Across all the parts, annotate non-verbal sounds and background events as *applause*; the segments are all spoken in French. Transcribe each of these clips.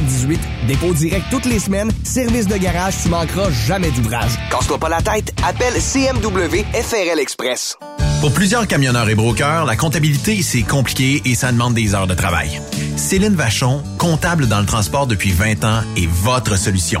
5718. Dépôt direct toutes les semaines. Service de garage, tu manqueras jamais d'ouvrage. Casse-toi pas la tête. Appelle CMW FRL Express. Pour plusieurs camionneurs et brokers, la comptabilité, c'est compliqué et ça demande des heures de travail. Céline Vachon, comptable dans le transport depuis 20 ans, est votre solution.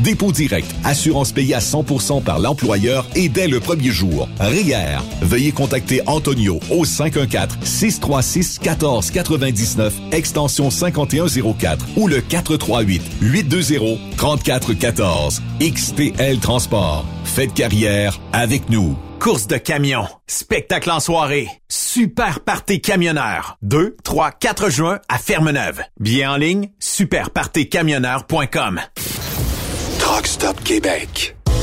dépôt direct, assurance payée à 100% par l'employeur et dès le premier jour. RIER. Veuillez contacter Antonio au 514-636-1499, extension 5104 ou le 438-820-3414. XTL Transport. Faites carrière avec nous. Course de camion, spectacle en soirée, super party camionneur. 2, 3, 4 juin à Fermeneuve. Bien en ligne, superpartycamionneur.com. Truck Stop Québec.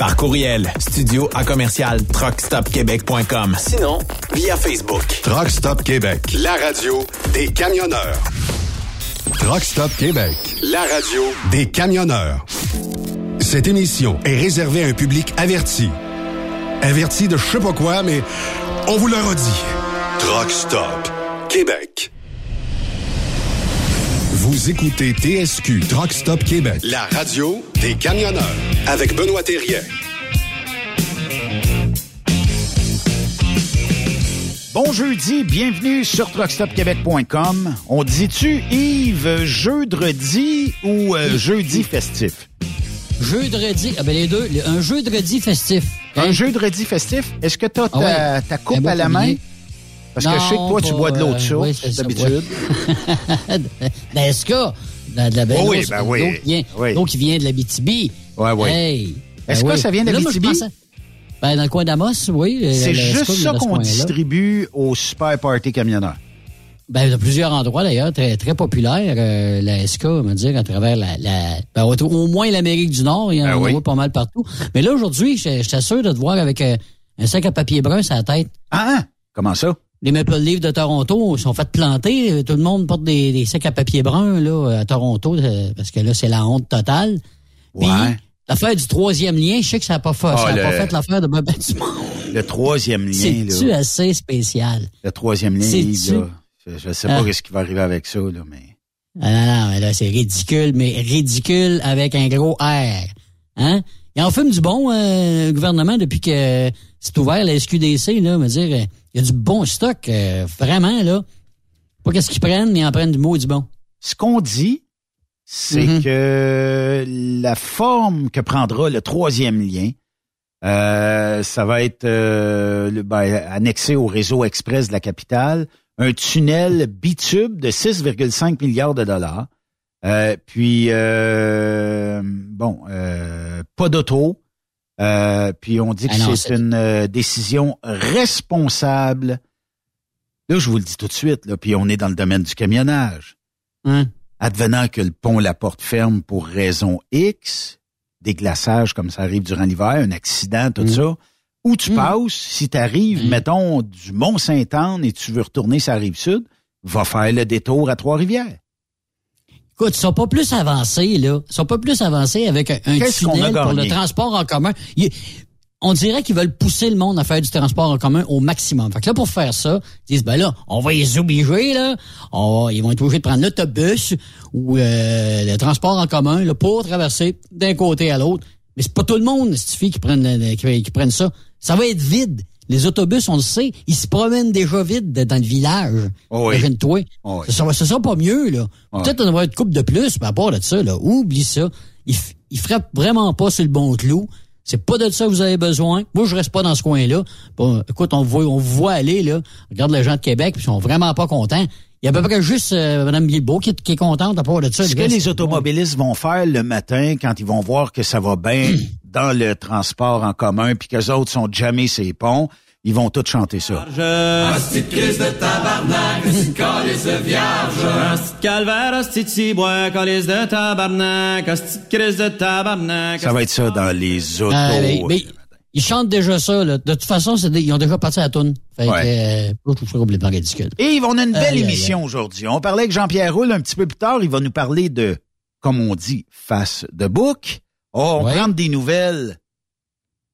Par courriel, studio à commercial truckstopquebec.com. Sinon, via Facebook. Truck Stop Québec, la radio des camionneurs. Truck Stop Québec, la radio des camionneurs. Cette émission est réservée à un public averti. Averti de je sais pas quoi, mais on vous le redit. Truck Stop Québec. Vous écoutez TSQ Truck Stop Québec, la radio des camionneurs avec Benoît Thérien. Bon jeudi, bienvenue sur truckstopquebec.com. On dit-tu Yves jeudi ou euh, jeudi festif? Jeudi, ah ben les deux, un jeudi festif. Un jeudi festif? Est-ce que tu as ta, Ah ouais. ta coupe Un beau à la main? Parce que je sais que toi, tu bois de l'eau de source, oui, d'habitude. D'Esca. *laughs* De, de la belle Oh oui, ben oui. qui vient- Oui. vient de la BTB. Ouais, ouais. Hey. Est-ce Ben que oui. ça vient de l'Abitibi? pensais- Ben, dans le coin d'Amos, oui. C'est juste ça ce qu'on distribue au Super Party Camionneur. Ben, de plusieurs endroits, d'ailleurs, très, très populaire, euh, la SK, on va dire, à travers la, la ben, au, moins l'Amérique du Nord, il y en Ben a oui. pas mal partout. Mais là, aujourd'hui, je- j'étais sûr de te voir avec euh, un sac à papier brun sur la tête. Ah, hein? comment ça? Les Maple Leafs de Toronto sont fait planter. Tout le monde porte des, des sacs à papier brun là, à Toronto, euh, parce que là, c'est la honte totale. Puis, Ouais. l'affaire du troisième lien, je sais que ça n'a pas fait, Ah, ça a le- pas fait l'affaire de ben, ben, du monde. Le troisième lien, C'est-tu là. assez spécial? Le troisième lien, C'est-tu? Là. Je, je sais pas Ah. ce qui va arriver avec ça, là, mais. Ah non, non, mais là, c'est ridicule, mais ridicule avec un gros R. Hein? Il en fume du bon, euh, le gouvernement, depuis que c'est ouvert, la SQDC, là, me dire, euh, il y a du bon stock, euh, vraiment, là. Pas qu'est-ce qu'ils prennent, mais ils en prennent du mot et du bon. Ce qu'on dit, c'est Mhm. que la forme que prendra le troisième lien, euh, ça va être euh, le- ben, annexé au réseau express de la capitale, un tunnel bitube de 6,5 milliards de dollars. Euh, puis euh, bon, euh, pas d'auto. Euh, puis on dit que Ah c'est une euh, décision responsable. Là, je vous le dis tout de suite, là, puis on est dans le domaine du camionnage. Hein? Advenant que le pont la porte ferme pour raison X, des glaçages comme ça arrive durant l'hiver, un accident, tout ça, où tu passes, si tu arrives, mettons, du Mont-Saint-Anne et tu veux retourner sur la rive sud, va faire le détour à Trois-Rivières. Écoute, ils sont pas plus avancés, là. Ils sont pas plus avancés avec un, tunnel pour le transport en commun. Il- on dirait qu'ils veulent pousser le monde à faire du transport en commun au maximum. Fait que là, pour faire ça, ils disent, ben là, on va les obliger, là. On ils vont être obligés de prendre l'autobus ou euh, le transport en commun là, pour traverser d'un côté à l'autre. Mais c'est pas tout le monde, cette fille, qui prennent, euh, qui, qui prennent ça. Ça va être vide. Les autobus, on le sait, ils se promènent déjà vite dans le village. Oh oui. Imagine-toi. Oh oui. Ça, sera- ça sera pas mieux, là. Ouais. Peut-être on devrait être couple de plus, mais à part de ça, là, oublie ça. Il, f- il frappe vraiment pas sur le bon clou. C'est pas de ça que vous avez besoin. Moi, je reste pas dans ce coin-là. Bon, écoute, on voit, on vous voit aller, là. Regarde les gens de Québec, puis ils sont vraiment pas contents. Il y a à peu près juste euh, Mme Guilbeault qui, est- qui est contente à part de ça. Ce Le que les automobilistes vont faire le matin quand ils vont voir que ça va bien dans le transport en commun puis qu'eux autres sont jamais ces ponts, ils vont tous chanter ça. Hostie de crise de tabarnak, hostie de calice de vierge. Hostie de calvaire, hostie de ciboire, calice de tabarnak, hostie de crise de tabarnak. Ça va être ça dans les autos. Mais, mais ils chantent déjà ça. Là. De toute façon, c'est des- ils ont déjà parti à la toune. Fait que, euh, je trouve ça complètement ridicule. Et on a une belle émission aujourd'hui. On parlait avec Jean-Pierre Roule un petit peu plus tard. Il va nous parler de, comme on dit, face de book. Oh, on Ouais. prend des nouvelles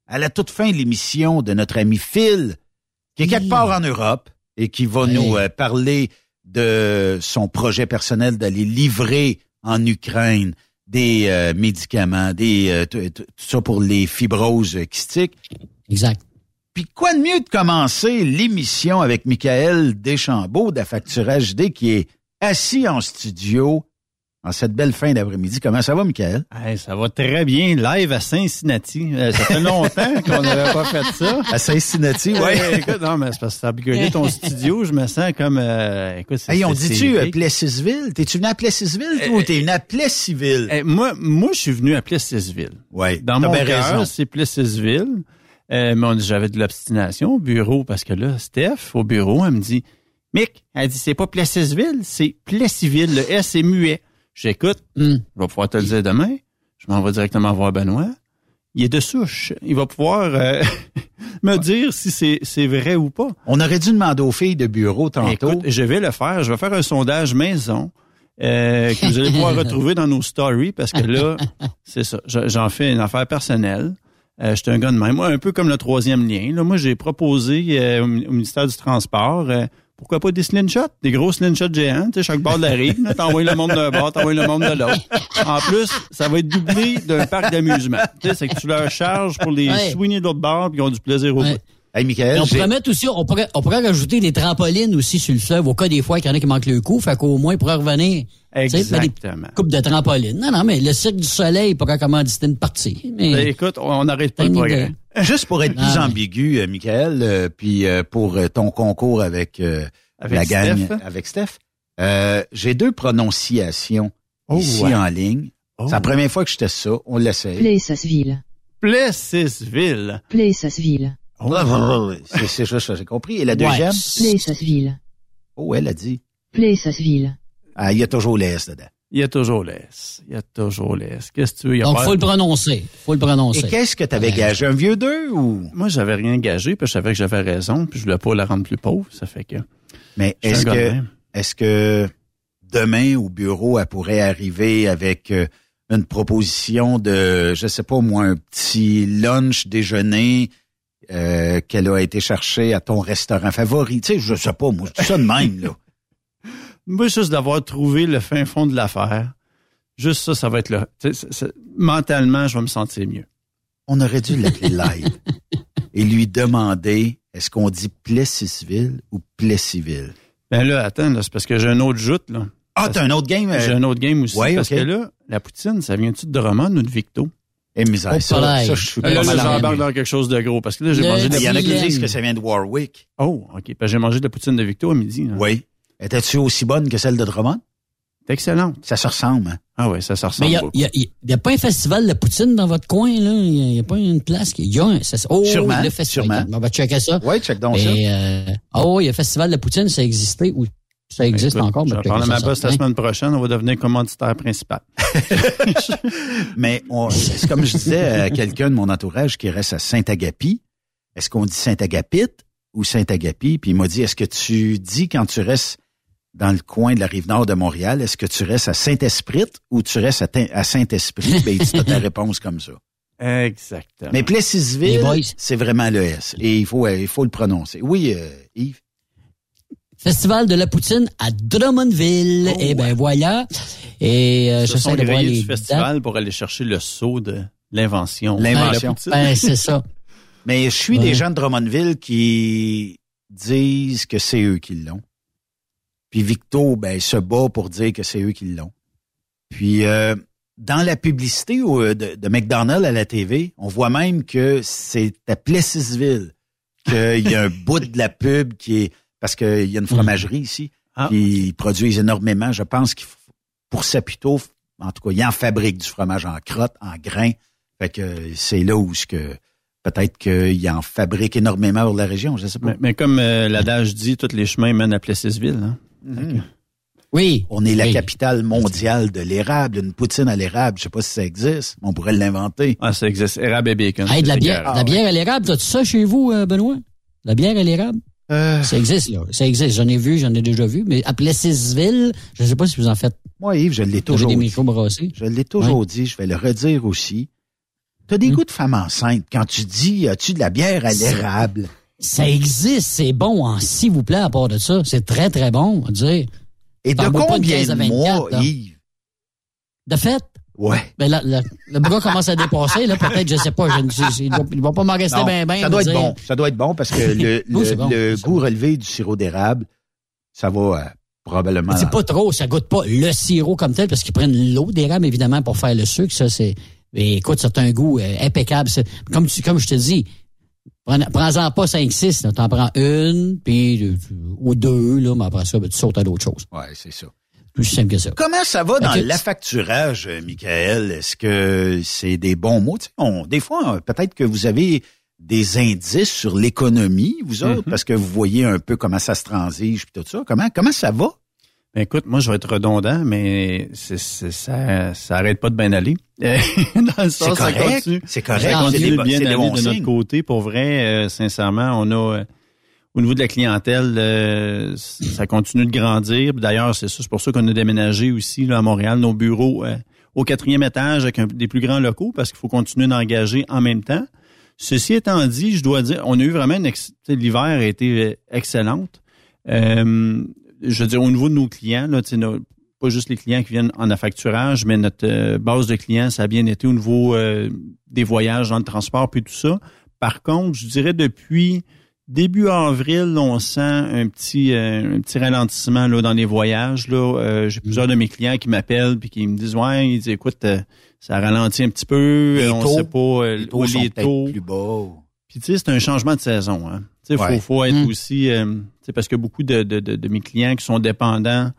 à la toute fin de l'émission de notre ami Phil, qui est quelque part en Europe et qui va nous euh, parler de son projet personnel d'aller livrer en Ukraine des euh, médicaments, des euh, tout tout ça pour les fibroses kystiques. Exact. Puis quoi de mieux de commencer l'émission avec Michael Deschambault d'Affacturage D qui est assis en studio en cette belle fin d'après-midi. Comment ça va, Michael? Hey, ça va très bien. Live à Cincinnati. Euh, ça fait longtemps *laughs* qu'on n'avait pas fait ça. À Cincinnati, oui. Ouais, écoute, non, mais c'est parce que t'as upgradé ton studio. Je me sens comme, euh, écoute, c'est Hey, on dit-tu euh. Plessisville? T'es-tu venu à Plessisville, toi, ou t'es venu à Plessisville? Eh, moi, moi, je suis venu à Plessisville. Ouais, Dans mon cœur, c'est Plessisville. Euh, mais on- j'avais de l'obstination au bureau parce que là, Steph, au bureau, elle me dit, Mick, elle dit, c'est pas Plessisville, c'est Plessisville. Le S est muet. J'écoute. Hmm. Je vais pouvoir te le dire demain. Je m'en vais directement voir Benoît. Il est de souche. Il va pouvoir euh, *laughs* me dire si c'est vrai ou pas. On aurait dû demander aux filles de bureau tantôt. Écoute, je vais le faire. Je vais faire un sondage maison euh, que vous allez pouvoir *laughs* retrouver dans nos stories parce que là, *laughs* c'est ça. Je- J'en fais une affaire personnelle. Euh, J'étais un gars de même. Moi, un peu comme le troisième lien. Là, moi, j'ai proposé euh, au, mi- au ministère du Transport, pourquoi pas des slingshots, des gros slingshots géants, tu sais, chaque bord de la rive. T'envoies le monde d'un bord, t'envoies le monde de l'autre. En plus, ça va être doublé d'un parc d'amusement. Tu sais, c'est que tu leur charges pour les Ouais. soigner de l'autre bord puis ils ont du plaisir au Ouais. bout. Hey, Michael, on pourrait mettre aussi, on pourrait, on pourrait rajouter des trampolines aussi sur le fleuve au cas des fois qu'il y en a qui manquent le coup. Fait qu'au moins, ils pourraient revenir. Exactement. coupes de trampolines. Non, non, mais le Cirque du Soleil pourrait commanditer une partie. Mais, Ben, écoute, on n'arrête pas le progrès. Juste pour être plus Ah, ouais. ambigu, euh, Michael, euh, puis euh, pour ton concours avec, euh, Avec la gang, Steph. avec Steph, euh, j'ai deux prononciations Oh, ici ouais. en ligne. Oh. C'est la première fois que je teste ça. On l'essaye. Plessisville. Plessisville. Plessisville. Oh, c'est ça, j'ai compris. Et la Ouais. deuxième? Plessisville. Oh, elle a dit. Plessisville. Ah, il y a toujours l'S dedans. Il y a toujours l'S. Il y a toujours l'S. Qu'est-ce que tu veux? Il y a donc, pas- faut le prononcer. Faut le Et prononcer. qu'est-ce que tu avais Ouais. gagé? Un vieux deux ou? Moi, j'avais rien gagé, puis je savais que j'avais raison, puis je voulais pas la rendre plus pauvre. Ça fait que. Mais est-ce que, est-ce que demain au bureau, elle pourrait arriver avec euh, une proposition de, je sais pas moi, un petit lunch déjeuner euh, qu'elle a été chercher à ton restaurant favori? Tu sais, je sais pas, moi, je dis ça de même, là. Moi, juste d'avoir trouvé le fin fond de l'affaire, juste ça, ça va être c'est- mentalement, je vais me sentir mieux. On aurait dû l'appeler *laughs* live et lui demander est-ce qu'on dit Plessisville ou Plessisville? Ben là, attends, là, c'est parce que j'ai un autre joute, là. Ah, t'as un autre game? euh, J'ai un autre game aussi. ouais, parce que là, la poutine, ça vient-tu de Drummond ou de Victo? Eh, misère, Oh, ça, pareil. ça, je suis Là, là, pas mal j'embarque dans quelque chose de gros. Parce que là, j'ai Le mangé de Il y la en a qui disent que ça vient de Warwick. Oh, OK. Ben, j'ai mangé de la poutine de Victo à midi. là. Oui. Étais-tu aussi bonne que celle de Drummond? C'est excellente. Ça se ressemble, hein? Ah ouais, ça, ça ressemble Mais il y a, beaucoup. il y a- a pas un festival de poutine dans votre coin, là? Il y a, pas une place qui. Il y a un. ça- oh, Sûrement, le festival. sûrement. On va checker ça. Oui, check donc ça. Mais, euh, oh, il y a un festival de poutine, ça existait ou ça existe Ben, Écoute, encore? Je mais vais parler à ma ça, boss la semaine prochaine. On va devenir commanditaire principal. *laughs* Mais on- c'est comme je disais à quelqu'un de mon entourage qui reste à Saint-Agapi. Est-ce qu'on dit Saint-Agapite ou Saint-Agapi? Puis il m'a dit, est-ce que tu dis quand tu restes dans le coin de la rive nord de Montréal, est-ce que tu restes à Saint-Esprit ou tu restes à, Saint-Esprit? Ben, tu as ta réponse comme ça. Exactement. Mais Les Plessisville, boys. c'est vraiment le S. Et il faut, il faut le prononcer. Oui, euh, Yves? Festival de la poutine à Drummondville. Oh, Et ben voilà. Et euh, voir grillés les du festival pour aller chercher le saut de l'invention. L'invention. Ben, c'est ça. *laughs* Mais je suis Ouais. des gens de Drummondville qui disent que c'est eux qui l'ont. Puis Victo, ben, se bat pour dire que c'est eux qui l'ont. Puis euh, dans la publicité euh, de, de McDonald's à la TV, on voit même que c'est à Plessisville qu'il y a un bout de la pub qui est parce qu'il y a une fromagerie ici Ah. qui produisent énormément. Je pense qu'il pour Saputo, en tout cas, ils en fabriquent du fromage en crotte, en grains. Fait que c'est là où ce que peut-être qu'ils en fabriquent énormément pour la région, je sais pas. Mais, mais comme euh, l'adage dit, tous les chemins mènent à Plessisville. Hein? Mhm. Oui. On est la Oui. capitale mondiale de l'érable. Une poutine à l'érable, je sais pas si ça existe, mais on pourrait l'inventer. Ah, ça existe. Érable et bacon. Hey, de la bière, la bière à l'érable, t'as-tu ça chez vous, euh, Benoît? La bière à l'érable? Euh, Ça existe, là. Ça existe. J'en ai vu, j'en ai déjà vu. Mais à Plessisville, je ne sais pas si vous en faites. Moi, Yves, je l'ai toujours des dit. Je l'ai toujours dit, je vais le redire aussi. T'as Hmm. des goûts de femme enceinte quand tu dis as-tu de la bière à l'érable? Ça existe, c'est bon, en s'il vous plaît, à part de ça. C'est très, très bon, on va dire. Et de combien 15 à de 24, mois, là. Yves? De fait, Ouais. ben là, là, le bras commence à dépasser, là, peut-être, je sais pas, je ne sais, il va, il va pas m'en rester bien, bien. ça doit être bon. Ça doit être bon parce que *laughs* le, Oui, le- c'est bon, le c'est goût relevé du sirop d'érable, ça va euh, probablement. C'est pas trop, ça goûte pas le sirop comme tel, parce qu'ils prennent l'eau d'érable, évidemment, pour faire le sucre. Ça, c'est. mais écoute, c'est un goût euh, impeccable. Comme, tu, comme je te dis, prends-en pas 5-6, là. T'en prends une, puis ou deux, là, mais après ça, ben, tu sautes à d'autres choses. Ouais, c'est ça. Plus simple que ça. Comment ça va dans l'affacturage, euh, Michael? Est-ce que c'est des bons mots? On- des fois, euh, peut-être que vous avez des indices sur l'économie, vous autres, Mhm. parce que vous voyez un peu comment ça se transige puis tout ça. Comment, comment ça va? Ben, écoute, moi, je vais être redondant, mais c'est, c'est- ça, ça arrête pas de bien aller. *laughs* Dans le sens, ça correct, continue. c'est correct, Ça c'est continue de bien c'est aller de notre signes. côté. Pour vrai, euh, sincèrement, on a, euh, au niveau de la clientèle, euh, ça continue de grandir. D'ailleurs, c'est ça, c'est pour ça qu'on a déménagé aussi là, à Montréal, nos bureaux au quatrième étage avec un- des plus grands locaux parce qu'il faut continuer d'engager en même temps. Ceci étant dit, je dois dire, on a eu vraiment une ex- l'hiver a été excellente. Euh, je veux dire, au niveau de nos clients, là, tu sais, nos- pas juste les clients qui viennent en affacturage, mais notre euh, base de clients, ça a bien été au niveau euh, des voyages dans le transport puis tout ça. Par contre, je dirais depuis début avril, on sent un petit euh, un petit ralentissement là dans les voyages. Là, j'ai plusieurs de mes clients qui m'appellent puis qui me disent ouais, ils disent écoute, ça ralentit un petit peu, Les on taux, sait pas les taux sont les taux. plus bas. Puis tu sais, c'est un changement de saison. Hein. Tu sais, Ouais. faut, faut être Mm. aussi, euh, tu sais, parce que beaucoup de, de, de, de mes clients qui sont dépendants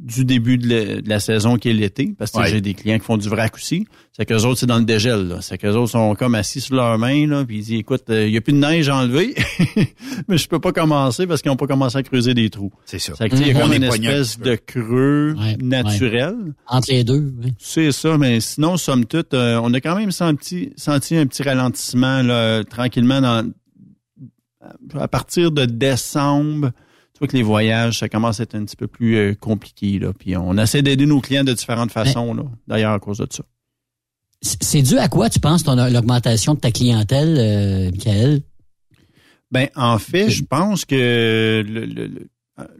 du début de la, de la saison qui est l'été, parce que Ouais. j'ai des clients qui font du vrac aussi. C'est qu'eux autres, c'est dans le dégel. Là. C'est qu'eux autres sont comme assis sur leurs mains, là, puis ils disent, écoute, il n'y a plus de neige enlevée, *laughs* mais je peux pas commencer parce qu'ils n'ont pas commencé à creuser des trous. C'est ça. C'est que, tu sais, il y a comme une espèce de creux Ouais, naturel. Entre les deux, oui. C'est ça, mais sinon, somme toute, euh, on a quand même senti, senti un petit ralentissement là, tranquillement dans, à partir de décembre. Tu vois que les voyages, ça commence à être un petit peu plus euh, compliqué. Là. Puis on essaie d'aider nos clients de différentes façons, là, d'ailleurs, à cause de ça. C'est dû à quoi, tu penses, ton, l'augmentation de ta clientèle, euh, Michael? Ben, en fait, je pense que le, le- le-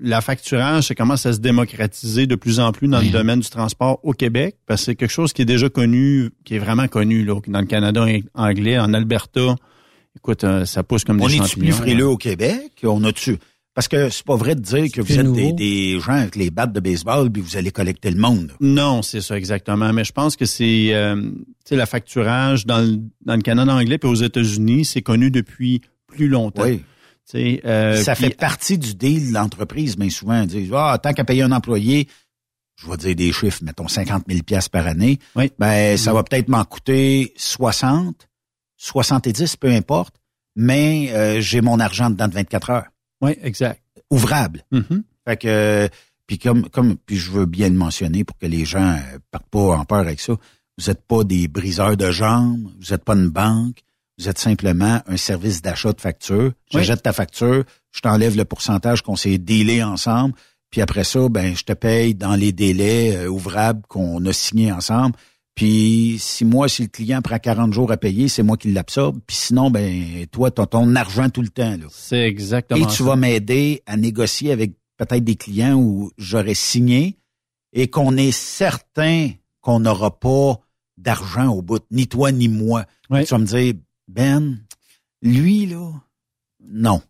la facturage, ça commence à se démocratiser de plus en plus dans le domaine du transport au Québec, parce que c'est quelque chose qui est déjà connu, qui est vraiment connu là, dans le Canada anglais, en Alberta. Écoute, euh, ça pousse comme On des est-tu champignons. plus frileux au Québec? On a-tu... Parce que c'est pas vrai de dire que vous êtes des, des gens avec les battes de baseball puis vous allez collecter le monde. Non, c'est ça exactement. Mais je pense que c'est, euh, tu sais, la facturage dans le, dans le Canada anglais puis aux États-Unis, c'est connu depuis plus longtemps. Oui. Tu sais, euh, ça puis- fait partie du deal de l'entreprise, mais souvent, ils disent, ah, tant qu'à payer un employé, je vais dire des chiffres, mettons 50 000 pièces par année, Oui. ben, ça va peut-être m'en coûter 60, 70, peu importe, mais euh, j'ai mon argent dedans de 24 heures. Oui, exact. Ouvrable. Mhm. Fait que, puis comme, comme, puis je veux bien le mentionner pour que les gens euh, partent pas en peur avec ça. Vous n'êtes pas des briseurs de jambes, vous n'êtes pas une banque, vous êtes simplement un service d'achat de facture. J'achète ta facture, je t'enlève le pourcentage qu'on s'est dealé ensemble, puis après ça, ben je te paye dans les délais euh, ouvrables qu'on a signés ensemble. Puis si moi, si le client prend 40 jours à payer, c'est moi qui l'absorbe. Puis sinon, ben toi, tu as ton argent tout le temps. Là. C'est exactement Et tu ça. vas m'aider à négocier avec peut-être des clients où j'aurais signé et qu'on est certain qu'on n'aura pas d'argent au bout, ni toi ni moi. Ouais. Tu vas me dire, Ben, lui, là, non.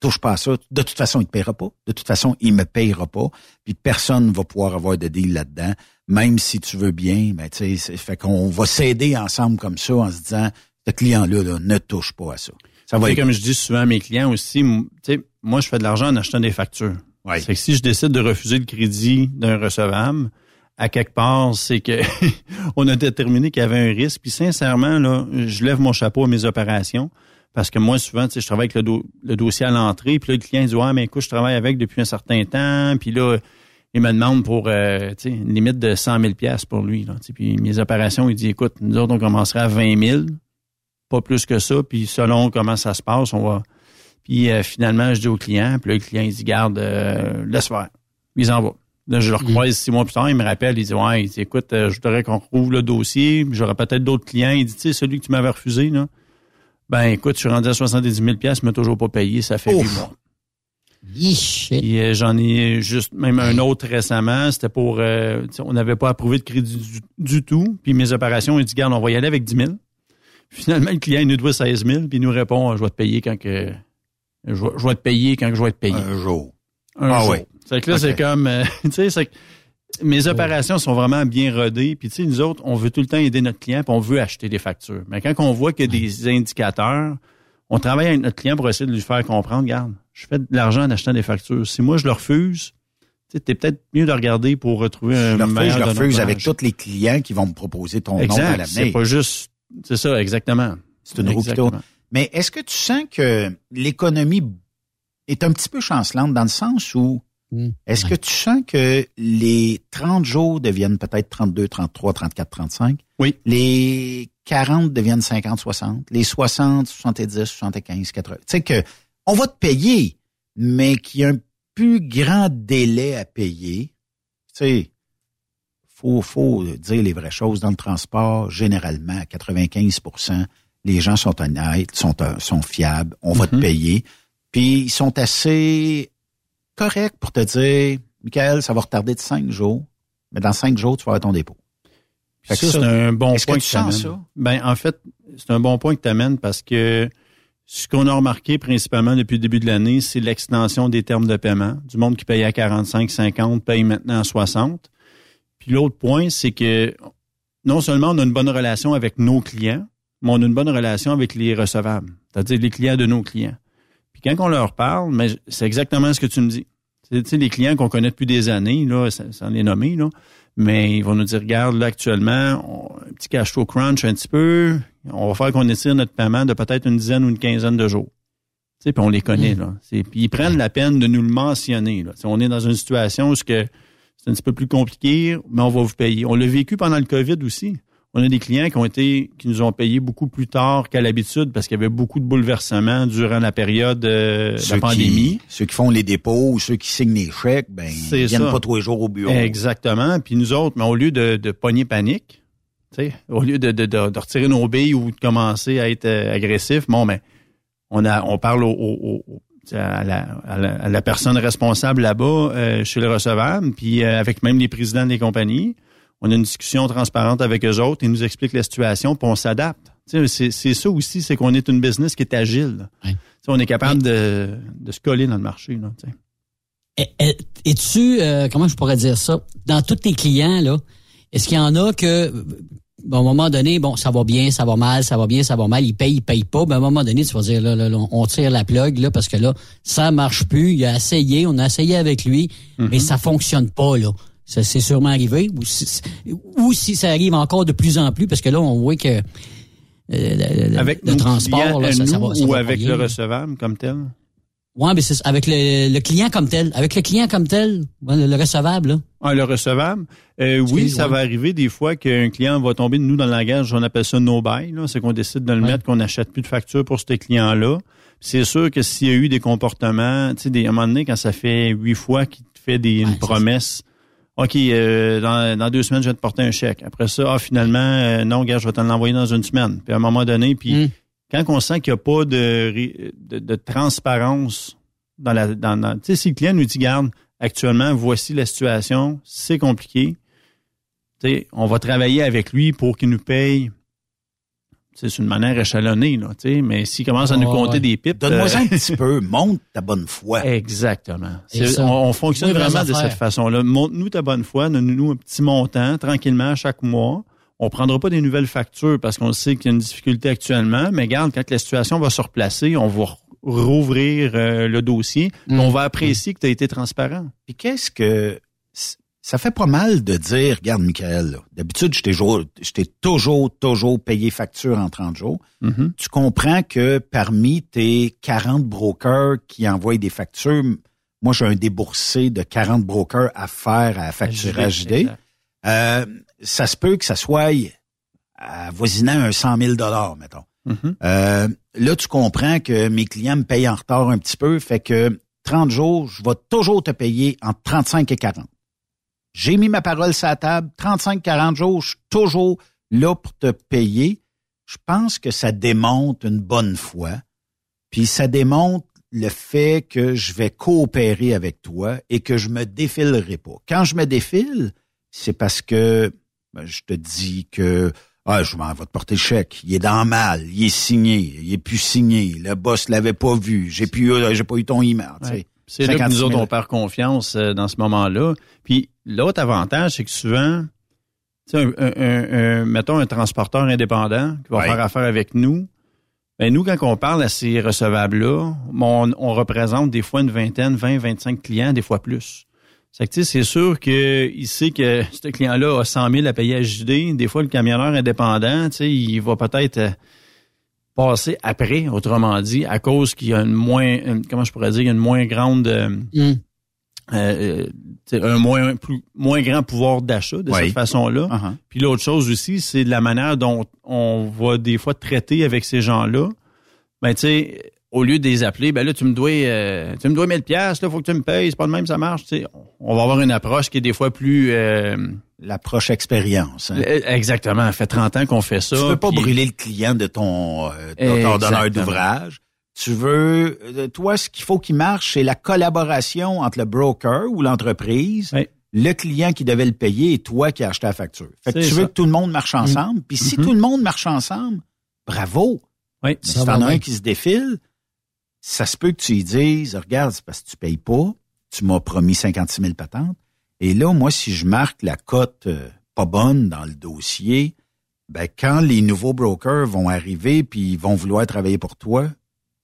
Touche pas à ça. De toute façon, il te paiera pas. De toute façon, il me payera pas. Puis personne va pouvoir avoir de deal là-dedans. Même si tu veux bien, ben, tu sais, c'est- fait qu'on va s'aider ensemble comme ça en se disant, ce client-là, là, ne touche pas à ça. Ça va comme je dis souvent à mes clients aussi, m- tu sais, moi, je fais de l'argent en achetant des factures. Ouais. C'est que si je décide de refuser le crédit d'un recevable, à quelque part, c'est que *laughs* on a déterminé qu'il y avait un risque. Puis sincèrement, là, je lève mon chapeau à mes opérations. Parce que moi, souvent, tu sais, je travaille avec le, do- le dossier à l'entrée, puis là, le client dit Ouais, mais écoute, je travaille avec depuis un certain temps, puis là, il me demande pour euh, tu sais, une limite de 100 000 pièces pour lui. Là, Tu sais, puis mes opérations, il dit Écoute, nous autres, on commencerait à 20 000, pas plus que ça, puis selon comment ça se passe, on va. Puis euh, finalement, je dis au client, puis là, le client, il dit Garde, euh, laisse faire. Ils en va. Là, je le recroise six mois plus tard, il me rappelle, il dit Ouais, il dit, écoute, je voudrais qu'on rouvre le dossier, j'aurais peut-être d'autres clients. Il dit, tu sais, celui que tu m'avais refusé, là. Ben écoute, je suis rendu à 70 000 pièces, mais toujours pas payé, ça fait huit mois. Puis, euh, j'en ai juste même un autre récemment, c'était pour euh, on n'avait pas approuvé de crédit du, du tout, puis mes opérations, il dit garde, on va y aller avec 10 000. Finalement, le client il nous doit 16 000, puis il nous répond je vais te payer quand que je vais, je vais te payer quand que je vais être payé. un jour. Un Ah jour. ouais. C'est que là, c'est comme, euh, *laughs* tu sais, mes opérations sont vraiment bien rodées. Puis, tu sais, nous autres, on veut tout le temps aider notre client, puis on veut acheter des factures. Mais quand on voit qu'il y a des indicateurs, on travaille avec notre client pour essayer de lui faire comprendre, regarde, je fais de l'argent en achetant des factures. Si moi, je le refuse, tu sais, t'es peut-être mieux de regarder pour retrouver un Je le refuse, meilleur je le refuse donneur avec tous les clients qui vont me proposer ton nom à Exact. l'avenir. C'est pas juste, c'est ça, exactement. C'est une roue qui Exactement. tourne. Mais est-ce que tu sens que l'économie est un petit peu chancelante dans le sens où est-ce que tu sens que les 30 jours deviennent peut-être 32, 33, 34, 35? Oui. Les 40 deviennent 50, 60. Les 60, 70, 75, 80. Tu sais que on va te payer, mais qu'il y a un plus grand délai à payer. Tu sais, faut, faut dire les vraies choses. Dans le transport, généralement, à 95% les gens sont honnêtes, sont, euh, sont fiables, on va te Mhm. payer. Puis ils sont assez corrects pour te dire, Michael, ça va retarder de cinq jours, mais dans cinq jours, tu vas avoir ton dépôt. Fait que Ça, c'est un bon point que que tu amènes. ça? Ben, en fait, c'est un bon point que tu amènes parce que ce qu'on a remarqué principalement depuis le début de l'année, c'est l'extension des termes de paiement. Du monde qui payait à 45, 50 paye maintenant à 60. Puis l'autre point, c'est que non seulement on a une bonne relation avec nos clients, mais on a une bonne relation avec les recevables, c'est-à-dire les clients de nos clients. Puis quand on leur parle, mais c'est exactement ce que tu me dis. C'est, Tu sais, les clients qu'on connaît depuis des années, là, ça, ça en est nommé, là, mais ils vont nous dire, regarde, là, actuellement, on- un petit cash flow crunch un petit peu, on va faire qu'on étire notre paiement de peut-être une dizaine ou une quinzaine de jours. Tu sais, puis on les connaît, là. C'est- Puis ils prennent la peine de nous le mentionner, là. Tu sais, on est dans une situation où ce que c'est un petit peu plus compliqué, mais on va vous payer. On l'a vécu pendant le COVID aussi. On a des clients qui ont été, qui nous ont payé beaucoup plus tard qu'à l'habitude parce qu'il y avait beaucoup de bouleversements durant la période euh, de Ceux la pandémie. Qui, ceux qui font les dépôts ou ceux qui signent les chèques, ben, ils viennent ça. pas tous les jours au bureau. Exactement. Puis nous autres, mais au lieu de, de pogner panique, tu sais, au lieu de, de, de, de retirer nos billes ou de commencer à être euh, agressif, bon, mais on a, on parle au, au- à, la, à, la, à la personne responsable là-bas euh, chez le recevable, puis euh, avec même les présidents des compagnies. On a une discussion transparente avec eux autres, ils nous expliquent la situation, puis on s'adapte. C'est c'est ça aussi, c'est qu'on est une business qui est agile. On est capable de, de se coller dans le marché. Là, Es-tu, euh, comment je pourrais dire ça, dans tous tes clients, là, est-ce qu'il y en a que, bon, à un moment donné, bon, ça va bien, ça va mal, ça va bien, ça va mal, ils payent, ils payent pas, mais à un moment donné, tu vas dire, là, là, là, on tire la plug, là, parce que là, ça marche plus, il a essayé, on a essayé avec lui, mais ça fonctionne pas, là. Ça, c'est sûrement arrivé, ou si, ou si ça arrive encore de plus en plus, parce que là, on voit que euh, le, avec le transport, là, ça, ça va, ça ou va avec le recevable comme tel? Ouais, mais c'est avec le, le client comme tel. Avec le client comme tel, ouais, le, le recevable, là. Ah, le recevable. Euh, oui, ça ouais. va arriver des fois qu'un client va tomber de nous dans le langage, on appelle ça no buy. C'est qu'on décide de le mettre, qu'on n'achète plus de facture pour ce client-là. C'est sûr que s'il y a eu des comportements, tu sais, à un moment donné, quand ça fait huit fois qu'il te fait des, une promesse, OK, euh, dans, dans deux semaines, je vais te porter un chèque. Après ça, ah, finalement, euh, non, gars, je vais te l'envoyer dans une semaine. Puis à un moment donné, puis quand on sent qu'il n'y a pas de, de, de transparence dans la... Dans, dans- tu sais, si le client nous dit, garde, actuellement, voici la situation, c'est compliqué, tu sais, on va travailler avec lui pour qu'il nous paye c'est une manière échelonnée, là, tu sais, mais s'il commence à nous compter ouais. des pipes... Donne-moi euh, un petit peu, *laughs* monte ta bonne foi. Exactement. Ça, on, on fonctionne vraiment de cette façon-là. Montre-nous ta bonne foi, donne-nous un petit montant tranquillement chaque mois. On prendra pas des nouvelles factures parce qu'on sait qu'il y a une difficulté actuellement, mais garde, quand la situation va se replacer, on va rouvrir euh, le dossier, Mm. on va apprécier que tu as été transparent. Puis qu'est-ce que ça fait pas mal de dire, regarde Michael, d'habitude je t'ai toujours, toujours, toujours payé facture en 30 jours. Mhm. Tu comprends que parmi tes 40 brokers qui envoient des factures, moi j'ai un déboursé de 40 brokers à faire à HD. exact. Euh, ça se peut que ça soit avoisinant un 100 000 mettons. Mhm. Euh, là, tu comprends que mes clients me payent en retard un petit peu, fait que 30 jours, je vais toujours te payer entre 35 et 40. J'ai mis ma parole sur la table, 35-40 jours, je suis toujours là pour te payer. Je pense que ça démontre une bonne foi, puis ça démontre le fait que je vais coopérer avec toi et que je me défilerai pas. Quand je me défile, c'est parce que ben, je te dis que ah, je m'en vais te porter le chèque. Il est dans mal, il est signé, il est plus signé. Le boss l'avait pas vu. J'ai plus, j'ai pas eu ton email. Ouais. C'est là que 56 nous 000. autres, on perd confiance euh, dans ce moment-là. Puis l'autre avantage, c'est que souvent, tu sais, un, un- un- un- mettons un transporteur indépendant qui va Ouais. faire affaire avec nous, ben nous, quand on parle à ces recevables-là, on, on représente des fois une vingtaine, 20, 25 clients, des fois plus. C'est sûr qu'il sait que *laughs* ce client-là a 100 000 à payer à JD. Des fois, le camionneur indépendant, tu sais, il va peut-être euh, passer après, autrement dit, à cause qu'il y a une moins, une- comment je pourrais dire, une moins grande, euh, Mm. euh, sais, un moins, plus, moins grand pouvoir d'achat de Oui. cette façon-là. Uh-huh. Puis l'autre chose aussi, c'est de la manière dont on va des fois traiter avec ces gens-là. Ben, tu sais, au lieu de les appeler, ben là, tu me dois, euh, tu me dois 1000 pièces, là, faut que tu me payes, c'est pas de même, ça marche, tu sais. On va avoir une approche qui est des fois plus, euh, L'approche expérience. hein. euh, exactement. Ça fait 30 ans qu'on fait ça. Tu veux pas puis- brûler le client de ton, euh, de ton donneur d'ouvrage. Tu veux, euh, toi, ce qu'il faut qu'il marche, c'est la collaboration entre le broker ou l'entreprise, le client qui devait le payer et toi qui as acheté la facture. Fait que tu veux ça. Mm. que tout le monde marche ensemble. Puis si Mhm. tout le monde marche ensemble, bravo. Oui, si t'en as un qui se défile, ça se peut que tu lui dises, regarde, c'est parce que tu payes pas, tu m'as promis 56 000 patentes. Et là, moi, si je marque la cote euh, pas bonne dans le dossier, ben, quand les nouveaux brokers vont arriver puis ils vont vouloir travailler pour toi,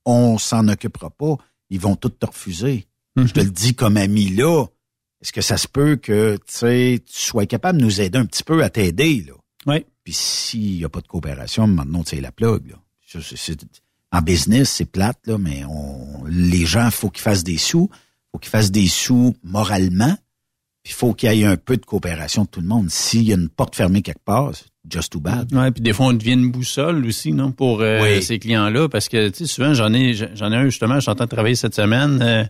on s'en occupera pas. Ils vont tout te refuser. Je te le dis comme ami là. Est-ce que ça se peut que tu sois capable de nous aider un petit peu à t'aider, là? Oui. Puis s'il n'y a pas de coopération, maintenant, c'est la plug, là. En business, c'est plate, là, mais on, les gens, faut qu'ils fassent des sous. faut qu'ils fassent des sous moralement. Puis il faut qu'il y ait un peu de coopération de tout le monde. S'il y a une porte fermée quelque part, c'est just too bad. Ouais, puis des fois on devient une boussole aussi, non, pour euh, Oui. ces clients-là, parce que tu sais, souvent j'en ai, j'en ai un justement, je suis en train de travailler cette semaine. euh,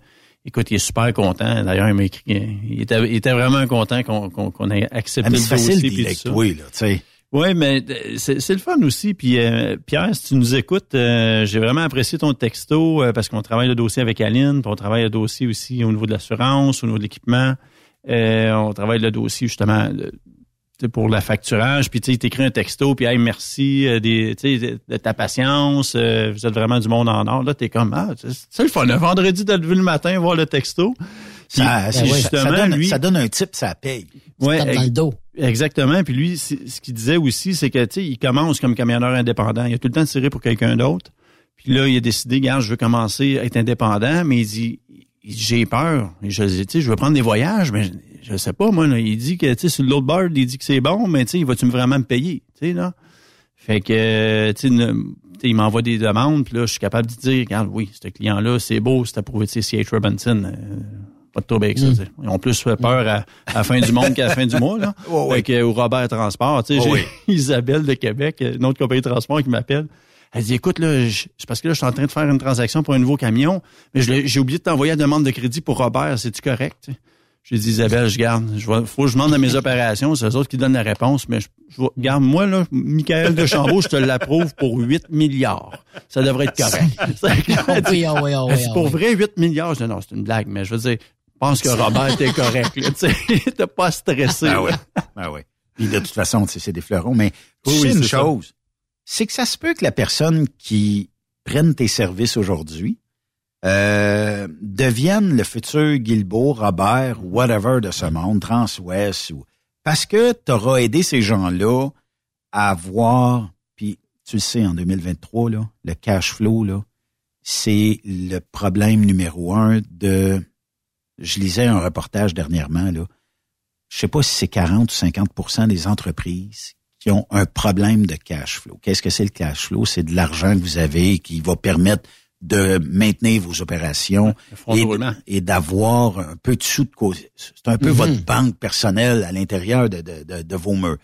écoute, il est super content. D'ailleurs, il m'a écrit, il était, il était vraiment content qu'on qu'on qu'on ait accepté Ah, mais le c'est facile ça. toi, là, tu sais. Oui, mais euh, c'est le fun aussi. Puis euh, Pierre, si tu nous écoutes, euh, j'ai vraiment apprécié ton texto euh, parce qu'on travaille le dossier avec Aline, puis on travaille le dossier aussi au niveau de l'assurance, au niveau de l'équipement. On travaille le dossier justement pour la facturage. Puis tu sais, t'écris un texto, puis hey, merci de, ta patience. vous êtes vraiment du monde en or. Là, t'es comme ah, c'est le fun. Vendredi de lever le matin, voir le texto. Puis, Ça, puis ça- ça donne, lui, ça donne un type, ça paye. Ouais, tape dans le dos. Exactement. Puis lui, ce qu'il disait aussi, c'est que tu sais, il commence comme camionneur indépendant. Il a tout le temps tiré pour quelqu'un d'autre. Puis là, il a décidé, regarde, je veux commencer à être indépendant, mais il dit, il j'ai peur. Et je, tu sais, je veux prendre des voyages, mais je, je sais pas, moi. là. il dit que, tu sais, sur l'autre board, il dit que c'est bon, mais tu sais, vas-tu vraiment me payer, tu sais, là? Fait que, tu sais, ne- tu sais, il m'envoie des demandes, puis là, je suis capable de dire, regarde, oui, ce client-là, c'est beau, c'est approuvé de CH Robinson. euh, pas de trouble avec ça. Mm. sais. Ils ont plus peur à, à la fin du monde qu'à la fin du mois. Là. *laughs* Ouais. Fait que, au Robert Transport, tu sais, Ouais, j'ai *laughs* Isabelle de Québec, une autre compagnie de transport qui m'appelle. Elle dit, écoute, là, c'est parce que là, je suis en train de faire une transaction pour un nouveau camion, mais j'ai oublié de t'envoyer la demande de crédit pour Robert. C'est-tu correct? J'ai dit, Isabelle, je garde. Je faut que je demande à mes *laughs* opérations. C'est eux autres qui donnent la réponse. Mais je, garde, moi, là, Michael de Chambault, je te l'approuve pour 8 milliards. Ça devrait être correct. oui, oui, oui, ah pour oui. vrai, 8 milliards. Je dis, non, c'est une blague, mais je veux dire, pense que Robert est correct. Tu sais, *laughs* T'as pas stressé. Ah là. ouais. Ah ouais. Puis de toute façon, tu sais, c'est des fleurons. Mais tu Oui, sais oui, une chose, c'est que ça se peut que la personne qui prenne tes services aujourd'hui euh, devienne le futur Guilbeault, Robert, whatever de ce monde, Transwest, ou parce que tu auras aidé ces gens-là à avoir, puis tu le sais, en 2023, là, le cash flow, là, c'est le problème numéro un de. Je lisais un reportage dernièrement, là. Je sais pas si c'est 40 ou 50% des entreprises qui ont un problème de cash flow. Qu'est-ce que c'est le cash flow? C'est de l'argent que vous avez qui va permettre de maintenir vos opérations et, et d'avoir un peu de sous de côté. C'est un peu Mhm. votre banque personnelle à l'intérieur de, de, de, de vos murs.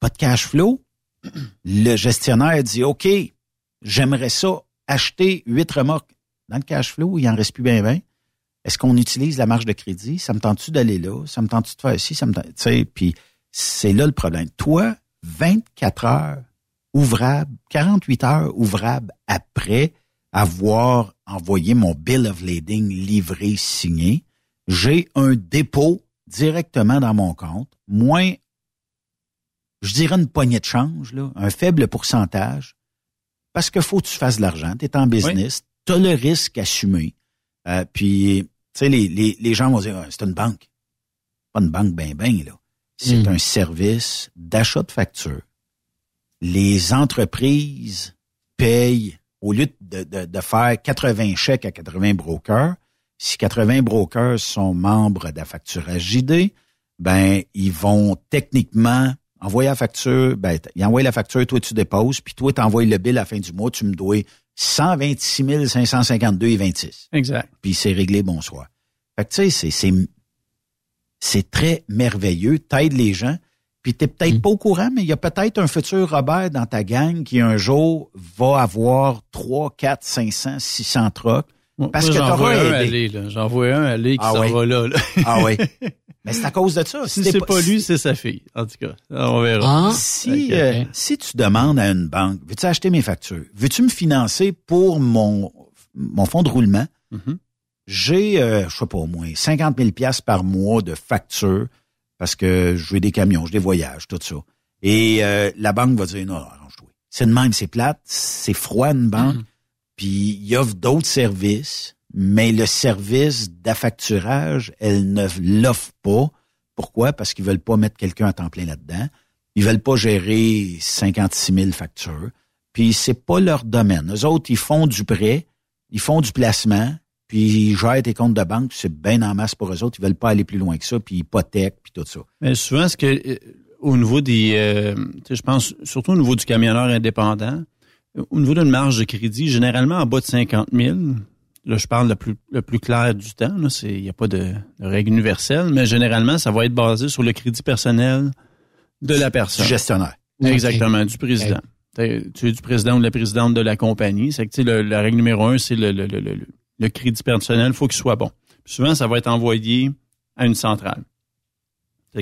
Pas de cash flow? Le gestionnaire dit, OK, j'aimerais ça acheter huit remorques. Dans le cash flow, il en reste plus bien, bien. Est-ce qu'on utilise la marge de crédit? Ça me tente-tu d'aller là? Ça me tente-tu de faire ci? Ça me tente, tu sais, puis c'est là le problème. Toi, 24 heures ouvrables, 48 heures ouvrables après avoir envoyé mon bill of lading livré, signé, j'ai un dépôt directement dans mon compte, moins, je dirais une poignée de change, là, un faible pourcentage, parce que faut que tu fasses de l'argent, tu es en business, tu as le risque assumé. Euh, puis, tu sais, les, les, les gens vont dire, Ah, c'est une banque. Pas une banque ben ben, là. C'est Mm. un service d'achat de factures. Les entreprises payent, au lieu de, de, de faire 80 chèques à 80 brokers, si 80 brokers sont membres de la facturage JD, ben, ils vont techniquement envoyer la facture, ben, ils envoient la facture, toi tu déposes, puis toi tu envoies le bill à la fin du mois, tu me dois 126 552 et 26. Exact. Puis c'est réglé, bonsoir. Fait que tu sais, c'est, c'est, c'est très merveilleux, t'aides les gens, puis t'es peut-être pas au courant, mais il y a peut-être un futur Robert dans ta gang qui un jour va avoir 3, 4, 500, 600 trucks. Parce Moi, que j'en vois un aller, là. J'en vois un aller qui Ah s'en oui. va là, là. Ah oui. *laughs* Mais c'est à cause de ça. Si t'es c'est pas lui, c'est sa fille. En tout cas, on verra. Si, Ok. euh, si tu demandes à une banque, veux-tu acheter mes factures? Veux-tu me financer pour mon, mon fonds de roulement? Mhm. J'ai, euh, je sais pas, au moins 50 000 piastres par mois de factures parce que je veux des camions, je des voyages, tout ça. Et euh, la banque va dire, non, arrange-toi. C'est de même, c'est plate, c'est froid une banque, puis il offre d'autres services, mais le service d'affacturage, elle ne l'offre pas. Pourquoi? Parce qu'ils veulent pas mettre quelqu'un à temps plein là-dedans. Ils veulent pas gérer 56 000 factures. Puis c'est pas leur domaine. Eux autres, ils font du prêt, ils font du placement, puis ils gèrent tes comptes de banque, c'est bien en masse pour eux autres. Ils veulent pas aller plus loin que ça, puis ils hypothèquent, puis tout ça. Mais souvent, ce que euh, au niveau des, euh, je pense surtout au niveau du camionneur indépendant, au niveau d'une marge de crédit, généralement en bas de 50 000. Là, je parle le plus le plus clair du temps. il n'y a pas de, de règle universelle, mais généralement, ça va être basé sur le crédit personnel de la personne. Du gestionnaire. Exactement, du président. Tu es du président ou de la présidente de la compagnie. C'est que tu sais, le- la règle numéro un, c'est le, le, le, le, le crédit personnel, il faut qu'il soit bon. Puis souvent, ça va être envoyé à une centrale.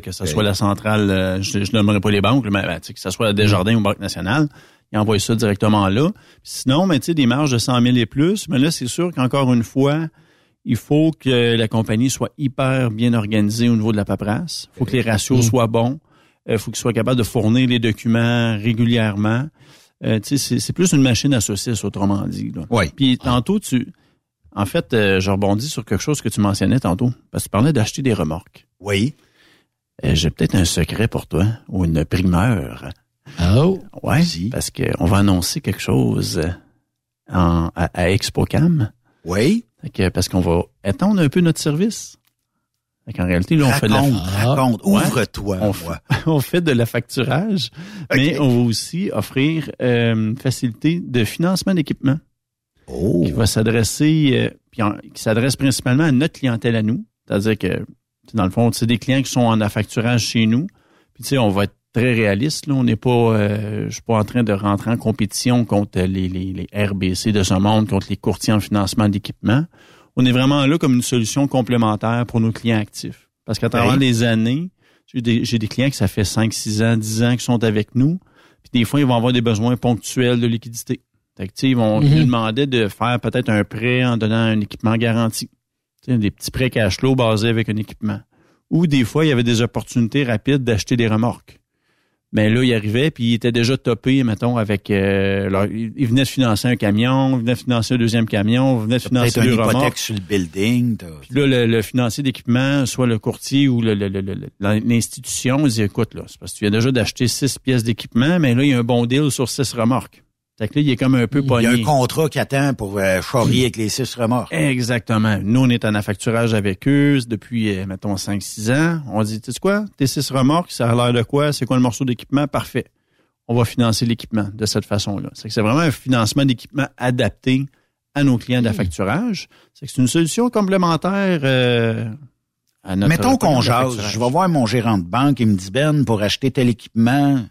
Que ce soit la centrale, euh, je ne nommerai pas les banques, mais ben, que ce soit la Desjardins ou Banque nationale, ils envoient ça directement là. Sinon, mais, tu sais, des marges de 100 000 et plus, mais là, c'est sûr qu'encore une fois, il faut que la compagnie soit hyper bien organisée au niveau de la paperasse. Il faut que les ratios soient bons. Il faut qu'ils soient capables de fournir les documents régulièrement. Euh, tu sais, c'est, plus une machine à saucisses, autrement dit. Là. Oui. Puis tantôt, tu... En fait, euh, je rebondis sur quelque chose que tu mentionnais tantôt. Parce que tu parlais d'acheter des remorques. Oui. Euh, j'ai peut-être un secret pour toi, ou une primeur. Oh. Ouais, parce qu'on va annoncer quelque chose en, à, à ExpoCam. Oui. Que- parce qu'on va étendre un peu notre service. Fait qu'en réalité, là, on fait de la... Raconte, Ouais. ouvre-toi. On, *laughs* on fait de l'affacturage, mais on va aussi offrir euh, une facilité de financement d'équipement Oh. qui va s'adresser, euh, puis en- qui s'adresse principalement à notre clientèle à nous. C'est-à-dire que, dans le fond, c'est des clients qui sont en affacturage chez nous. Puis, tu sais, on va être très réaliste. Là. On n'est pas, euh, je suis pas en train de rentrer en compétition contre les, les, les RBC de ce monde, contre les courtiers en financement d'équipement. On est vraiment là comme une solution complémentaire pour nos clients actifs. Parce qu'à travers Oui. les années, j'ai des, j'ai des clients qui ça fait 5, 6 ans, 10 ans qui sont avec nous. Puis des fois, ils vont avoir des besoins ponctuels de liquidité. Fait que, ils vont Mhm. nous demander de faire peut-être un prêt en donnant un équipement garanti. Des petits prêts cash flow basés avec un équipement. Ou des fois, il y avait des opportunités rapides d'acheter des remorques. Mais là, il arrivait, puis il était déjà topé, mettons, avec... euh, leur- il venait de financer un camion, il venait de financer un deuxième camion, il venait de financer Peut-être une deux remorques. hypothèque sur le building. Puis là, le, le financier d'équipement, soit le courtier ou le- le- le- l'institution, il dit, écoute, là, c'est parce que tu viens déjà d'acheter six pièces d'équipement, mais là, il y a un bon deal sur six remorques. Fait que là, il est comme un peu Il y pogné. a un contrat qui attend pour euh, charrier avec les six remorques. Exactement. Nous, on est en affacturage avec eux depuis, euh, mettons, 5-6 ans. On dit, tu sais quoi, tes six remorques, ça a l'air de quoi? C'est quoi le morceau d'équipement? Parfait. On va financer l'équipement de cette façon-là. C'est que c'est vraiment un financement d'équipement adapté à nos clients d'affacturage. C'est que c'est une solution complémentaire euh, à notre Mettons qu'on jase. Je vais voir mon gérant de banque, il me dit, Ben, pour acheter tel équipement,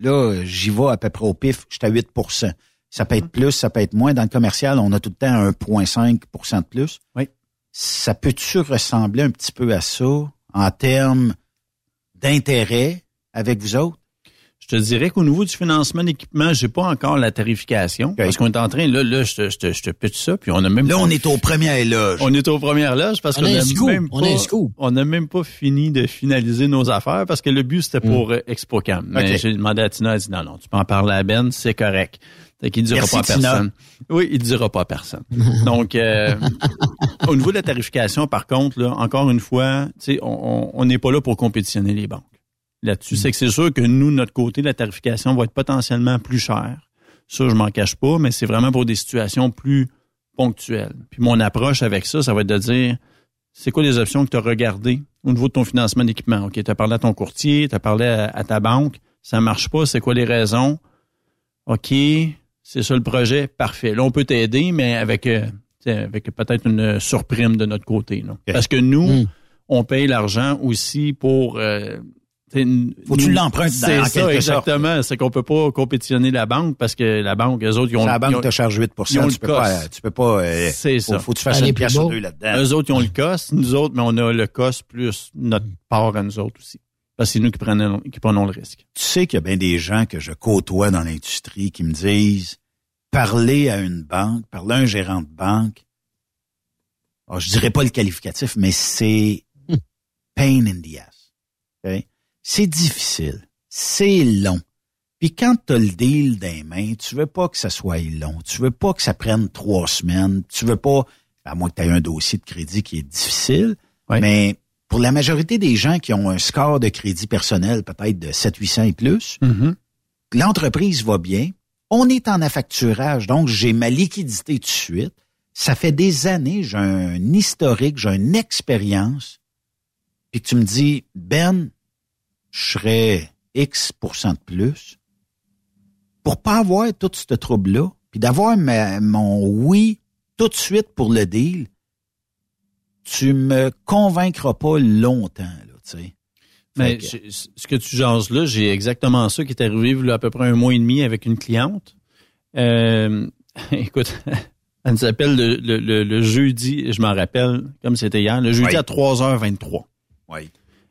là, j'y vais à peu près au pif, je suis à 8% Ça peut être plus, ça peut être moins. Dans le commercial, on a tout le temps 1,5% de plus. Oui. Ça peut-tu ressembler un petit peu à ça en termes d'intérêt avec vous autres? Je te dirais qu'au niveau du financement d'équipement, j'ai pas encore la tarification. Parce qu'on est en train, là, là, je te, je te, je te pitch ça, puis on a même Là, pas- on est au premier éloge. On est aux premières loges parce On qu'on a même on a pas- scoop. on n'a même pas fini de finaliser nos affaires parce que le but c'était pour euh, ExpoCam. Mais j'ai demandé à Tina, elle dit non, non, tu peux en parler à Ben, c'est correct. Fait qu'il dira Merci, pas à Tina. personne. Oui, il dira pas à personne. *laughs* Donc, euh, au niveau de la tarification, par contre, là, encore une fois, tu sais, on on- on n'est pas là pour compétitionner les banques. Là-dessus, c'est que c'est sûr que nous, de notre côté, la tarification va être potentiellement plus chère. Ça, je m'en cache pas, mais c'est vraiment pour des situations plus ponctuelles. Puis mon approche avec ça, ça va être de dire, c'est quoi les options que tu as regardées au niveau de ton financement d'équipement? OK, tu as parlé à ton courtier, tu as parlé à, à ta banque, ça marche pas, c'est quoi les raisons? OK, c'est ça le projet, parfait. Là, on peut t'aider, mais avec, euh, avec peut-être une surprime de notre côté. là. Parce que nous, on paye l'argent aussi pour... euh, Faut que tu l'empruntes dans- C'est ça, exactement. C'est qu'on peut pas compétitionner la banque parce que la banque, les autres, ils ont... la banque ont- te charge 8 ils ont tu le peux pas, tu peux pas, euh, C'est faut, ça. faut que tu fasses Aller une pièce sur deux là-dedans. Eux autres, ils ont le cost. Nous autres, mais on a le cost plus notre part à nous autres aussi. Parce que c'est nous qui prenons, qui prenons le risque. Tu sais qu'il y a bien des gens que je côtoie dans l'industrie qui me disent parler à une banque, parler à un gérant de banque, ah, je dirais pas le qualificatif, mais c'est pain in the ass. OK? C'est difficile. C'est long. Puis quand tu as le deal des mains, tu veux pas que ça soit long. Tu veux pas que ça prenne trois semaines. Tu veux pas, à moins que tu aies un dossier de crédit qui est difficile, mais pour la majorité des gens qui ont un score de crédit personnel peut-être de 700-800 et plus, l'entreprise va bien. On est en affacturage, donc j'ai ma liquidité tout de suite. Ça fait des années, j'ai un historique, j'ai une expérience. Puis que tu me dis, Ben, je serais X de plus pour pas avoir tout ce trouble-là, puis d'avoir mon oui tout de suite pour le deal, tu me convaincras pas longtemps, là, tu sais. Mais ce que tu jases là, j'ai exactement ça qui est arrivé à peu près un mois et demi avec une cliente. Euh, *laughs* écoute, *laughs* elle nous appelle le, le- le- le jeudi, je m'en rappelle comme c'était hier, le jeudi Oui. à 3h23. Oui.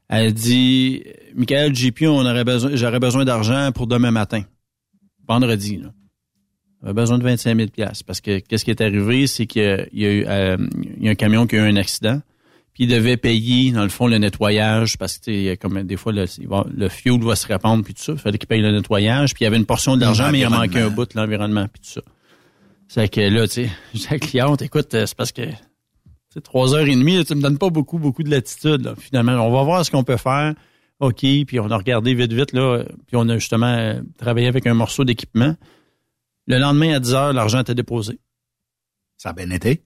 Elle dit, Michael JP, on aurait besoin, j'aurais besoin d'argent pour demain matin. Vendredi, là. J'avais besoin de 25 000 piastres parce que qu'est-ce qui est arrivé, c'est qu'il y a, y a eu, euh, il y a un camion qui a eu un accident. Puis il devait payer, dans le fond, le nettoyage parce que, a comme des fois, le, le fuel va se répandre puis tout ça. Il fallait qu'il paye le nettoyage. Puis il y avait une portion de l'argent, mais il en manquait un bout de l'environnement puis tout ça. C'est que là, tu sais, j'ai la cliente, écoute, euh, c'est parce que trois heures et demie, là, tu me donnes pas beaucoup, beaucoup de latitude. Là. Finalement, on va voir ce qu'on peut faire. OK, puis on a regardé vite, vite, là, puis on a justement euh, travaillé avec un morceau d'équipement. Le lendemain, à 10 heures, l'argent était déposé. Ça a bien été.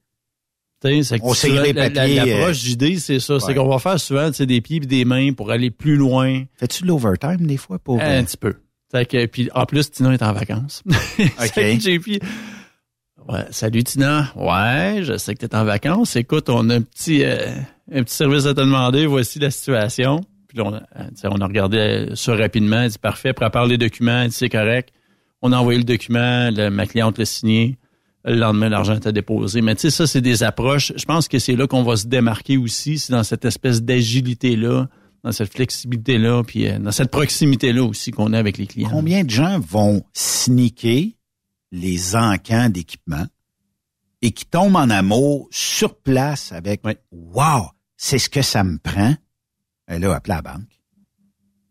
C'est que On sait les papiers, L'approche euh, d'idée, c'est ça. C'est ouais. qu'on va faire souvent des pieds et des mains pour aller plus loin. Fais-tu de l'overtime des fois pour... Un petit peu. Fait que, puis en plus, Tina est en vacances. *laughs* OK. JP, Salut Tina. Ouais, je sais que tu es en vacances. Écoute, on a un petit, euh, un petit service à te demander. Voici la situation. Puis on a, euh, on a regardé ça rapidement. Elle dit parfait, prépare les documents. C'est correct. On a envoyé le document. ma cliente l'a signé. Le lendemain, l'argent était déposé. Mais tu sais, ça, c'est des approches. Je pense que c'est là qu'on va se démarquer aussi. C'est dans cette espèce d'agilité-là, dans cette flexibilité-là, puis euh, dans cette proximité-là aussi qu'on a avec les clients. Combien de gens vont sneaker les encans d'équipement et qui tombent en amour sur place avec Wow, c'est ce que ça me prend. Et là, appelle la banque.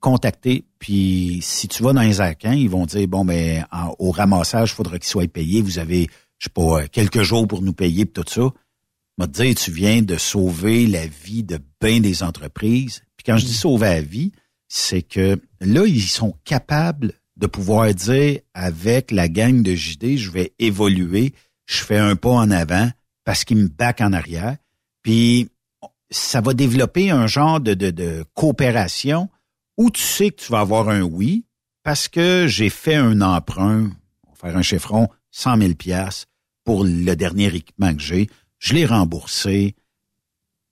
contacter. Puis si tu vas dans les arcans, ils vont dire bon ben en- au ramassage, il faudra qu'il soit payé. Vous avez, je sais pas, euh, quelques jours pour nous payer pis tout ça. M'a dire, tu viens de sauver la vie de bien des entreprises. Puis quand je dis sauver la vie, c'est que là, ils sont capables de pouvoir dire avec la gang de JD, je vais évoluer, je fais un pas en avant parce qu'ils me back en arrière. Puis ça va développer un genre de coopération où tu sais que tu vas avoir un oui parce que j'ai fait un emprunt, on va faire un chiffron, 100 000 pièces pour le dernier équipement que j'ai. Je l'ai remboursé.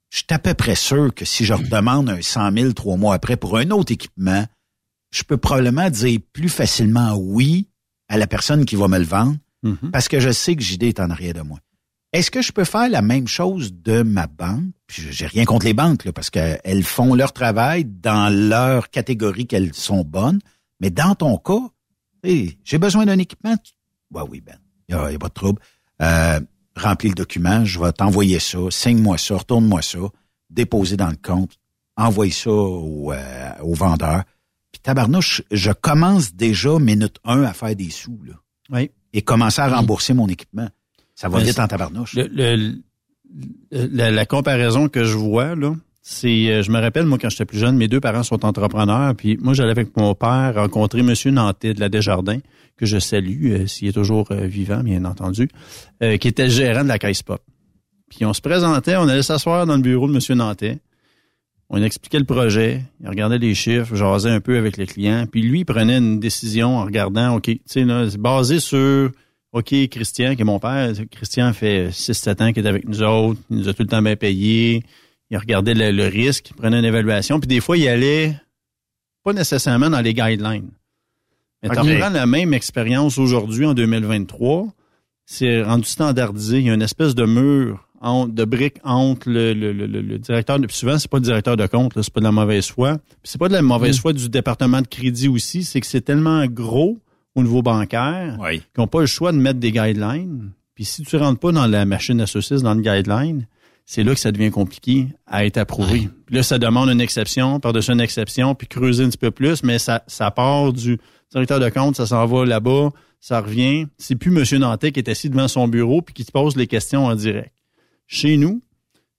Je suis à peu près sûr que si je redemande un 100 000 trois mois après pour un autre équipement, je peux probablement dire plus facilement oui à la personne qui va me le vendre parce que je sais que JD est en arrière de moi. Est-ce que je peux faire la même chose de ma banque? Puis j'ai rien contre les banques, là, parce qu'elles font leur travail dans leur catégorie qu'elles sont bonnes. Mais dans ton cas, j'ai besoin d'un équipement. Ouais, oui, Ben. Il n'y a, y a pas de trouble. Euh, remplis le document, je vais t'envoyer ça, signe-moi ça, retourne-moi ça, déposer dans le compte, envoie ça au, euh, au vendeur. Puis tabarnouche, je commence déjà minute 1 à faire des sous. Là, Oui. et commencer à rembourser mon équipement. Ça va vite en tabarnouche. Le- le- le- la, la comparaison que je vois, là, c'est, euh, je me rappelle, moi, quand j'étais plus jeune, mes deux parents sont entrepreneurs, puis moi, j'allais avec mon père rencontrer Monsieur Nantais de la Desjardins, que je salue, euh, s'il est toujours euh, vivant, bien entendu, euh, qui était le gérant de la Caisse Pop. Puis on se présentait, on allait s'asseoir dans le bureau de Monsieur Nantais, on expliquait le projet, il regardait les chiffres, jasait un peu avec les clients, puis lui, il prenait une décision en regardant, OK, tu sais, là, c'est basé sur OK, Christian, qui est mon père, Christian fait 6-7 ans qu'il est avec nous autres, il nous a tout le temps bien payé, il regardait le, le risque, il prenait une évaluation, puis des fois, il allait pas nécessairement dans les guidelines. Mais OK. tu reprends la même expérience aujourd'hui, en 2023, c'est rendu standardisé, il y a une espèce de mur, entre- de briques entre le, le, le, le- directeur, de, puis souvent, c'est pas le directeur de compte, c'est pas de la mauvaise foi, puis c'est pas de la mauvaise foi du département de crédit aussi, c'est que c'est tellement gros au niveau bancaire Oui. qui n'ont pas le choix de mettre des guidelines. Puis si tu rentres pas dans la machine à saucisses, dans le guideline, c'est là que ça devient compliqué à être approuvé. Puis là, ça demande une exception, par-dessus une exception, puis creuser un petit peu plus, mais ça, ça part du directeur de compte, ça s'en va là-bas, ça revient. C'est plus M. Nantais qui est assis devant son bureau puis qui te pose les questions en direct. Chez nous,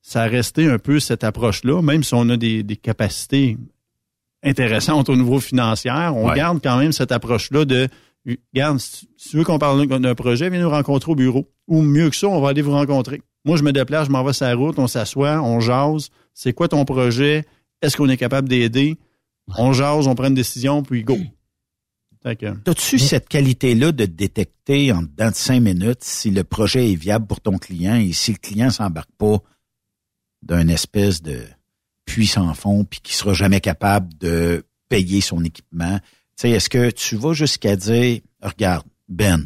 ça a resté un peu cette approche-là, même si on a des, des capacités intéressantes au niveau financier, on Ouais. garde quand même cette approche-là de tu- si tu veux qu'on parle d'un projet, viens nous rencontrer au bureau. Ou mieux que ça, on va aller vous rencontrer. Moi, je me déplace, je m'en vais sur la route, on s'assoit, on jase. C'est quoi ton projet? Est-ce qu'on est capable d'aider? On jase, on prend une décision, puis go. As-tu cette qualité-là de détecter en dedans de cinq minutes si le projet est viable pour ton client et si le client s'embarque pas d'un espèce de puits sans fond puis qui sera jamais capable de payer son équipement? Tu sais, est-ce que tu vas jusqu'à dire, regarde, Ben,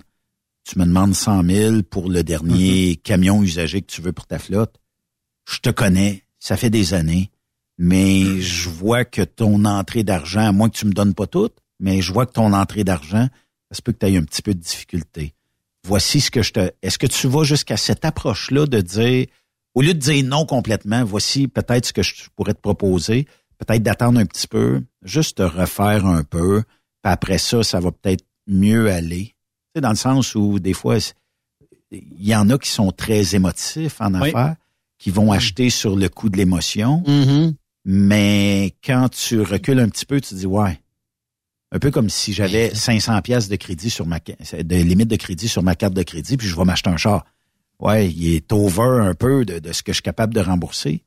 tu me demandes 100 000 pour le dernier camion usagé que tu veux pour ta flotte. Je te connais, ça fait des années, mais je vois que ton entrée d'argent, à moins que tu me donnes pas tout, mais je vois que ton entrée d'argent, ça se peut que tu aies un petit peu de difficulté. Voici ce que je te... Est-ce que tu vas jusqu'à cette approche-là de dire, au lieu de dire non complètement, voici peut-être ce que je pourrais te proposer, peut-être d'attendre un petit peu, juste te refaire un peu, puis après ça, ça va peut-être mieux aller. Tu sais, dans le sens où des fois, c'est- il y en a qui sont très émotifs en Oui. affaires, qui vont acheter sur le coup de l'émotion, mais quand tu recules un petit peu, tu dis, ouais, un peu comme si j'avais 500 pièces de crédit sur ma de limite de crédit sur ma carte de crédit puis je vais m'acheter un char. Ouais, il est over un peu de, de ce que je suis capable de rembourser.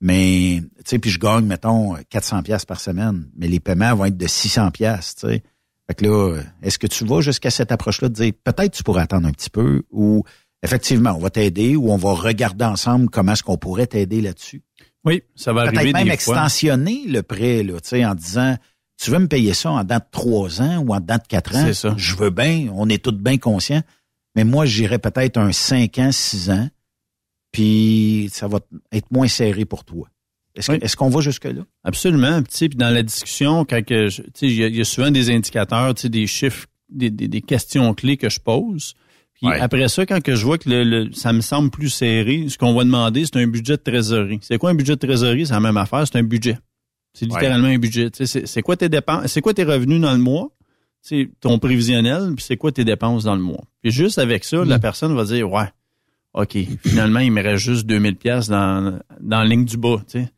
Mais tu sais puis je gagne mettons 400 pièces par semaine, mais les paiements vont être de 600 pièces, tu sais. Fait que là, est-ce que tu vas jusqu'à cette approche-là de dire peut-être tu pourrais attendre un petit peu ou effectivement on va t'aider ou on va regarder ensemble comment est-ce qu'on pourrait t'aider là-dessus? Oui, ça va arriver Peut-être même des fois. extensionner le prêt, là, tu sais, en disant, tu veux me payer ça en dedans de trois ans ou en dedans de quatre ans? C'est ça. Je veux bien, on est tous bien conscients. Mais moi, j'irais peut-être un cinq ans, six ans, puis ça va être moins serré pour toi. Est-ce Oui. qu'on va jusque-là? Absolument. Puis, dans la discussion, quand il y, a- il y a souvent des indicateurs, des chiffres, des, des- des questions clés que je pose. Puis Ouais. après ça, quand que je vois que le, le- ça me semble plus serré, ce qu'on va demander, c'est un budget de trésorerie. C'est quoi un budget de trésorerie? C'est la même affaire, c'est un budget. C'est littéralement un budget. C'est quoi tes dépenses, c'est quoi tes revenus dans le mois, c'est ton prévisionnel, puis c'est quoi tes dépenses dans le mois? Puis juste avec ça, la personne va dire ouais, ok, finalement il me reste juste 2000 pièces dans dans la ligne du bas. Tu sais,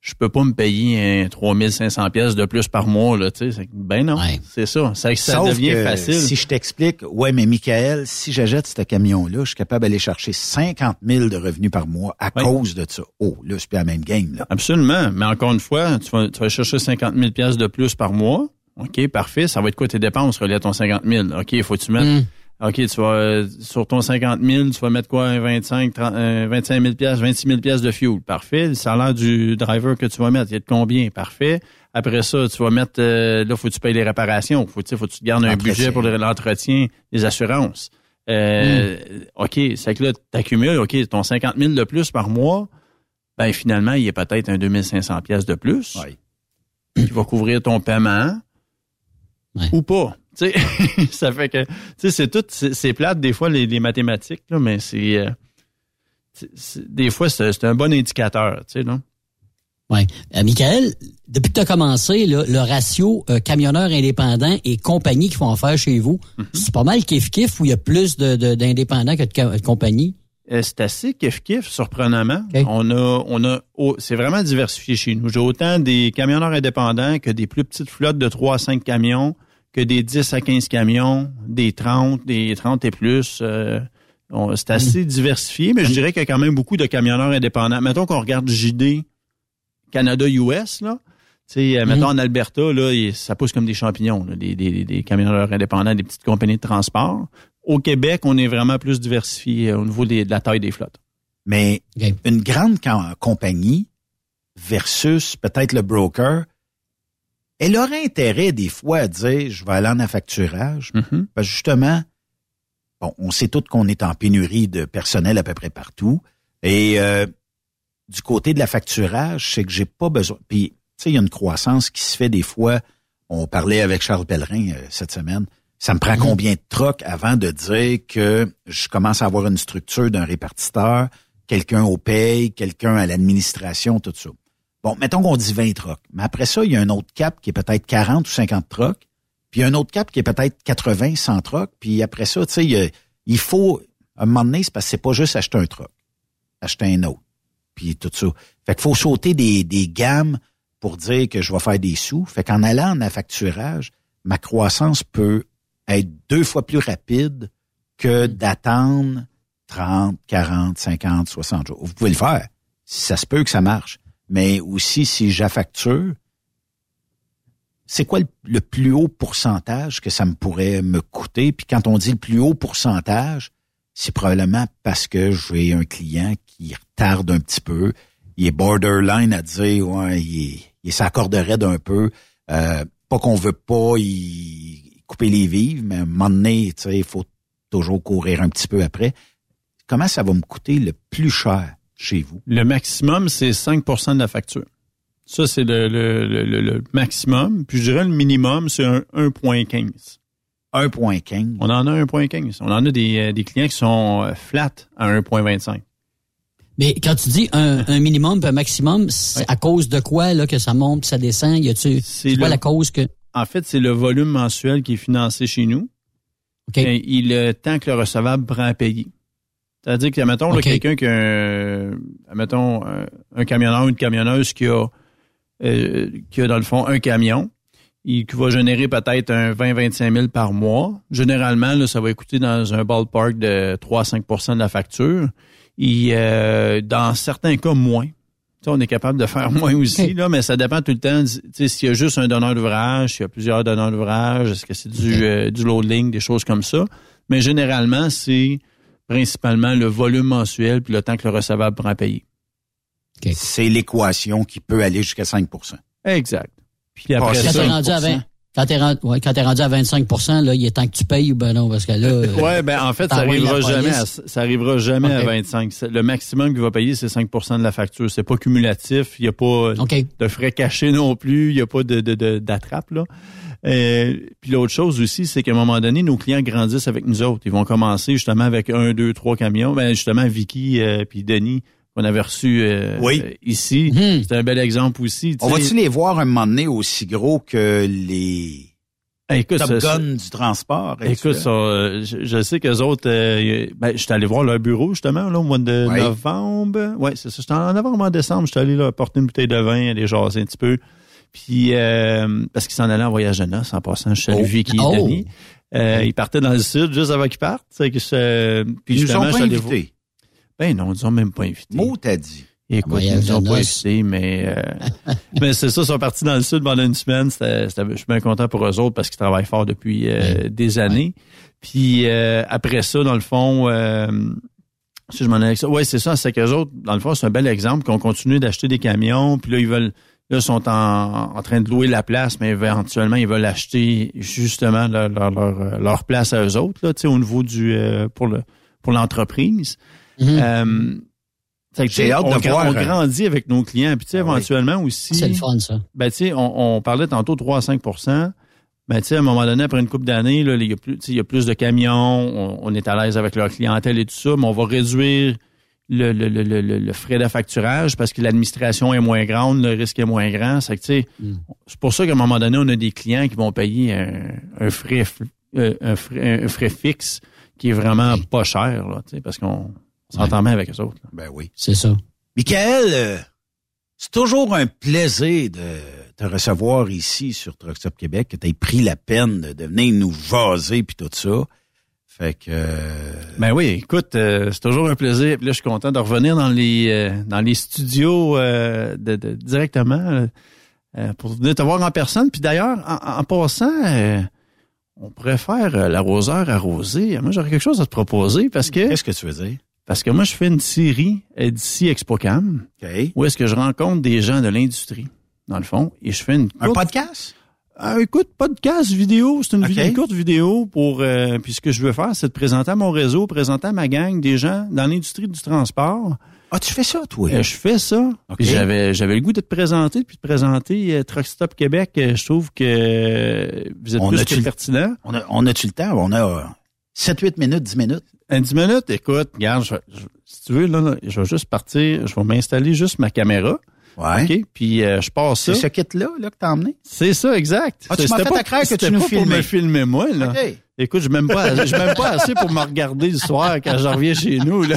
je peux pas me payer un 3500 pièces de plus par mois là. Tu sais, C'est- ben non, c'est ça. Ça, ça Sauf devient que facile. Si je t'explique, ouais, mais Michael, si j'achète ce camion-là, je suis capable d'aller chercher 50 000 de revenus par mois à cause de ça. Oh, là, c'est plus la même game, là. Absolument. Mais encore une fois, tu vas, tu vas chercher 50 000 pièces de plus par mois. OK, parfait. Ça va être quoi tes dépenses? Reliées à ton 50 000? OK, il faut que tu mettes... OK, tu vas, euh, sur ton 50 000, tu vas mettre quoi? Un 25, 30, euh, 25 000 pièces, 26 000 pièces de fuel. Parfait. Le salaire du driver que tu vas mettre, il est de combien? Parfait. Après ça, tu vas mettre, euh, là, faut que tu payes les réparations. Faut, tu faut que tu te gardes un budget pour le- l'entretien, les assurances. Euh, OK, c'est que là, t'accumules, OK, ton 50 000 de plus par mois, ben finalement, il y a peut-être un 2500 pièces de plus qui va couvrir ton paiement ou pas. Tu sais, *laughs* ça fait que, tu sais, c'est tout, c'est plate des fois les, les mathématiques, là, mais c'est, euh, des fois c'est un bon indicateur, tu sais, non? Oui. Euh, Michael, depuis que tu as commencé, là, le ratio euh, camionneurs indépendants et compagnies qui font affaire chez vous, Mm-hmm. c'est pas mal kiff-kiff où il y a plus de- de- d'indépendants que de, de compagnies? Euh, c'est assez kiff-kiff, surprenamment. On a, on a, oh, c'est vraiment diversifié chez nous. J'ai autant des camionneurs indépendants que des plus petites flottes de 3 à 5 camions, que des 10 à 15 camions, des 30, des 30 et plus. euh, c'est assez diversifié, mais je dirais qu'il y a quand même beaucoup de camionneurs indépendants. Mettons qu'on regarde JD Canada-US, là. Tu sais, euh, mettons en Alberta, là, ça pousse comme des champignons, là, des, des, des camionneurs indépendants, des petites compagnies de transport. Au Québec, on est vraiment plus diversifié euh, au niveau des- de la taille des flottes. Mais une grande com- compagnie versus peut-être le broker, elle aurait intérêt des fois à dire je vais aller en affacturage. Parce que justement, bon, on sait tous qu'on est en pénurie de personnel à peu près partout. Et euh, du côté de la facturage, c'est que j'ai pas besoin. Puis, tu sais, il y a une croissance qui se fait des fois. On parlait avec Charles Pellerin euh, cette semaine. Ça me prend combien de trocs avant de dire que je commence à avoir une structure d'un répartiteur, quelqu'un au paye, quelqu'un à l'administration, tout ça? Bon, mettons qu'on dit 20 trocs. Mais après ça, il y a un autre cap qui est peut-être 40 ou 50 trocs. Puis il y a un autre cap qui est peut-être 80, 100 trocs. Puis après ça, tu sais, il, faut, à un moment donné, c'est parce que c'est pas juste acheter un troc. Acheter un autre. Puis tout ça. Fait qu'il faut sauter des, des gammes pour dire que je vais faire des sous. Fait qu'en allant en affacturage, ma croissance peut être deux fois plus rapide que d'attendre 30, 40, 50, 60 jours. Vous pouvez le faire. Si ça se peut que ça marche. Mais aussi, si j'affacture, c'est quoi le, plus haut pourcentage que ça me pourrait me coûter? Puis quand on dit le plus haut pourcentage, c'est probablement parce que j'ai un client qui retarde un petit peu. Il est borderline à dire, ouais, il, s'accorderait d'un peu. Euh, pas qu'on veut pas y couper les vives, mais à un moment donné, il faut toujours courir un petit peu après. Comment ça va me coûter le plus cher? Chez vous? Le maximum, c'est 5% de la facture. Ça, c'est le, le, le, le- le maximum. Puis je dirais le minimum, c'est un 1,15. 1,15. On en a 1,15. On en a des, euh, des clients qui sont euh, flat à 1,25. Mais quand tu dis un, *laughs* un minimum et un maximum, c'est à cause de quoi là que ça monte, ça descend? Y a-tu c'est quoi la cause que En fait, c'est le volume mensuel qui est financé chez nous. Et il le temps que le recevable prend à payer. C'est-à-dire que, mettons, là, OK. quelqu'un qui a, un, mettons, un, un camionneur ou une camionneuse qui a, euh, qui a, dans le fond, un camion, il, qui va générer peut-être un 20-25 000 par mois. Généralement, là, ça va coûter dans un ballpark de 3-5% de la facture. Et, euh, dans certains cas, moins. Tu sais, on est capable de faire *laughs* moins aussi, là, mais ça dépend tout le temps. Tu sais, s'il y a juste un donneur d'ouvrage, s'il y a plusieurs donneurs d'ouvrage, est-ce que c'est du, euh, du loading, des choses comme ça. Mais généralement, c'est principalement le volume mensuel puis le temps que le recevable prend à payer. C'est l'équation qui peut aller jusqu'à 5% Exact. Puis après quand ça, t'es rendu à 20, quand t'es rendu, ouais, quand t'es rendu à 25 là, il est temps que tu payes ou ben non, parce que là. euh, *laughs* Ouais, ben en fait, ça arrivera jamais à, ça arrivera jamais à 25. C'est- Le maximum qu'il va payer, c'est 5% de la facture. C'est pas cumulatif. Il n'y a pas de frais cachés non plus. Il n'y a pas de, de, de- d'attrape, là. Euh, puis l'autre chose aussi, c'est qu'à un moment donné, nos clients grandissent avec nous autres. Ils vont commencer justement avec un, deux, trois camions. Ben justement, Vicky euh, puis Denis qu'on avait reçus euh, Oui. euh, ici. C'est un bel exemple aussi. tu On va-tu les voir un moment donné aussi gros que les Ah, écoute, Top ça- Gun du transport? Écoute, ça, euh, je, je sais qu'eux autres, euh, ben, j'étais allé voir leur bureau justement là, au mois de novembre. Ouais, c'est ça. J'étais en novembre, en décembre, j'étais allé leur porter une bouteille de vin, aller jaser un petit peu. Puis euh, parce qu'ils s'en allaient en voyage de noces, en passant, je salue Oh. Vicky et Oh. Denis. Euh, Ils partaient dans le sud juste avant qu'ils partent. C'est que je, puis Ils nous ont pas invités. Ben non, ils nous ont même pas invités. Mot t'as dit. Écoute, ils nous ont pas invités, mais, euh, *laughs* mais c'est ça, ils sont partis dans le sud pendant une semaine. C'était, c'était- je suis bien content pour eux autres parce qu'ils travaillent fort depuis euh, des années. Puis euh, après ça, dans le fond, euh, si je m'en allais avec ça, ouais, c'est ça, c'est qu'eux autres, dans le fond, c'est un bel exemple qu'on continue d'acheter des camions, puis là, ils veulent, là, sont en, en train de louer la place, mais éventuellement, ils veulent acheter justement leur, leur, leur, leur place à eux autres, là, au niveau du, euh, pour le, pour l'entreprise. Euh, fait que, J'ai hâte on, de voir, on euh, grandit avec nos clients. Puis, tu sais, éventuellement aussi. C'est le fun, ça. Ben, tu sais, on, on parlait tantôt 3 à 5 ben, tu sais, à un moment donné, après une couple d'années, il y a plus, y a plus de camions, on, on est à l'aise avec leur clientèle et tout ça, mais on va réduire le, le, le, le, le frais d'affacturage parce que l'administration est moins grande, le risque est moins grand. C'est que, tu sais, c'est pour ça qu'à un moment donné, on a des clients qui vont payer un, un frais, f- euh, un, frais, un frais fixe qui est vraiment pas cher, là, tu sais, parce qu'on s'entend bien avec eux autres. là. Ben oui. C'est ça. Michael, euh, c'est toujours un plaisir de te recevoir ici sur Truck Stop Québec, que tu aies pris la peine de, de venir nous jaser puis tout ça. Fait que... euh, Ben oui, écoute, euh, c'est toujours un plaisir. Puis là, je suis content de revenir dans les euh, dans les studios de, de- directement pour venir te voir en personne. Puis d'ailleurs, en, en passant, on pourrait faire l'arroseur arrosé. Moi, j'aurais quelque chose à te proposer parce que Qu'est-ce que tu veux dire? parce que moi, je fais une série d'ici ExpoCam OK. où est-ce que je rencontre des gens de l'industrie, dans le fond, et je fais une Un podcast? Ah, écoute, podcast vidéo, c'est une vidéo- courte vidéo pour. euh, puis ce que je veux faire, c'est de présenter à mon réseau, présenter à ma gang des gens dans l'industrie du transport. Ah, tu fais ça, toi? Euh, je fais ça. J'avais j'avais le goût de te présenter puis de présenter euh, Truck Stop Québec. Euh, Je trouve que euh, vous êtes On plus que pertinent. On a, on a-tu le temps? On a euh, 7-8 minutes, 10 minutes. Un 10 minutes, écoute, regarde, je- je- si tu veux, là, là, je vais juste partir, je vais m'installer juste ma caméra. Ouais. OK? Puis euh, je passe ça. C'est ce kit-là là, que t'as emmené? C'est ça, exact. Ah, tu m'as C'était fait pas- à croire que tu nous pas pour filmais. me filmer, moi, là. Écoute, je m'aime pas, je m'aime pas *laughs* assez pour me regarder le soir quand je reviens chez nous, là.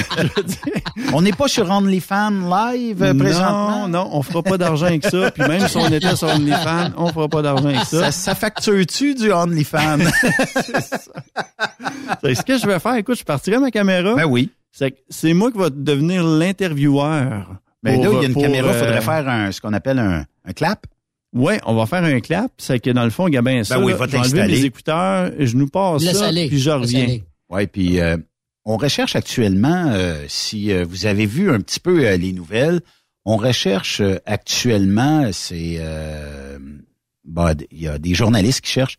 *laughs* On n'est pas sur OnlyFans live euh, présentement? Non, non, on fera pas d'argent avec ça. Puis même si on était sur OnlyFans, on fera pas d'argent avec ça. Ça, ça facture-tu du OnlyFans? *laughs* C'est ce que je vais faire. Écoute, je partirai ma caméra. ben oui. C'est que c'est moi qui va devenir l'intervieweur. Ben Pour- là, il y a une pour, caméra, il euh, faudrait faire un, ce qu'on appelle un, un clap. Ouais, on va faire un clap. C'est que dans le fond, Gabin, ça, oui, va je vais enlever t'installer. mes écouteurs, je nous passe Laisse ça, aller. puis je reviens. Oui, puis euh, on recherche actuellement, euh, si euh, vous avez vu un petit peu euh, les nouvelles, on recherche euh, actuellement, c'est euh, bah, il y a des journalistes qui cherchent.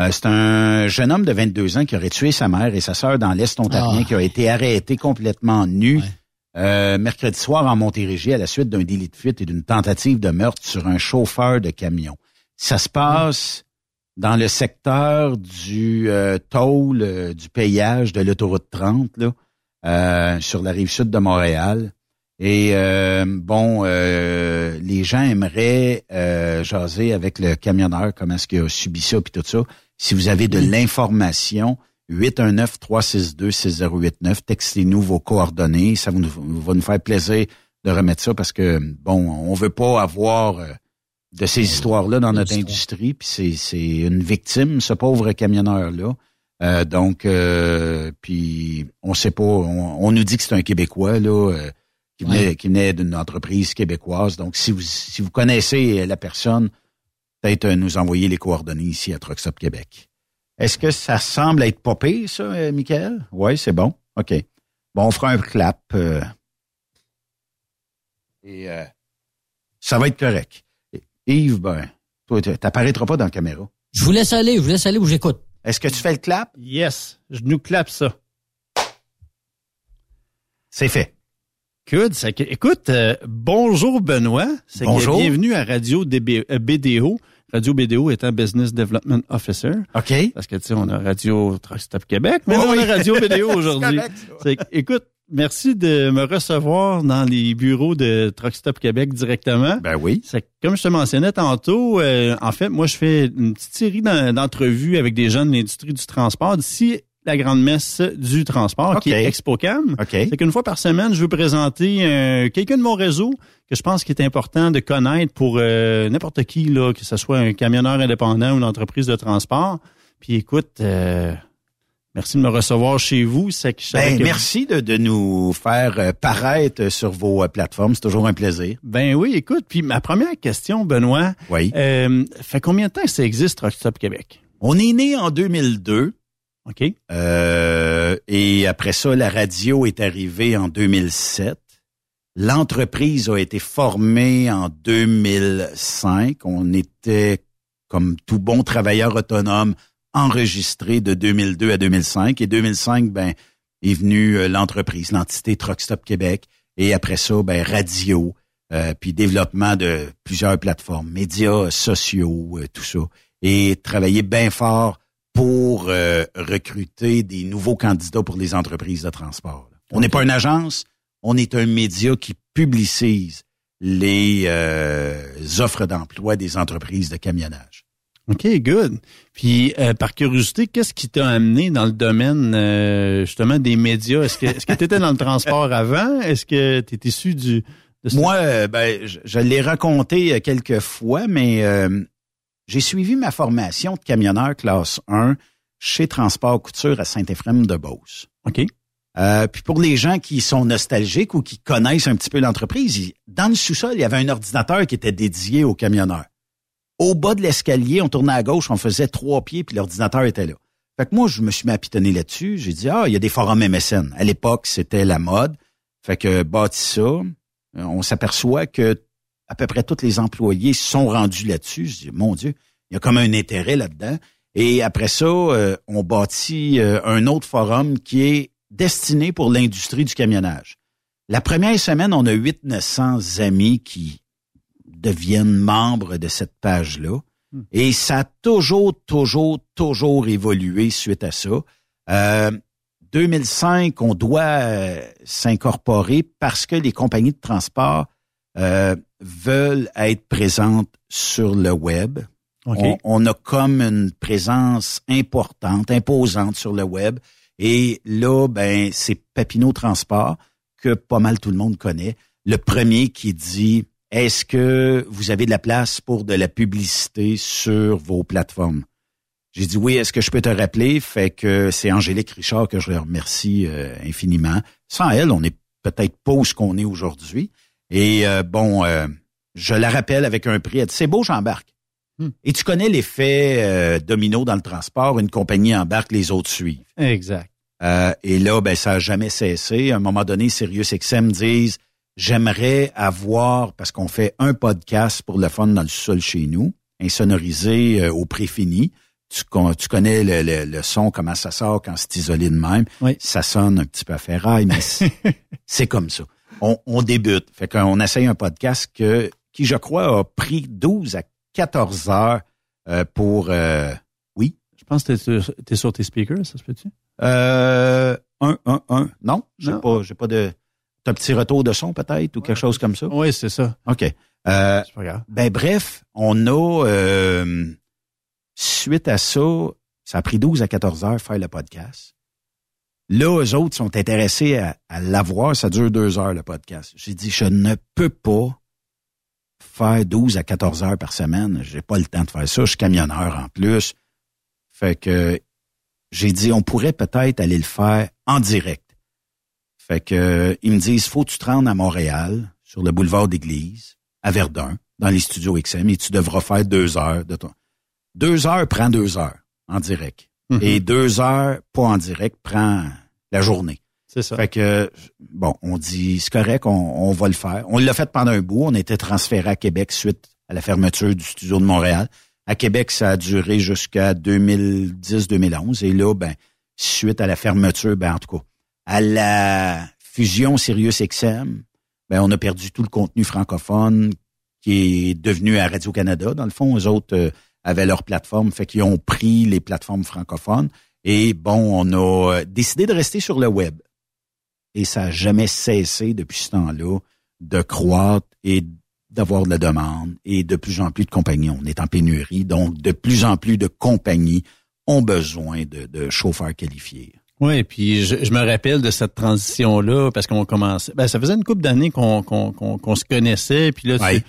Euh, c'est un jeune homme de 22 ans qui aurait tué sa mère et sa sœur dans l'Est ontarien, Ah. qui a été arrêté complètement nu Ouais. Euh, mercredi soir en Montérégie à la suite d'un délit de fuite et d'une tentative de meurtre sur un chauffeur de camion. Ça se passe dans le secteur du euh, toll, euh, du payage de l'autoroute 30, là, euh, sur la rive sud de Montréal. Et euh, bon, euh, les gens aimeraient euh, jaser avec le camionneur, comment est-ce qu'il a subi ça, puis tout ça. Si vous avez de l'information, 819-362-6089, textez-nous vos coordonnées. Ça va nous faire plaisir de remettre ça parce que, bon, on veut pas avoir euh, de ces histoires-là dans notre industrie. Puis c'est, c'est une victime, ce pauvre camionneur-là. Euh, donc, euh, puis on sait pas, on, on nous dit que c'est un Québécois là, euh, qui venait, Ouais. qui venait d'une entreprise québécoise. Donc, si vous si vous connaissez la personne, peut-être euh, nous envoyer les coordonnées ici à Truck Stop Québec. Est-ce que ça semble être pas pire, ça, euh, Michael? Oui, c'est bon. OK. Bon, on fera un clap. euh, et euh, ça va être correct. Et- Yves, ben, toi, tu t'apparaîtras pas dans la caméra. Je vous laisse aller, je vous laisse aller où j'écoute. Est-ce que tu fais le clap? Yes, je nous clappe ça. C'est fait. Good. écoute, euh, bonjour Benoît. Bonjour. bienvenue à Radio DB, euh, BDO. Radio BDO étant Business Development Officer. OK. Parce que, tu sais, on a Radio Truck Stop Québec, mais là, on oui. a Radio BDO *laughs* aujourd'hui. écoute, merci de me recevoir dans les bureaux de Truck Stop Québec directement. Ben oui. C'est comme je te mentionnais tantôt, euh, en fait, moi je fais une petite série d'en- d'entrevues avec des gens de l'industrie du transport d'ici la grande messe du transport qui est ExpoCam. OK. C'est qu'une fois par semaine, je veux présenter euh, quelqu'un de mon réseau que je pense qu'il est important de connaître pour euh, n'importe qui, là, que ce soit un camionneur indépendant ou une entreprise de transport. Puis écoute, euh, merci de me recevoir chez vous. C'est que Ben, que- merci de, de nous faire euh, paraître sur vos plateformes. C'est toujours un plaisir. Ben oui, écoute, puis ma première question, Benoît. Oui. Euh, fait combien de temps que ça existe, Truck Stop Québec? On est né en 2002. OK. Euh, et après ça, la radio est arrivée en 2007. L'entreprise a été formée en 2005. On était, comme tout bon travailleur autonome, enregistré de 2002 à 2005. Et 2005, ben, est venue euh, l'entreprise, l'entité Truck Stop Québec. Et après ça, ben, radio, euh, puis développement de plusieurs plateformes, médias sociaux, euh, tout ça. Et travailler bien fort pour euh, recruter des nouveaux candidats pour les entreprises de transport. On n'est pas une agence, on est un média qui publicise les euh, offres d'emploi des entreprises de camionnage. OK, good. Puis, euh, par curiosité, qu'est-ce qui t'a amené dans le domaine, euh, justement, des médias? Est-ce que est-ce que tu étais dans le transport *laughs* avant? Est-ce que tu es issu du... de ce- Moi, euh, ben, je, je l'ai raconté euh, quelques fois, mais euh, j'ai suivi ma formation de camionneur classe 1 chez Transport Couture à Saint-Éphrem-de-Beauce. OK. Euh, puis pour les gens qui sont nostalgiques ou qui connaissent un petit peu l'entreprise, dans le sous-sol, il y avait un ordinateur qui était dédié aux camionneurs. Au bas de l'escalier, on tournait à gauche, on faisait trois pieds, puis l'ordinateur était là. Fait que moi, je me suis mis à pitonner là-dessus. J'ai dit, ah, il y a des forums MSN. À l'époque, c'était la mode. Fait que bâti ça. On s'aperçoit que à peu près tous les employés sont rendus là-dessus. Je dis, mon Dieu, il y a comme un intérêt là-dedans. Et après ça, euh, on bâtit euh, un autre forum qui est destiné pour l'industrie du camionnage. La première semaine, on a 800-900 amis qui deviennent membres de cette page-là. Et ça a toujours, toujours, toujours évolué suite à ça. Euh, 2005, on doit euh, s'incorporer parce que les compagnies de transport euh, veulent être présentes sur le web. OK. On, on a comme une présence importante, imposante sur le web. Et là, ben, c'est Papineau Transport que pas mal tout le monde connaît. Le premier qui dit est-ce que vous avez de la place pour de la publicité sur vos plateformes? J'ai dit oui, est-ce que je peux te rappeler? Fait que c'est Angélique Richard que je remercie euh, infiniment. Sans elle, on n'est peut-être pas où ce qu'on est aujourd'hui. Et euh, bon, euh, je la rappelle avec un prix. Elle dit, c'est beau, j'embarque. Et tu connais l'effet euh, domino dans le transport. Une compagnie embarque, les autres suivent. Exact. Euh, et là, ben, ça a jamais cessé. À un moment donné, SiriusXM disent, j'aimerais avoir, parce qu'on fait un podcast pour le fun dans le sol chez nous, insonorisé au prix fini. Tu, con- tu connais le, le- le son, comment ça sort quand c'est isolé de même? Ça sonne un petit peu à ferraille, mais *laughs* c'est comme ça. On, on débute. Fait qu'on essaye un podcast que, qui, je crois, a pris 12 à 14 heures euh, pour... euh, oui? Je pense que t'es sur, t'es sur tes speakers, ça se peut-tu? Euh, un, un, un. Non, j'ai pas, j'ai pas de. T'as un petit retour de son peut-être ou quelque chose comme ça? Oui, c'est ça. Ok. Euh, C'est pas grave. ben bref, on a euh, suite à ça, ça a pris 12 à 14 heures faire le podcast. Là, eux autres sont intéressés à, à l'avoir. Ça dure deux heures le podcast. J'ai dit, je ne peux pas faire 12 à 14 heures par semaine. J'ai pas le temps de faire ça. Je suis camionneur en plus. Fait que j'ai dit, on pourrait peut-être aller le faire en direct. Fait que ils me disent, faut que tu te rendes à Montréal, sur le boulevard d'Église, à Verdun, dans les studios XM, et tu devras faire deux heures de ton. Deux heures prend deux heures en direct. Et deux heures pas en direct prend la journée. C'est ça. Fait que bon, on dit c'est correct, on, on va le faire. On l'a fait pendant un bout. On était transféré à Québec suite à la fermeture du studio de Montréal. À Québec, ça a duré jusqu'à 2010-2011. Et là, ben, suite à la fermeture, ben, en tout cas, à la fusion Sirius XM, ben, on a perdu tout le contenu francophone qui est devenu à Radio-Canada. Dans le fond, eux autres euh, avaient leur plateforme, fait qu'ils ont pris les plateformes francophones. Et bon, on a euh, décidé de rester sur le web. et ça n'a jamais cessé depuis ce temps-là de croître et d'avoir de la demande et de plus en plus de compagnies. On est en pénurie, donc de plus en plus de compagnies ont besoin de, de chauffeurs qualifiés. Oui, puis je, je me rappelle de cette transition-là parce qu'on commençait. Ben, ça faisait une couple d'années qu'on qu'on qu'on qu'on se connaissait, puis là, tu- Ouais.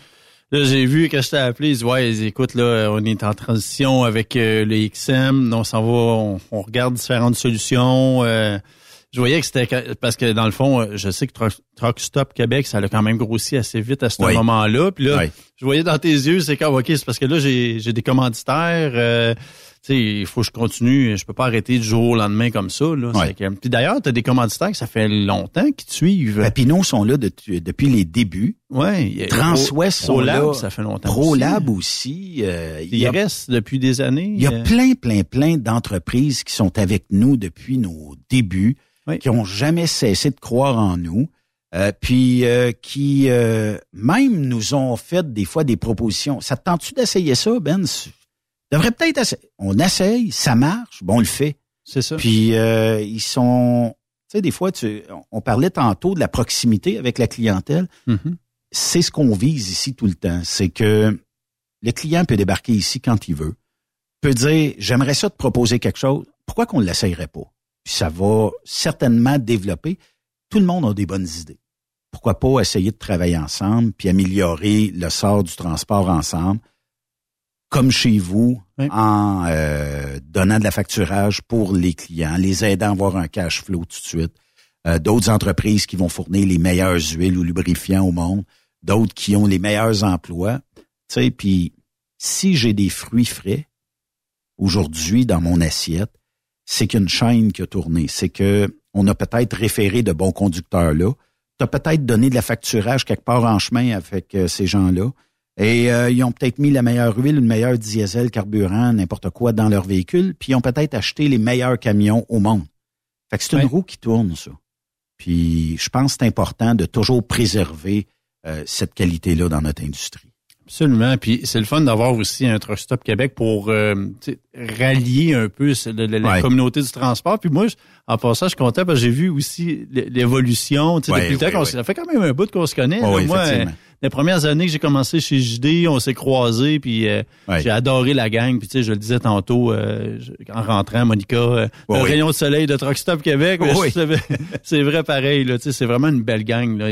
Là j'ai vu que je t'ai appelé, ils disent ouais, écoute là, on est en transition avec euh, le XM, on s'en va, on, on regarde différentes solutions. euh, je voyais que c'était parce que dans le fond, euh, je sais que Truck, Stop Québec, ça a quand même grossi assez vite à ce Oui. moment-là. Puis là, Oui. je voyais dans tes yeux, c'est comme ok, c'est parce que là j'ai j'ai des commanditaires. euh, sais, il faut que je continue. Je peux pas arrêter du jour au lendemain comme ça. Là. Ouais. Que- Puis d'ailleurs, tu as des commanditaires que ça fait longtemps qui te suivent. Papineau sont là de- depuis les débuts. Ouais. il Transwest sont là. ProLab, ça fait longtemps. ProLab aussi. euh, Il, y a- reste depuis des années. Il y a euh, plein, plein, plein d'entreprises qui sont avec nous depuis nos débuts, qui ont jamais cessé de croire en nous, euh, puis euh, qui euh, même nous ont fait des fois des propositions. Ça te tente-tu d'essayer ça, Ben? Devrait peut-être essayer. On essaye, ça marche, bon, on le fait. C'est ça. Puis euh, ils sont... Tu sais, des fois, tu, on parlait tantôt de la proximité avec la clientèle. Mhm. C'est ce qu'on vise ici tout le temps. C'est que le client peut débarquer ici quand il veut, peut dire j'aimerais ça te proposer quelque chose. Pourquoi qu'on ne l'essayerait pas? Puis ça va certainement développer. Tout le monde a des bonnes idées. Pourquoi pas essayer de travailler ensemble puis améliorer le sort du transport ensemble, comme chez vous, en euh, donnant de la facturage pour les clients, les aidant à avoir un cash flow tout de suite. Euh, d'autres entreprises qui vont fournir les meilleures huiles ou lubrifiants au monde, d'autres qui ont les meilleurs emplois. Tu sais, puis si j'ai des fruits frais aujourd'hui dans mon assiette, c'est qu'une chaîne qui a tourné. C'est que on a peut-être référé de bons conducteurs là. Tu as peut-être donné de la facturage quelque part en chemin avec euh, ces gens-là. Et euh, ils ont peut-être mis la meilleure huile, une meilleure diesel, carburant, n'importe quoi dans leur véhicule, puis ils ont peut-être acheté les meilleurs camions au monde. Fait que c'est une roue qui tourne, ça. Puis je pense que c'est important de toujours préserver euh, cette qualité-là dans notre industrie. Absolument. Puis c'est le fun d'avoir aussi un Truck Stop Québec pour euh, rallier un peu la Ouais. communauté du transport. Puis moi, en passant, je suis content parce que j'ai vu aussi l'évolution. Ouais, depuis le temps qu'on ça fait quand même un bout qu'on se connaît. Ouais, là. moi, les premières années que j'ai commencé chez JD, on s'est croisés, puis euh, j'ai adoré la gang. Puis tu sais, je le disais tantôt euh, en rentrant, Monica, euh, Ouais, le ouais. rayon de soleil de Truck Stop Québec. Ouais, je savais- c'est vrai pareil. Là, tu sais, c'est vraiment une belle gang. Là.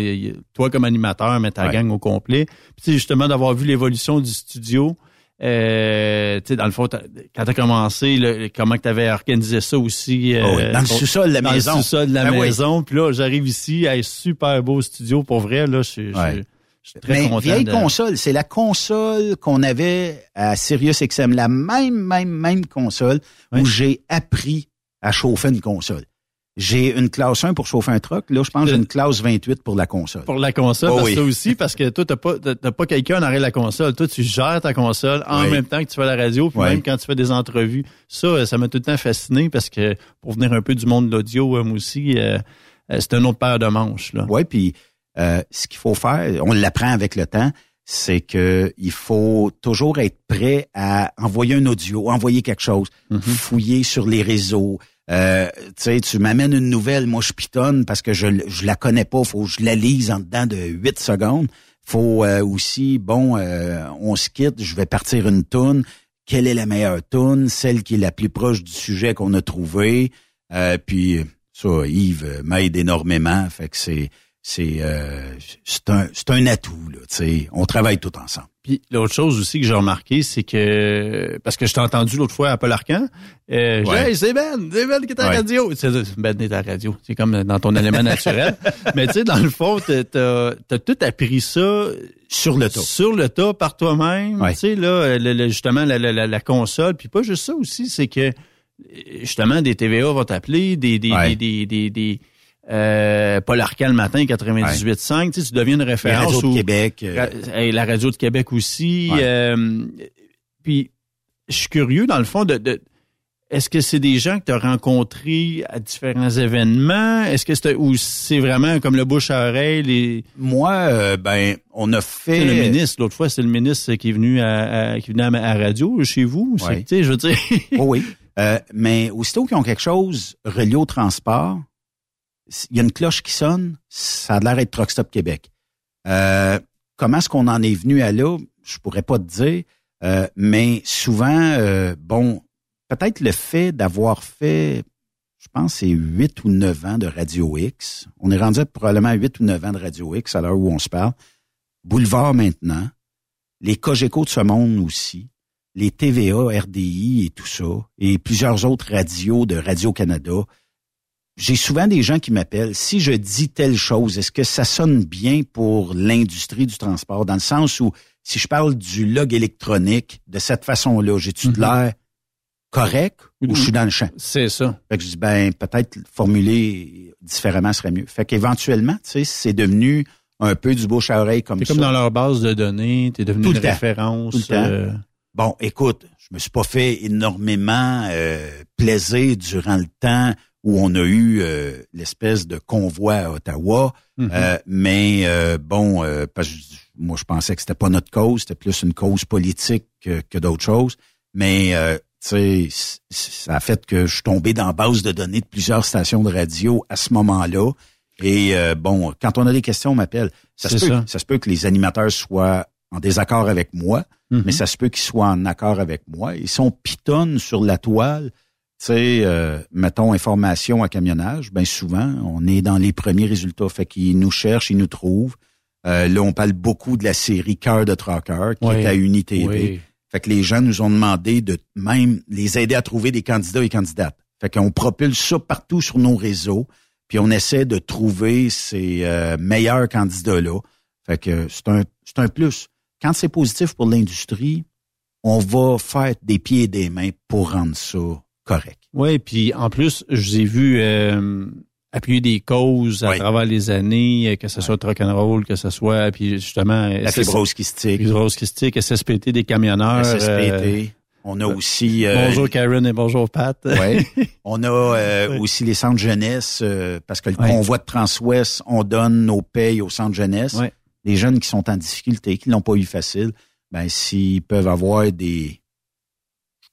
Toi comme animateur, mais ta gang au complet. Puis tu sais, justement d'avoir vu l'évolution du studio. Euh, tu sais, dans le fond, t'as- quand t'as commencé, le- comment que t'avais organisé ça aussi. euh, Oh oui, dans le sous-sol de la dans maison. le sous-sol de la Ben oui. maison. Puis là, j'arrive ici, un super beau studio. Pour vrai, là, je Ouais. Je suis très Mais content. vieille de- console, c'est la console qu'on avait à Sirius XM, la même, même, même console où j'ai appris à chauffer une console. J'ai une classe 1 pour chauffer un truck. Là, je pense que j'ai une classe 28 pour la console. Pour la console, Oh parce oui. que ça aussi, *laughs* parce que toi, t'as pas, t'as pas quelqu'un en arrière de la console. Toi, tu gères ta console en Oui. même temps que tu fais la radio, puis Oui. même quand tu fais des entrevues. Ça, euh, ça m'a tout le temps fasciné parce que pour venir un peu du monde de l'audio, euh, moi aussi, euh, euh, c'est un autre paire de manches. Là. Oui, puis euh, ce qu'il faut faire, on l'apprend avec le temps, c'est que il faut toujours être prêt à envoyer un audio, envoyer quelque chose, Mm-hmm. fouiller sur les réseaux. Euh, tu sais, tu m'amènes une nouvelle, moi je pitonne parce que je je la connais pas, faut que je la lise en dedans de 8 secondes. Faut euh, aussi, bon, euh, on se quitte, je vais partir une toune. Quelle est la meilleure toune? Celle qui est la plus proche du sujet qu'on a trouvé. Euh, puis ça, Yves m'aide énormément. Fait que c'est c'est euh, c'est un c'est un atout là. Tu sais, on travaille tout ensemble. Puis l'autre chose aussi que j'ai remarqué, c'est que parce que je t'ai entendu l'autre fois à Paul Arcan, euh, Ouais. Hey, c'est Ben, c'est Ben qui est à la Ouais. radio. C'est Ben est à la radio. C'est comme dans ton élément naturel. *laughs* Mais tu sais, dans le fond, t'as t'as t'as tout appris ça sur le tas. Sur le tas par toi-même. Ouais. Tu sais là, le- le- justement la, la, la, console. Puis pas juste ça aussi, c'est que justement des TVA vont t'appeler, des des des, des, des euh, Paul Arcan le matin 98.5, tu sais, tu deviens une référence. radios de au- Québec, euh. Hey, la radio de Québec aussi. Ouais. euh, puis je suis curieux dans le fond de, de- est-ce que c'est des gens que tu as rencontrés à différents événements? Est-ce que c'est ou c'est vraiment comme le bouche à oreille? Les... Moi, ben, on a fait Tu le ministre, l'autre fois, c'est le ministre qui est venu à, à- qui venu à, à la radio chez vous. Ouais. Tu sais, je veux dire. Oh oui. Mais aussitôt qu'ils ont quelque chose relié au transport, il y a une cloche qui sonne, ça a l'air d'être Truck Stop Québec. Euh, comment est-ce qu'on en est venu à là? Je pourrais pas te dire, euh, mais souvent, euh, bon, peut-être le fait d'avoir fait, je pense, c'est 8 ou 9 ans de Radio X. On est rendu probablement 8 ou 9 ans de Radio X à l'heure où on se parle. Boulevard maintenant, les Cogeco de ce monde aussi, les TVA, RDI et tout ça, et plusieurs autres radios de Radio-Canada. J'ai souvent des gens qui m'appellent. Si je dis telle chose, est-ce que ça sonne bien pour l'industrie du transport? Dans le sens où, si je parle du log électronique de cette façon-là, j'ai-tu de l'air correct ou je suis dans le champ? C'est ça. Fait que je dis, ben, peut-être formuler différemment serait mieux. Fait qu'éventuellement, tu sais, c'est devenu un peu du bouche à oreille comme C'est ça. comme dans leur base de données, t'es devenu Tout une le référence. Tout le temps. euh, Bon, écoute, je me suis pas fait énormément euh, plaisir durant le temps où on a eu euh, l'espèce de convoi à Ottawa, Mhm. Euh, mais euh, bon, euh, parce que je- moi je pensais que c'était pas notre cause, c'était plus une cause politique que, que d'autres choses. Mais euh, tu sais, ça a fait que je suis tombé dans la base de données de plusieurs stations de radio à ce moment-là. Et euh, bon, quand on a des questions, on m'appelle. Ça se peut, ça. ça se peut que les animateurs soient en désaccord avec moi, Mhm. mais ça se peut qu'ils soient en accord avec moi. Ils sont pitonnent sur la toile. Tu sais, euh, mettons information à camionnage, ben souvent, on est dans les premiers résultats. Fait qu'ils nous cherchent, ils nous trouvent. Euh, là, on parle beaucoup de la série Cœur de Tracker qui Oui. est à Unité Oui. Fait que les gens nous ont demandé de même les aider à trouver des candidats et candidates. Fait qu'on propulse ça partout sur nos réseaux, puis on essaie de trouver ces euh, meilleurs candidats-là. Fait que c'est un, c'est un plus. Quand c'est positif pour l'industrie, on va faire des pieds et des mains pour rendre ça correct. Oui, puis en plus, je vous ai vu euh, appuyer des causes à travers les années, euh, que ce soit rock'n'roll, que ce soit, puis justement... La fibrose kystique. Fibrose kystique, SSPT des camionneurs. SSPT. euh, on a aussi... euh, bonjour Karen et bonjour Pat. Ouais. *laughs* On a aussi les centres jeunesse, parce que le convoi de Transouest, on donne nos payes aux centres jeunesse. Les jeunes qui sont en difficulté, qui l'ont pas eu facile, ben s'ils peuvent avoir des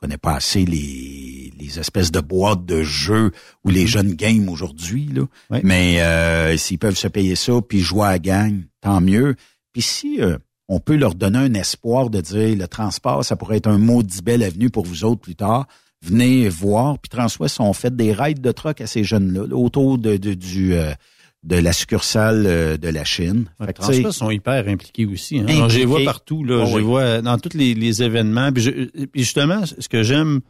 connais pas assez les, les espèces de boîtes de jeux où les jeunes game aujourd'hui, là. Ouais. Mais euh, s'ils peuvent se payer ça puis jouer à la gang, tant mieux. Puis si euh, on peut leur donner un espoir de dire le transport, ça pourrait être un maudit belle avenue pour vous autres plus tard. Venez voir. Puis Transwest ont fait des raids de truck à ces jeunes-là, là, autour de, de- du euh, de la succursale euh, de la Chine. Tu sais, Transwest sont hyper impliqués aussi. Hein. Impliqués. Je les vois partout. Là. Oh, je les oui. vois dans tous les, les événements. Puis, je- puis justement, ce que j'aime,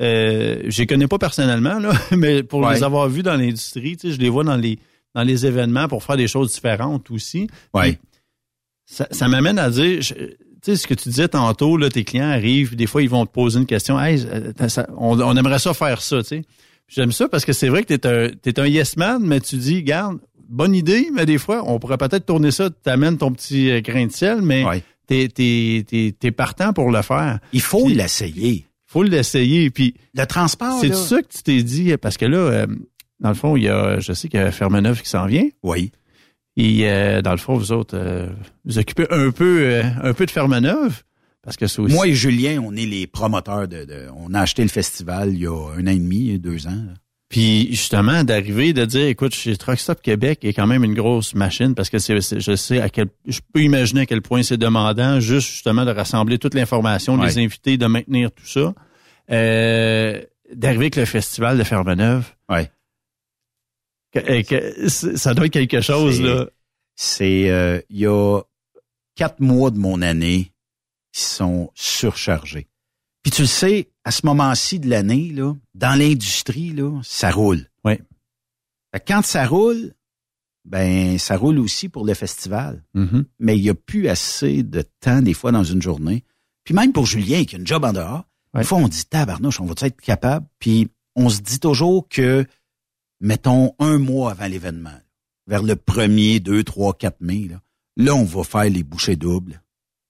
euh, je les connais pas personnellement, là, *laughs* mais pour Ouais. les avoir vus dans l'industrie, tu sais, je les vois dans les dans les événements pour faire des choses différentes aussi. Ouais. Ça, ça m'amène à dire, je- tu sais, ce que tu disais tantôt, là, tes clients arrivent, des fois, ils vont te poser une question. Hey, ça- on, on aimerait ça faire ça, tu sais. J'aime ça parce que c'est vrai que t'es un, t'es un yes man, mais tu dis, garde, bonne idée, mais des fois, on pourrait peut-être tourner ça, t'amènes ton petit euh, grain de ciel, mais t'es, t'es, t'es, t'es partant pour le faire. Il faut l'essayer. Il faut l'essayer. Puis le transport, c'est ça que tu t'es dit, parce que là, euh, dans le fond, il y a, je sais qu'il y a Fermeneuve qui s'en vient. Oui. Et euh, dans le fond, vous autres, euh, vous occupez un peu, euh, un peu de Fermeneuve, parce que aussi. Moi et Julien, on est les promoteurs de, de- On a acheté le festival il y a un an et demi, deux ans. Puis justement, d'arriver, de dire, écoute, chez Truck Stop Québec est quand même une grosse machine parce que c'est, je sais à quel, je peux imaginer à quel point c'est demandant, juste justement de rassembler toute l'information, de Ouais. les inviter, de maintenir tout ça. Euh, d'arriver avec le festival de Fermeneuve. Ouais. Que- que- c'est- ça doit être quelque chose C'est- là. C'est euh, il y a quatre mois de mon année qui sont surchargés. Puis tu le sais, à ce moment-ci de l'année, là, dans l'industrie, là, ça roule. Oui. Fait que quand ça roule, ben ça roule aussi pour le festival. Mm-hmm. Mais il n'y a plus assez de temps des fois dans une journée. Puis même pour Julien qui a une job en dehors, des fois on dit tabarnouche, on va être capable? Puis on se dit toujours que mettons un mois avant l'événement, vers le 1er, 2, 3, 4 mai, là, là, on va faire les bouchées doubles.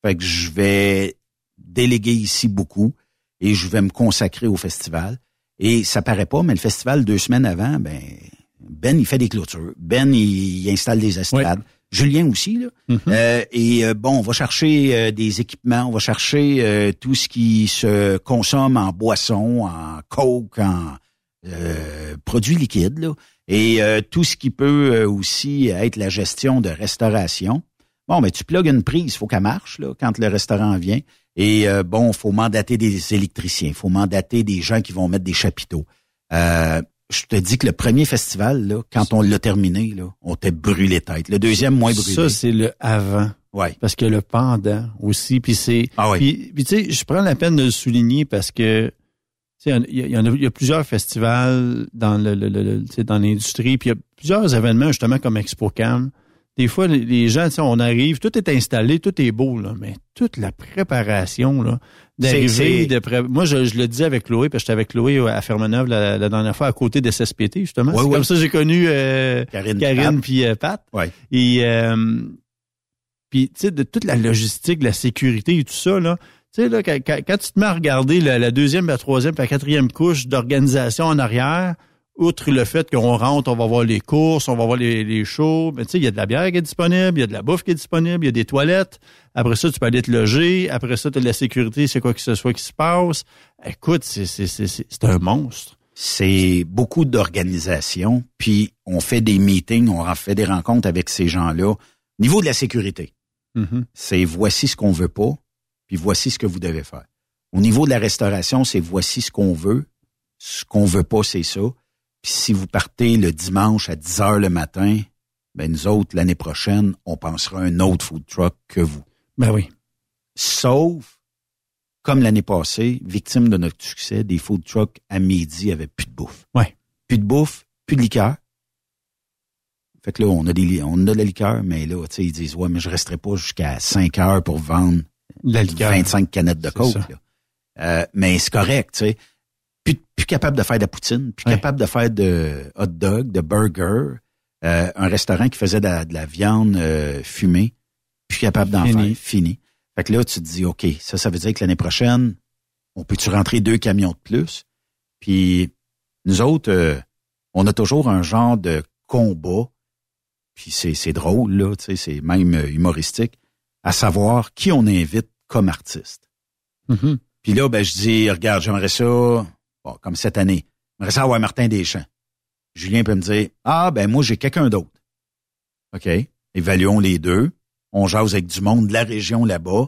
Fait que je vais déléguer ici beaucoup et je vais me consacrer au festival. Et ça paraît pas, mais le festival, deux semaines avant, ben, Ben, il fait des clôtures. Ben, il, il installe des estrades. Julien aussi, là. Euh, et euh, bon, on va chercher euh, des équipements, on va chercher tout ce qui se consomme en boisson, en coke, en produits liquides, là, et tout ce qui peut aussi être la gestion de restauration. Bon, mais tu plugues une prise, il faut qu'elle marche là, quand le restaurant vient. Et euh, bon, faut mandater des électriciens, faut mandater des gens qui vont mettre des chapiteaux. Euh, je te dis que le premier festival, là, quand on l'a terminé, là, on t'a brûlé tête. Le deuxième, moins brûlé. Ça, c'est le avant. Ouais. Parce que le pendant aussi, puis c'est... Ah oui. Puis, puis tu sais, je prends la peine de le souligner parce que tu sais, il y, y en a, il y a plusieurs festivals dans le, le- le- le- dans l'industrie, puis il y a plusieurs événements justement comme ExpoCam. Des fois, les- gens, on arrive, tout est installé, tout est beau, là, mais toute la préparation, là, d'arriver, de pré- Moi, je, je le disais avec Chloé, parce que j'étais avec Chloé à Fermeneuve la, la dernière fois à côté de SSPT, justement. C'est ouais. comme ça que j'ai connu euh, Karine, Karine Pat. puis euh, Pat. Ouais. Et euh, puis, tu sais, de toute la logistique, la sécurité et tout ça, là, tu sais, là, quand, quand- tu te mets à regarder la, la deuxième, la troisième, la quatrième couche d'organisation en arrière, outre le fait qu'on rentre, on va voir les courses, on va voir les, les shows, mais tu sais, il y a de la bière qui est disponible, il y a de la bouffe qui est disponible, il y a des toilettes. Après ça, tu peux aller te loger. Après ça, tu as de la sécurité, c'est quoi que ce soit qui se passe. Écoute, c'est c'est- c'est- c'est- c'est un monstre. c'est beaucoup d'organisation, puis on fait des meetings, on fait des rencontres avec ces gens-là. Niveau de la sécurité, Mhm. c'est voici ce qu'on veut pas, puis voici ce que vous devez faire. Au niveau de la restauration, c'est voici ce qu'on veut, ce qu'on veut pas, c'est ça. Puis si vous partez le dimanche à 10 heures le matin, ben nous autres, l'année prochaine, on pensera à un autre food truck que vous. Ben oui. Sauf, comme l'année passée, victime de notre succès, des food trucks à midi avaient plus de bouffe. Ouais. Plus de bouffe, plus de liqueur. Fait que là, on a des, on a de la liqueur, mais là, tu sais, ils disent, ouais, mais je resterai pas jusqu'à 5 heures pour vendre La liqueur. 25 canettes de coke. là. Euh, mais c'est correct, tu sais. Plus, plus capable de faire de la poutine, plus capable de faire de hot dog, de burger. Euh, un restaurant qui faisait de la, de la viande euh, fumée, plus capable d'en faire, fini. Fait que là, tu te dis, OK, ça, ça veut dire que l'année prochaine, on peut-tu rentrer deux camions de plus? Puis nous autres, euh, on a toujours un genre de combat, puis c'est, c'est drôle, là, tu sais, c'est même euh, humoristique, à savoir qui on invite comme artiste. Mhm. Puis là, ben, je dis, regarde, j'aimerais ça, bon, comme cette année, j'aimerais ça avoir Martin Deschamps. Julien peut me dire, ah, ben, moi, j'ai quelqu'un d'autre. OK. Évaluons les deux. On jase avec du monde de la région là-bas.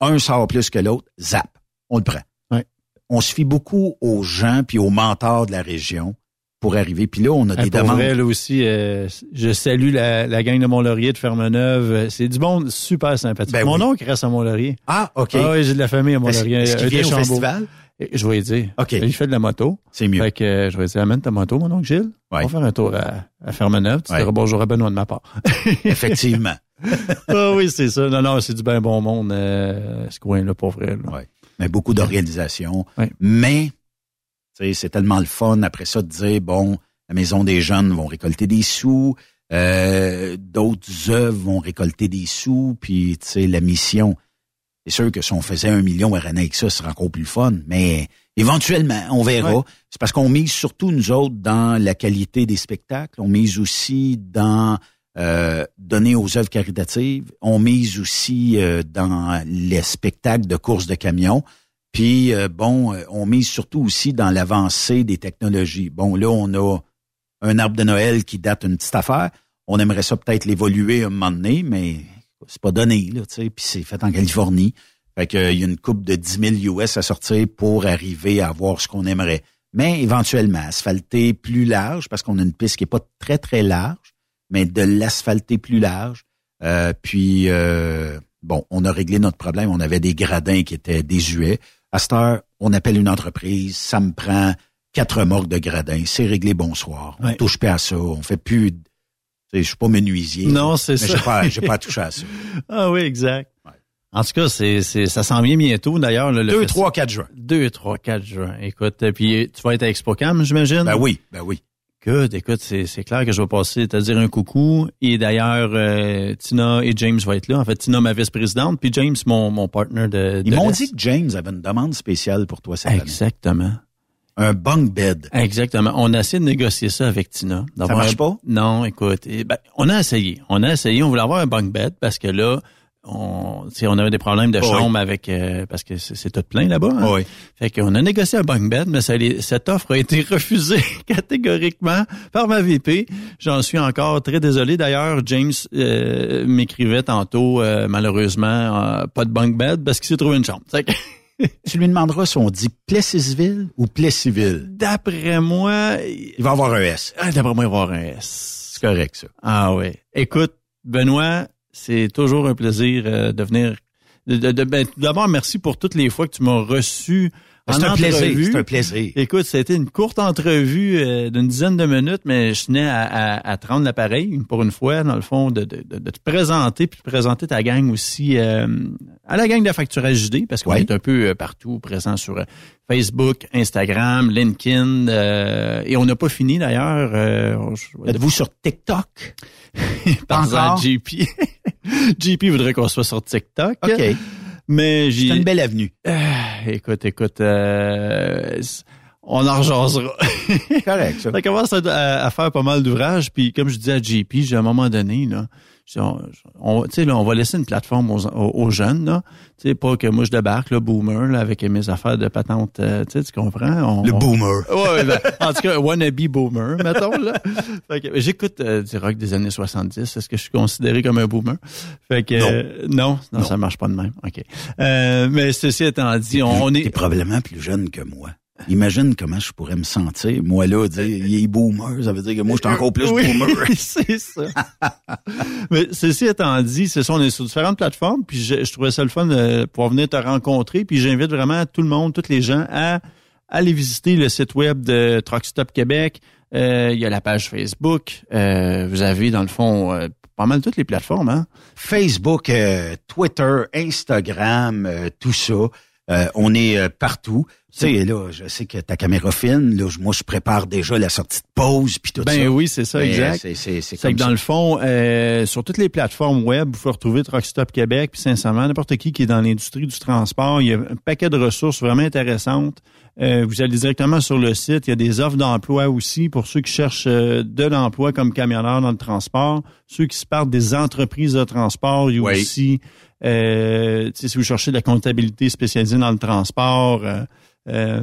Un sort plus que l'autre. Zap. On le prend. Ouais. On se fie beaucoup aux gens puis aux mentors de la région pour arriver. Puis là, on a des pour demandes. vrai, là aussi, euh, je salue la, la gang de Mont-Laurier de Fermeneuve. Euh, C'est du monde super sympathique. Ben Mon oui. oncle reste à Mont-Laurier. Ah, OK. Ah oui, j'ai de la famille à Mont-Laurier. Est-ce qu'il Euh, vient au Deschambault. festival? Je vais lui dire. OK. Il fait de la moto. C'est mieux. Fait que euh, je vais lui dire, amène ta moto, mon oncle Gilles. On va faire un tour à, à Fermeneuve. Tu Ouais. diras bonjour à Benoît de ma part. *laughs* Effectivement. *laughs* ah oui, c'est ça. Non, non, c'est du bien bon monde, euh, ce coin-là, pour vrai. là. Ouais. Mais beaucoup d'organisation. Ouais. Mais, tu sais, c'est tellement le fun après ça de dire, bon, la Maison des Jeunes vont récolter des sous, euh, d'autres œuvres vont récolter des sous, puis, tu sais, la mission, c'est sûr que si on faisait un million René avec ça, ce serait encore plus fun, mais éventuellement, on verra. Ouais. C'est parce qu'on mise surtout, nous autres, dans la qualité des spectacles. On mise aussi dans euh, donner aux œuvres caritatives. On mise aussi euh, dans les spectacles de courses de camions. Puis, euh, bon, euh, on mise surtout aussi dans l'avancée des technologies. Bon, là, on a un arbre de Noël qui date une petite affaire. On aimerait ça peut-être l'évoluer un moment donné, mais c'est pas donné, là, tu sais. Puis c'est fait en Californie. Fait que, euh, il y a une coupe de 10 000 US à sortir pour arriver à avoir ce qu'on aimerait. Mais éventuellement, asphalter plus large, parce qu'on a une piste qui est pas très, très large, mais de l'asphalter plus large. Euh, puis, euh, bon, on a réglé notre problème. On avait des gradins qui étaient désuets. À cette heure, on appelle une entreprise, ça me prend quatre remorques de gradins, c'est réglé, bonsoir. On Ouais. touche pas à ça, on fait plus... Je suis pas menuisier. Non, c'est mais ça. J'ai pas, pas à toucher à ça. *laughs* Ah oui, exact. En tout cas, c'est, ça s'en vient bientôt, d'ailleurs. le- le Deux, festi- trois, quatre juin. 2, 3, 4 juin. Écoute, euh, puis tu vas être à ExpoCam, j'imagine? Ben oui, ben oui. Écoute, écoute, c'est, clair que je vais passer te dire un coucou. Et d'ailleurs, euh, Tina et James vont être là. En fait, Tina, ma vice-présidente, puis James, mon, mon partner de, Ils m'ont dit que James avait une demande spéciale pour toi cette année. Exactement. Un bunk bed. Exactement. On a essayé de négocier ça avec Tina. D'avoir marche un- pas? Non, écoute. eh ben, on a essayé. On a essayé. On voulait avoir un bunk bed parce que là, on, on avait des problèmes de chambre avec euh, parce que c'est tout plein là-bas. hein. Oui. Fait qu'on a négocié un bunk bed, mais ça, cette offre a été *laughs* refusée *laughs* catégoriquement par ma VP. J'en suis encore très désolé. D'ailleurs, James euh, m'écrivait tantôt, euh, malheureusement, euh, pas de bunk bed parce qu'il s'est trouvé une chambre. *laughs* *laughs* Tu lui demanderas si on dit Plessisville ou Plessisville. D'après moi, Il va avoir un S. ah, d'après moi, il va y avoir un S. C'est correct, ça. Ah oui. Écoute, Benoît, c'est toujours un plaisir euh, de venir. de- de- de- ben, tout D'abord, merci pour toutes les fois que tu m'as reçu. En C'est un plaisir. C'est un plaisir. Écoute, été une courte entrevue euh, d'une dizaine de minutes, mais je tenais à, à, à te rendre l'appareil pour une fois, dans le fond, de, de, de- te présenter puis de présenter ta gang aussi euh, à la gang de Facturage JD, parce qu'on est un peu euh, partout présent sur euh, Facebook, Instagram, LinkedIn, euh, et on n'a pas fini d'ailleurs. Euh, Êtes-vous sur TikTok? *laughs* par encore? JP. *laughs* JP voudrait qu'on soit sur TikTok. OK. Mais j'ai. C'est une belle avenue. Ah, écoute, écoute, euh, on en rejasera. correct, ça. *laughs* Ça commence à, faire pas mal d'ouvrages, puis comme je dis à JP, j'ai à un moment donné, là, on, on- tu sais, là, on va laisser une plateforme aux, aux- jeunes, là. Tu sais, pas que moi je débarque, là, boomer, là, avec mes affaires de patente, euh, tu comprends? On- Le on- boomer. Ouais, ben, en tout cas, wannabe boomer, mettons, là. *laughs* Fait que, j'écoute euh, du rock des années 70. Est-ce que je suis considéré comme un boomer? Fait que, Non. euh, non, non, ça marche pas de même. OK. Euh, mais ceci étant dit, on, on T'es est... probablement plus jeune que moi. Imagine comment je pourrais me sentir. Moi, là, dire, il est boomer, ça veut dire que moi, je suis encore plus Oui, *laughs* boomer. c'est ça. Mais ceci étant dit, c'est ça, on est sur différentes plateformes, puis je, je trouvais ça le fun de pouvoir venir te rencontrer, puis j'invite vraiment tout le monde, tous les gens à aller visiter le site web de Truck Stop Québec. Euh, il y a la page Facebook. Euh, vous avez, dans le fond, euh, pas mal toutes les plateformes, hein? Facebook, euh, Twitter, Instagram, euh, tout ça. Euh, on est euh, partout. Tu sais, là, je sais que ta caméra fine. Là, moi, je prépare déjà la sortie de pause puis tout ça. Ben oui, c'est ça, Mais, exact. C'est, c'est, c'est C'est comme que dans ça. le fond, euh, sur toutes les plateformes web, vous pouvez retrouver Truck Stop Québec, puis sincèrement, n'importe qui qui est dans l'industrie du transport, il y a un paquet de ressources vraiment intéressantes. Euh, vous allez directement sur le site, il y a des offres d'emploi aussi pour ceux qui cherchent euh, de l'emploi comme camionneur dans le transport, ceux qui se partent des entreprises de transport, il y a Oui. aussi, euh, si vous cherchez de la comptabilité spécialisée dans le transport, euh, euh,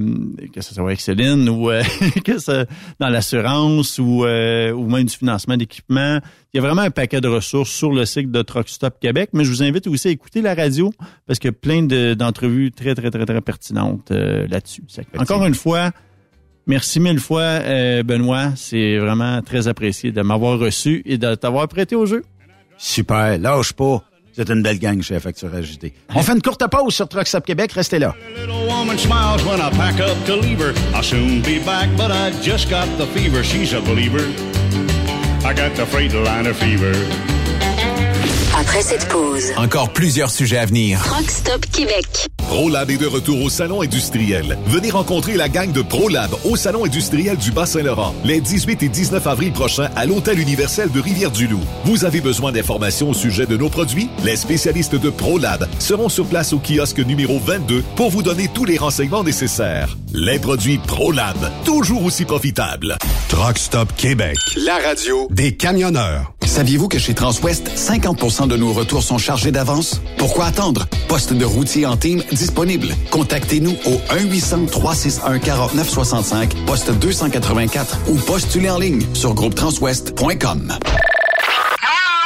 que ce soit avec Céline ou euh, *laughs* que ce, dans l'assurance ou, euh, ou même du financement d'équipement. Il y a vraiment un paquet de ressources sur le site de Truck Stop Québec, mais je vous invite aussi à écouter la radio parce qu'il y a plein de- d'entrevues très, très, très, très pertinentes là-dessus. Encore une fois, merci mille fois, Benoît. C'est vraiment très apprécié de m'avoir reçu et de t'avoir prêté au jeu. Super, lâche pas. C'est une belle gang chez Facture Agité. On fait une courte pause sur Truck Stop Québec. Restez là. Up. Après cette pause, Encore plusieurs sujets à venir. Rock Stop Québec. ProLab est de retour au Salon industriel. Venez rencontrer la gang de ProLab au Salon industriel du Bas-Saint-Laurent les 18 et 19 avril prochains à l'Hôtel universel de Rivière-du-Loup. Vous avez besoin d'informations au sujet de nos produits? Les spécialistes de ProLab seront sur place au kiosque numéro 22 pour vous donner tous les renseignements nécessaires. Les produits ProLab, toujours aussi profitables. Truck Stop Québec. La radio des camionneurs. Saviez-vous que chez Transwest, 50 de nos retours sont chargés d'avance? Pourquoi attendre? Poste de routier en team disponible. Contactez-nous au 1-800-361-4965, poste 284 ou postulez en ligne sur groupetranswest.com.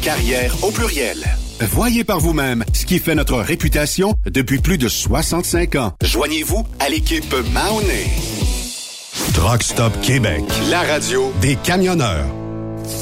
carrière au pluriel. Voyez par vous-même ce qui fait notre réputation depuis plus de 65 ans. Joignez-vous à l'équipe Mahoney. Truck Stop Québec, la radio des camionneurs.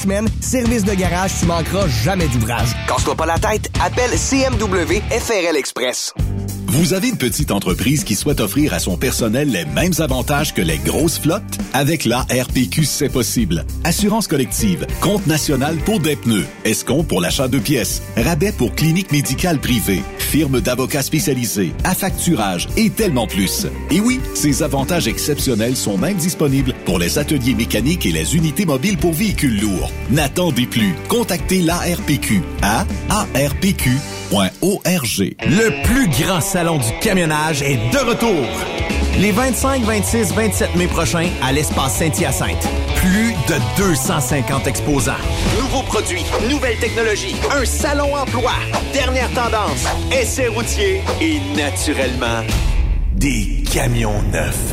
semaines. Service de garage, tu manqueras jamais d'ouvrage. Casse-toi pas la tête, appelle CMW FRL Express. Vous avez une petite entreprise qui souhaite offrir à son personnel les mêmes avantages que les grosses flottes? Avec la RPQ, c'est possible. Assurance collective, compte national pour des pneus, escompte pour l'achat de pièces, rabais pour clinique médicale privée, firme d'avocats spécialisés, affacturage et tellement plus. Et oui, ces avantages exceptionnels sont même disponibles pour les ateliers mécaniques et les unités mobiles pour véhicules lourds. N'attendez plus. Contactez l'ARPQ à arpq.org. Le plus grand salon du camionnage est de retour. Les 25, 26, 27 mai prochains à l'espace Saint-Hyacinthe. Plus de 250 exposants. Nouveaux produits, nouvelles technologies, un salon emploi, dernière tendance, essais routiers et naturellement des camions neufs,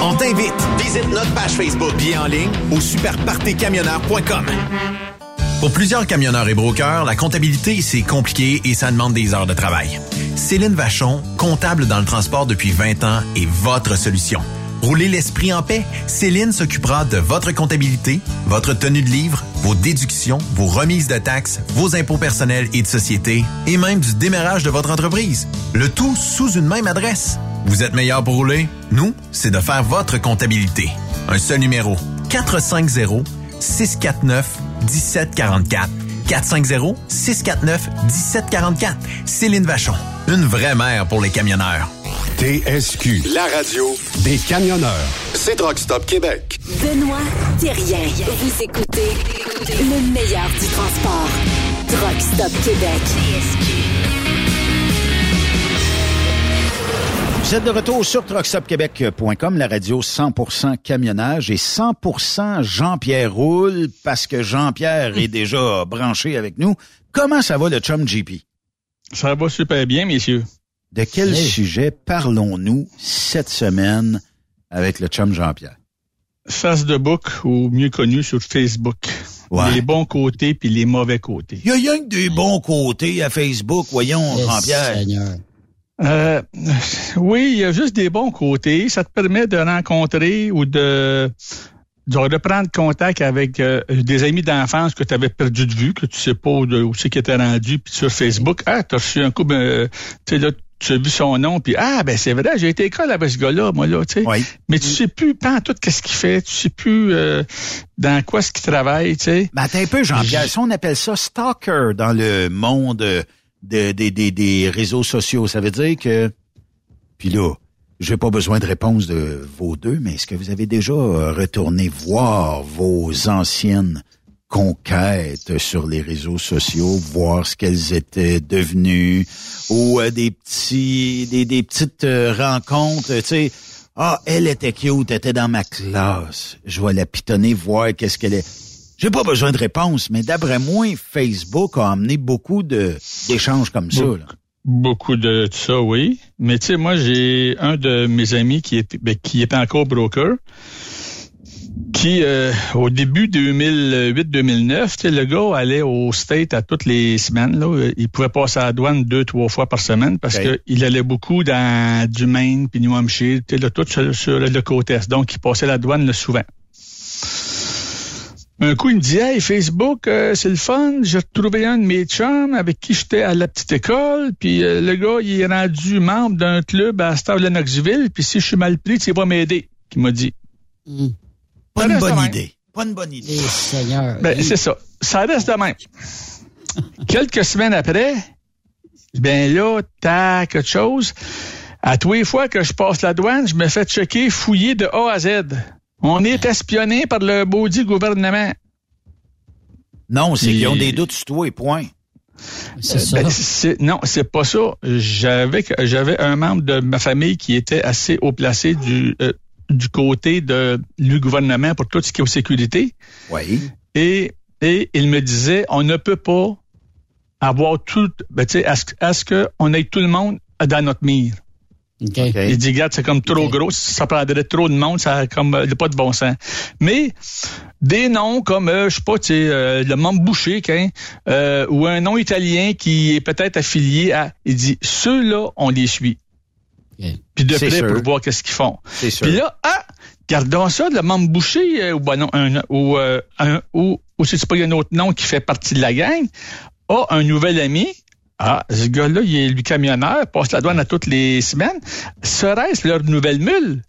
On t'invite. Visite notre page Facebook, bien en ligne ou superpartecamionneur.com. Pour plusieurs camionneurs et brokers, la comptabilité, c'est compliqué et ça demande des heures de travail. Céline Vachon, comptable dans le transport depuis 20 ans, est votre solution. Roulez l'esprit en paix. Céline s'occupera de votre comptabilité, votre tenue de livre, vos déductions, vos remises de taxes, vos impôts personnels et de société, et même du démarrage de votre entreprise. Le tout sous une même adresse. Vous êtes meilleur pour rouler? Nous, c'est de faire votre comptabilité. Un seul numéro. 450 649 1744. 450-649-1744. Céline Vachon. Une vraie mère pour les camionneurs. TSQ, la radio des camionneurs. C'est Rock Stop Québec. Benoît Thérien. Vous écoutez le meilleur du transport. Truck Stop Québec. Vous êtes de retour sur truckstopquebec.com, la radio 100% camionnage et 100% Jean-Pierre Roule parce que Jean-Pierre est déjà branché avec nous. Comment ça va le chum GP? Ça va super bien, messieurs. De quel sujet parlons-nous cette semaine avec le chum Jean-Pierre? Face de book, ou mieux connu sur Facebook. Ouais. Les bons côtés puis les mauvais côtés. Il y a rien que des bons côtés à Facebook, voyons, Jean-Pierre. Euh, oui, il y a juste des bons côtés. Ça te permet de rencontrer ou de, de reprendre contact avec euh, des amis d'enfance que tu avais perdu de vue, que tu sais pas où, de- où c'est qu'ils étaient rendus, puis sur Facebook, ah, t'as reçu un coup, ben, euh, tu sais, là, tu as vu son nom, puis ah, ben c'est vrai, j'ai été à l'école avec ce gars-là, moi, là, tu sais. Mais tu sais plus, pas en tout qu'est-ce qu'il fait, tu sais plus euh, dans quoi ce qu'il travaille, tu sais. Mais attends un peu, Jean-Pierre. Si on appelle ça stalker dans le monde de, de- des- des- des réseaux sociaux, ça veut dire que... Puis là, j'ai pas besoin de réponse de vos deux, mais est-ce que vous avez déjà euh, retourné voir vos anciennes conquêtes sur les réseaux sociaux, voir ce qu'elles étaient devenues, ou euh, des petits, des, des petites euh, rencontres, tu sais, ah, elle était cute, elle était dans ma classe. Je vais la pitonner, voir qu'est-ce qu'elle est. J'ai pas besoin de réponse, mais d'après moi, Facebook a amené beaucoup de d'échanges comme ça. là. Beaucoup de ça, oui. Mais tu sais, moi, j'ai un de mes amis qui est, ben, qui est encore broker, qui, euh, au début 2008-2009, tu sais, le gars allait au State à toutes les semaines. Là. Il pouvait passer à la douane deux, trois fois par semaine parce qu'il allait beaucoup dans du Maine puis New Hampshire, tu sais, là, tout sur, sur le côté est. Donc, il passait la douane là, souvent. Un coup, il me dit Hey, Facebook, euh, c'est le fun. J'ai retrouvé un de mes chums avec qui j'étais à la petite école. Puis euh, le gars, il est rendu membre d'un club à Star Knoxville. Puis si je suis mal pris, tu vas m'aider. Qui m'a dit. Pas Ça une bonne idée. Pas une bonne idée. Seigneur. Ben, c'est ça. Ça reste de même. *laughs* Quelques semaines après, ben là, t'as quelque chose. À tous les fois que je passe la douane, je me fais checker, fouiller de A à Z. On est espionné par le maudit gouvernement. Non, c'est qu'ils ont des doutes sur toi et point. Euh, ben, c'est- non, c'est pas ça. J'avais j'avais un membre de ma famille qui était assez haut placé du euh, du côté de du gouvernement pour tout ce qui est aux sécurité. Oui. Et et il me disait on ne peut pas avoir tout ben, tu sais à ce à ce que on ait tout le monde dans notre mire. Il dit, regarde, c'est comme trop gros, ça prendrait trop de monde, ça a comme euh, pas de bon sens. Mais des noms comme, euh, je sais pas, tu sais, euh, le membre boucher, qu'un, euh, ou un nom italien qui est peut-être affilié à, il dit, ceux-là, on les suit. Puis de près sûr. pour voir qu'est-ce qu'ils font. C'est sûr. Puis là, ah, gardons ça, le membre boucher, euh, ou ben non, un, ou, euh, un, ou, ou si c'est pas un autre nom qui fait partie de la gang, a un nouvel ami. Ah, ce gars-là, il est lui camionneur, passe la douane à toutes les semaines. Serait-ce leur nouvelle mule?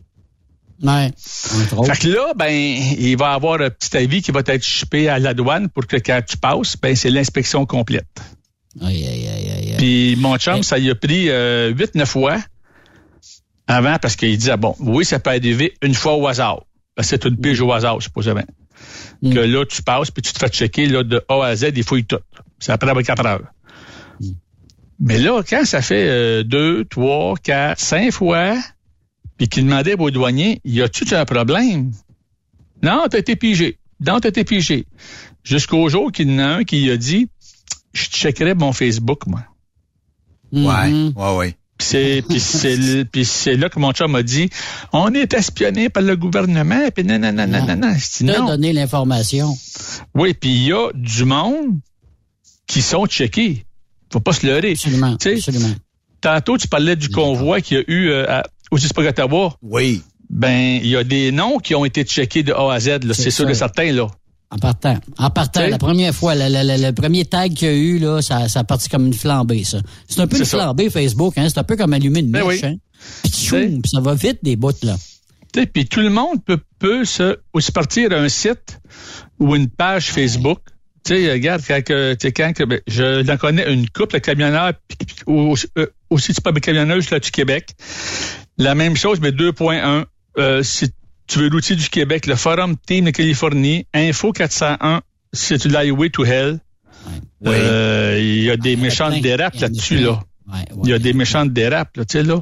Ouais. Fait que là, ben, il va avoir un petit avis qui va être chipé à la douane pour que quand tu passes, ben, c'est l'inspection complète. Aïe, aïe, aïe, aïe. Puis mon chum, ça y a pris euh, 8-9 fois avant parce qu'il dit, ah bon, oui, ça peut arriver une fois au hasard. Parce que c'est une pige au hasard, supposément. Mm. Que là, tu passes, puis tu te fais checker là, de A à Z, il fouille tout. C'est après 24 heures. Mm. Mais là, quand ça fait euh, deux, trois, quatre, cinq fois, puis qu'il demandait au douanier, y a-tu un problème? Non, t'as été pigé. Non, t'as été pigé. Jusqu'au jour qu'il y en a un qui a dit, je checkerai mon Facebook, moi. Ouais, ouais, ouais. Puis c'est, puis c'est, le- puis c'est là que mon chum m'a dit, on est espionné par le gouvernement, puis non, non, non, non, non, non. Non. donné l'information. Oui, puis il y a du monde qui sont checkés. Faut pas se leurrer. Absolument, Tu sais, absolument. Tantôt, tu parlais du convoi qu'il y a eu euh, à, au Ottawa. Oui. Ben, il y a des noms qui ont été checkés de A à Z, là. C'est sûr ça. de certains, là. En partant. En partant, la première fois, le, le- le- le premier tag qu'il y a eu, là, ça, ça a parti comme une flambée, ça. C'est un peu une ça. flambée, Facebook, hein. C'est un peu comme allumer une Ben mèche, oui. hein. Puis ça va vite, des bouts, là. Tu sais, Puis tout le monde peut, peut se, aussi partir un site ou une page Facebook. Tu sais, regarde, quand, tu quand ben, je j'en connais une couple de camionneurs, ou- euh, aussi, c'est pas des camionneuses là, du Québec. La même chose, mais 2.1. Euh, si tu veux l'outil du Québec, le Forum Team de Californie, Info 401, c'est l'Highway to Hell? Euh, Il y a des méchantes plein. dérapes Il y Il y a des méchantes dérapes, là, tu sais, là.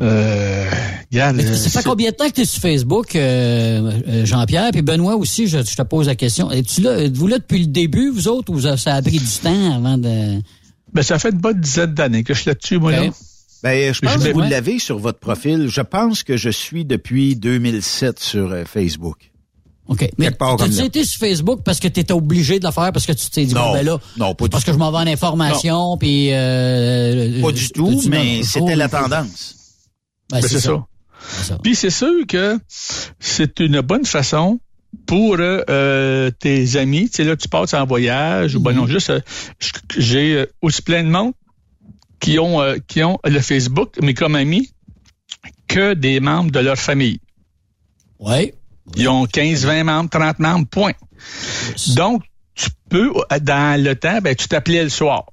Euh, regarde, Mais ça fait c'est- combien de temps que tu es sur Facebook, euh, euh, Jean-Pierre? Puis Benoît aussi, je, je te pose la question. Es-tu là, êtes-vous là depuis le début, vous autres, ou ça ça a pris du temps avant de... Ben, ça fait une bonne dizaine d'années que je suis là-dessus, moi, là. Ben, je pense Je que vous l'avez sur votre profil. Je pense que je suis depuis 2007 sur euh, Facebook. OK. Mais là. été sur Facebook parce que tu étais obligé de le faire, parce que tu t'es dit, Non. bon, ben là, Non, pas du parce que je m'en vais en information, puis... Euh, Pas du tout, mais c'était la tendance. Ben, Ben, c'est ça. ça. Puis c'est sûr que c'est une bonne façon pour euh, euh, tes amis, tu sais là tu passes en voyage ou ben non juste euh, j- j'ai euh, aussi plein de monde qui ont euh, qui ont le Facebook mais comme amis que des membres de leur famille. Oui. Ils ont 15, 20 membres, 30 membres, point. Donc tu peux dans le temps ben tu t'appelais le soir.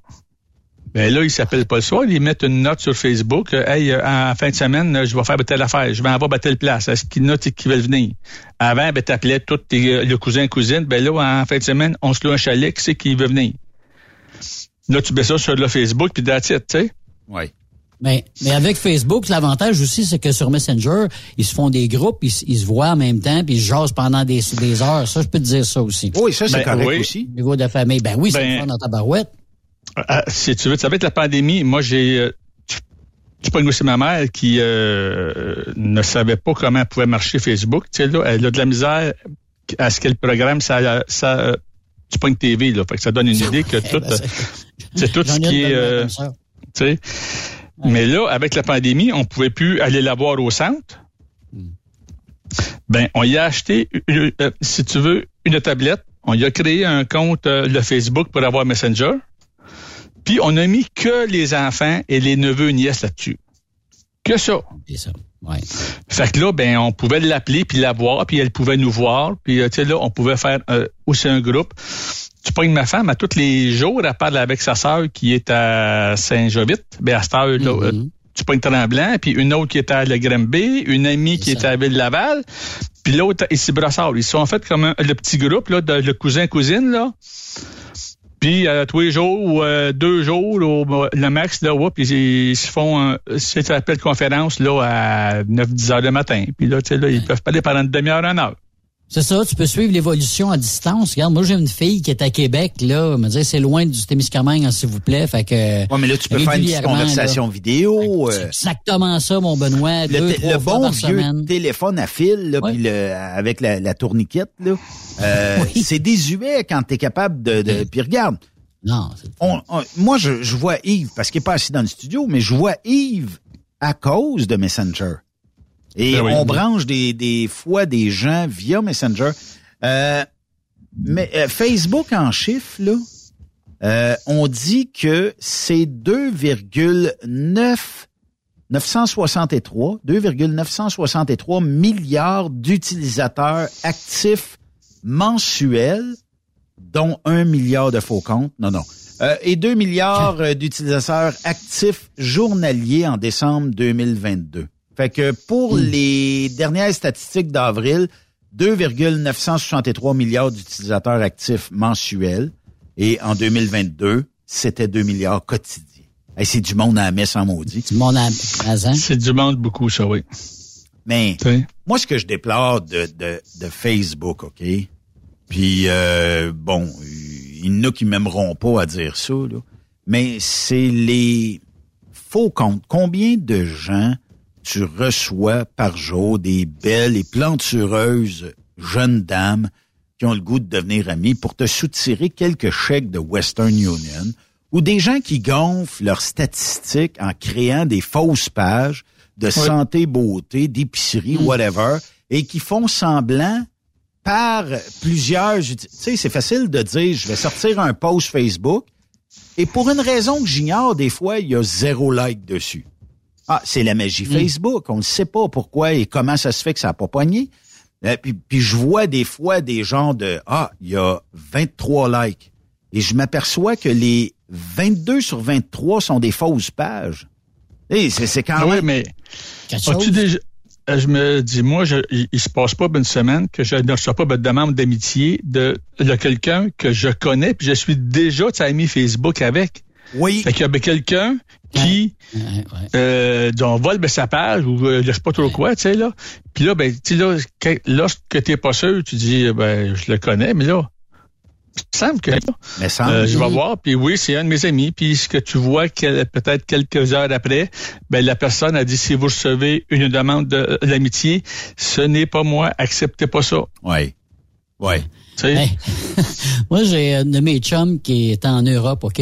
Ben là, ils s'appellent pas le soir, ils mettent une note sur Facebook. euh, hey, euh, en fin de semaine, je vais faire telle affaire, je vais en avoir à telle place. Est-ce qu'il y en a qui veulent venir? Avant, ben, t'appelais tous tes euh, le cousin, cousine. Ben là, en fin de semaine, on se loue un chalet, qui c'est qui veut venir? Là, tu mets ça sur le Facebook, puis that's it, tu sais. Oui. Mais, mais avec Facebook, l'avantage aussi, c'est que sur Messenger, ils se font des groupes, ils, se- ils se voient en même temps, puis ils se jasent pendant des, des heures. Ça, je peux te dire ça aussi. Oui, ça, c'est Ben, correct oui. aussi. Au niveau de la famille. Ben oui, c'est Ben, dans ta barouette. Ah, si tu veux, tu savais que la pandémie, moi, j'ai... euh, tu- Tu pognes aussi ma mère qui euh, ne savait pas comment pouvait marcher Facebook. Tu sais, là, elle a de la misère à ce qu'elle programme ça, ça euh, tu pognes TV, là. Fait que ça donne une *laughs* idée que tout, ben, c'est- c'est tout ce qui est... euh, ça. tu sais. Mais là, avec la pandémie, on pouvait plus aller la voir au centre. Ben, on y a acheté, euh, euh, si tu veux, une tablette. On y a créé un compte, euh, le Facebook, pour avoir Messenger. Puis, on a mis que les enfants et les neveux et nièces là-dessus. Que ça. C'est ça. Ouais. Fait que là, ben, on pouvait l'appeler puis la voir, puis elle pouvait nous voir, puis euh, tu sais là, on pouvait faire aussi un groupe. Tu pognes ma femme à tous les jours, elle parle avec sa sœur qui est à Saint-Jovite. Ben à cette heure, là, Mm-hmm. euh, tu pognes Tremblant, puis une autre qui est à Le Granby, une amie qui est à Ville-Laval, puis l'autre ici Brossard. Ils sont en fait comme un- le petit groupe là, de le cousin-cousine là. Puis euh, tous les jours ou euh, deux jours, le max, là, ouais, puis ils, ils se font un, c'est ça s'appelle conférence là à 9-10 heures le matin. Puis là, tu sais, là, ils peuvent parler pendant une demi-heure, une heure. C'est ça, tu peux suivre l'évolution à distance. Regarde, moi, j'ai une fille qui est à Québec, là. Elle me dit, c'est loin du Témiscamingue, hein, s'il vous plaît. Fait que. Ouais, mais là, tu peux faire une petite conversation là. vidéo. C'est euh, exactement ça, mon Benoît. le, deux, té- trois le fois bon par vieux semaine. téléphone à fil, là, puis le, avec la, la tourniquette, là, euh, *laughs* c'est désuet quand tu es capable de... de puis regarde, Non, on- on- moi, je, je vois Yves, parce qu'il n'est pas assis dans le studio, mais je vois Yves à cause de Messenger. Et Ben oui. on branche des, des fois des gens via Messenger. Euh, mais euh, Facebook en chiffres, là, euh, on dit que c'est 2,9 963, 2,963 milliards d'utilisateurs actifs mensuels, dont un milliard de faux comptes. Non, non. Euh, et 2 milliards euh, d'utilisateurs actifs journaliers en décembre 2022. Fait que pour les dernières statistiques d'avril, 2,963 milliards d'utilisateurs actifs mensuels. Et en 2022, c'était 2 milliards quotidiens. Hey, c'est du monde à la messe en maudit. Du monde à C'est du monde beaucoup, ça, oui. Mais moi, ce que je déplore de, de, de Facebook, OK? Puis, euh, bon, il y en a qui m'aimeront pas à dire ça, là, mais c'est les faux compte. Combien de gens tu reçois par jour des belles et plantureuses jeunes dames qui ont le goût de devenir amies pour te soutirer quelques chèques de Western Union ou des gens qui gonflent leurs statistiques en créant des fausses pages de santé, beauté, d'épicerie, whatever, et qui font semblant par plusieurs... Tu sais, c'est facile de dire, je vais sortir un post Facebook, et pour une raison que j'ignore, des fois, il y a zéro like dessus. Ah, c'est la magie Facebook. On ne sait pas pourquoi et comment ça se fait que ça n'a pas poigné. Euh, puis, puis je vois des fois des gens de Ah, il y a 23 likes. Et je m'aperçois que les 22 sur 23 sont des fausses pages. Et c'est, c'est quand Ah oui, même. mais as-tu déjà- euh, je me dis, moi, je, il, se passe pas une semaine que je ne reçois pas de demande d'amitié de, de quelqu'un que je connais, puis je suis déjà ami Facebook avec. Oui. Fait qu'il y a quelqu'un qui, euh, vole ben, sa page ou euh, je sais pas trop quoi, tu sais, là. Puis là, ben, tu sais, là, que- lorsque t'es pas sûr, tu dis, euh, ben, je le connais, mais là, il me semble que Mais semble. euh, je vais voir, puis oui, c'est un de mes amis. Puis ce que tu vois, que- peut-être quelques heures après, ben la personne a dit si vous recevez une demande de- d'amitié, ce n'est pas moi, acceptez pas ça. Oui. Oui. Hey. *laughs* Moi, j'ai un de mes chums qui est en Europe, OK?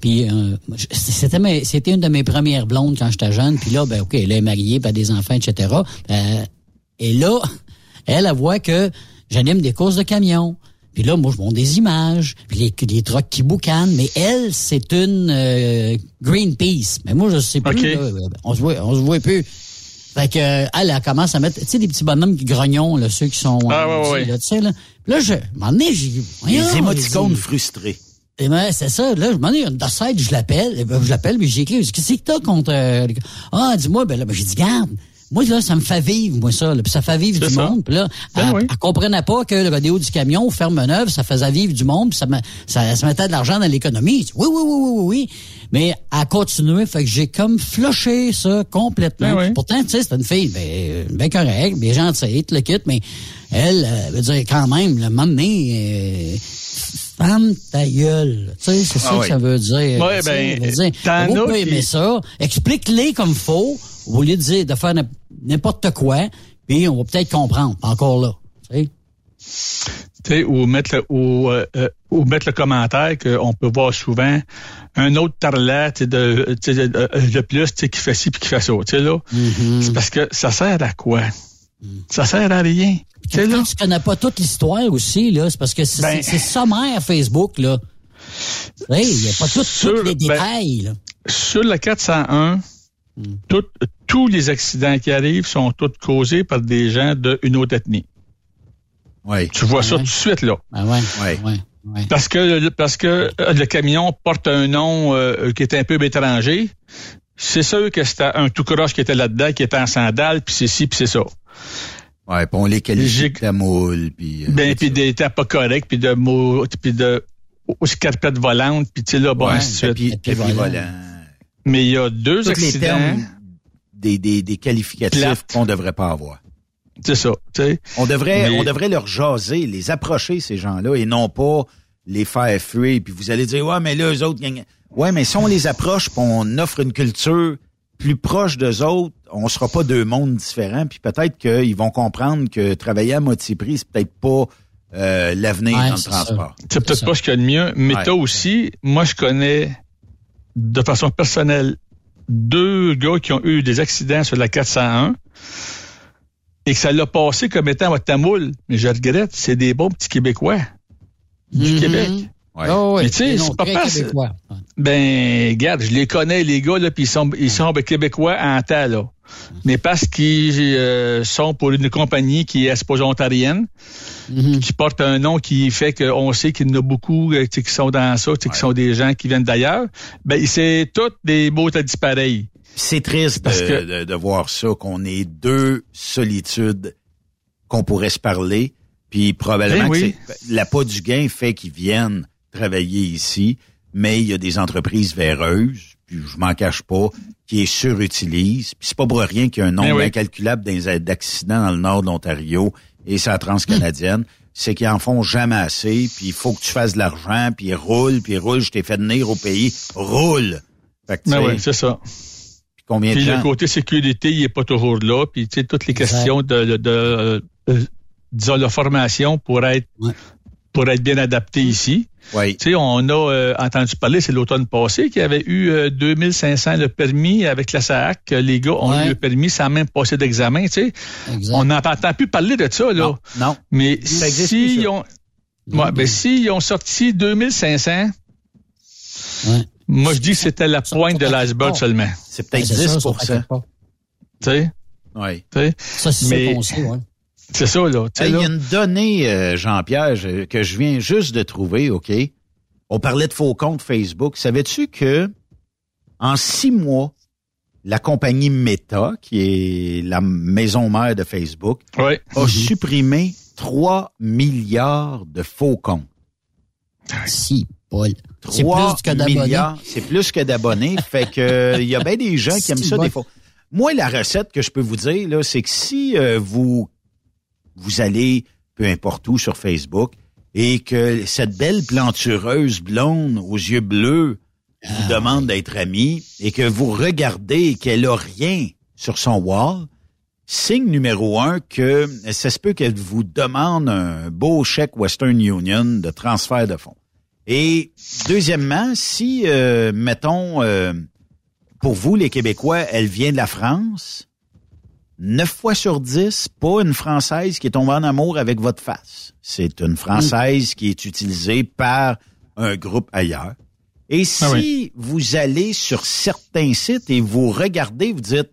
Puis euh, c'était c'était une de mes premières blondes quand j'étais jeune. Puis là, ben OK, elle est mariée, a des enfants, etc. Euh, et là, elle, elle voit que j'anime des courses de camions. Puis là, moi, je monte des images, puis les, les trucks qui boucanent. Mais elle, c'est une euh, Greenpeace. Mais moi, je sais plus. OK. là, on se voit, on se voit plus. Fait que euh, elle, elle commence à mettre, tu sais, des petits bonhommes qui grognons, là, ceux qui sont, Ah, ouais, euh, ouais. là, tu sais, là. Là, je, moment donné, j'ai, Les émoticônes frustrés. et ben, c'est ça. Là, je m'en ai de side, je l'appelle. Eh ben, Je l'appelle, mais j'ai écrit. je dis, Qu'est-ce que t'as contre. euh, ah, dis-moi, ben là, ben, j'ai dit, garde. Moi, là, ça me fait vivre, moi, ça. là, Puis ça fait vivre du ça. monde. Puis là, Ben elle, oui. elle comprenait pas que le rodéo du camion, ferme neuve, ça faisait vivre du monde, puis ça, me- ça, ça mettait de l'argent dans l'économie. Oui, oui, oui, oui, oui, oui. Mais elle continué, fait que j'ai comme flushé ça complètement. Ben oui. Pourtant, tu sais, c'était une fille ben, ben correcte, bien gentille, le kit, mais elle, euh, veut dire, quand même, le moment donné, euh, femme ta gueule. Tu sais, c'est ça Ah que oui. ça veut dire. Sais, ben, veut dire, as qui- aimer ça, explique-les comme faut, au lieu de dire, de faire n'im- n'importe quoi, puis on va peut-être comprendre, encore là. Tu sais. Ou mettre le, ou, euh, euh, ou mettre le commentaire qu'on peut voir souvent un autre tarlat de, tu sais, de, de- de plus qui fait ci puis qui fait ça. Tu sais, là. C'est parce que ça sert à quoi? Ça sert à rien. Tu sais, là. Quand tu connais pas toute l'histoire aussi, là, c'est parce que c'est Ben- sommaire Facebook, là. Il n'y a pas tous les ben- détails, là. Sur le 401, tout- tous les accidents qui arrivent sont tous causés par des gens d'une autre ethnie. Oui. Tu vois ça ouais. tout de suite, là. Ah ouais. Ouais. ouais. ouais. Parce que, parce que euh, le camion porte un nom euh, qui est un peu étranger. C'est sûr que c'était un tout croche qui était là-dedans, qui était en sandales, puis c'est ci, puis c'est ça. Ouais, puis on les qualifie de tamoul, puis... euh, Ben, puis des temps pas corrects, puis de mots, puis de aux scarpettes volantes, puis tu sais là, bon, ouais, ainsi de suite. volant. volant. Mais il y a deux les accidents. termes des, des, des qualificatifs Plates. qu'on devrait pas avoir. C'est ça. On devrait, Mais- on devrait leur jaser, les approcher, ces gens-là, et non pas les faire fuir. Puis vous allez dire, ouais, mais là, eux autres, gagnent. Ouais, mais si on les approche, puis on offre une culture plus proche d'eux autres, on sera pas deux mondes différents. Puis peut-être qu'ils vont comprendre que travailler à moitié prix, c'est peut-être pas euh, l'avenir Ouais, dans le transport. C'est peut-être pas ce qu'il y a de mieux, mais Ouais. t'as aussi, moi je connais de façon personnelle deux gars qui ont eu des accidents sur la 401 et que ça l'a passé comme étant votre tamoul. Mais je regrette, c'est des bons petits Québécois du Mhm. Québec. Ouais. Ah ouais, Mais tu sais, c'est pas. Ben, regarde, je les connais, les gars, là, puis ils sont, ils sont ben, québécois en temps, là. Mais parce qu'ils euh, sont pour une compagnie qui est, supposée ontarienne, Mhm. qui porte un nom qui fait qu'on sait qu'il y en a beaucoup euh, tu sais, qui sont dans ça, tu sais, qui sont des gens qui viennent d'ailleurs, ben, c'est toutes des mots dispareils. C'est triste Parce de, que- de- de voir ça, qu'on ait deux solitudes qu'on pourrait se parler, puis probablement Ben que oui. c'est- l'appât du gain fait qu'ils viennent travailler ici, mais il y a des entreprises véreuses, puis je m'en cache pas, qui les surutilisent, puis c'est pas pour rien qu'il y a un nombre Ben oui. incalculable d'in- d'accidents dans le nord de l'Ontario et sa transcanadienne. C'est qu'ils en font jamais assez, puis il faut que tu fasses de l'argent, puis ils roulent, puis ils roulent, je t'ai fait venir au pays, roule. Fait que, tu Ben ouais, c'est ça. Combien Puis de le côté sécurité, il est pas toujours là. Puis tu sais, toutes les questions de, de, de, euh, disons, la formation pour être pour être bien adapté ici. Oui. Tu sais, on a euh, entendu parler, c'est l'automne passé, qu'il y avait eu euh, 2500 le permis avec la SAC. Les gars ont Ouais. eu le permis sans même passer d'examen. Tu sais, on n'entend plus parler de ça là. Non. Mais si ont, ouais, ben, s'ils ont sorti 2500, Ouais. moi je dis que c'était la pointe de l'iceberg seulement. C'est peut-être Ouais, c'est ça, 10 ça fait quelque part. Tu sais, Oui. Ça, c'est Mais- ça qu'on sait, ouais. C'est ça, là. Hey, Il y a une donnée, euh, Jean-Pierre, je- que je viens juste de trouver, OK? On parlait de faux comptes Facebook. Savais-tu que en six mois, la compagnie Meta, qui est la maison mère de Facebook, Ouais. a supprimé 3 milliards de faux comptes. Si, Paul. C'est 3 plus que d'abonnés. milliards, c'est plus que d'abonnés. *laughs* fait que euh, il y a bien des gens qui aiment ça bon. des fois. Moi, la recette que je peux vous dire, là, c'est que si euh, vous vous allez peu importe où sur Facebook et que cette belle plantureuse blonde aux yeux bleus vous Ah. demande d'être amie et que vous regardez qu'elle a rien sur son wall, signe numéro un que ça se peut qu'elle vous demande un beau chèque Western Union de transfert de fonds. Et deuxièmement, si, euh, mettons, euh, pour vous, les Québécois, elle vient de la France, neuf fois sur dix, pas une Française qui est tombée en amour avec votre face. C'est une Française qui est utilisée par un groupe ailleurs. Et si Ah oui. vous allez sur certains sites et vous regardez, vous dites,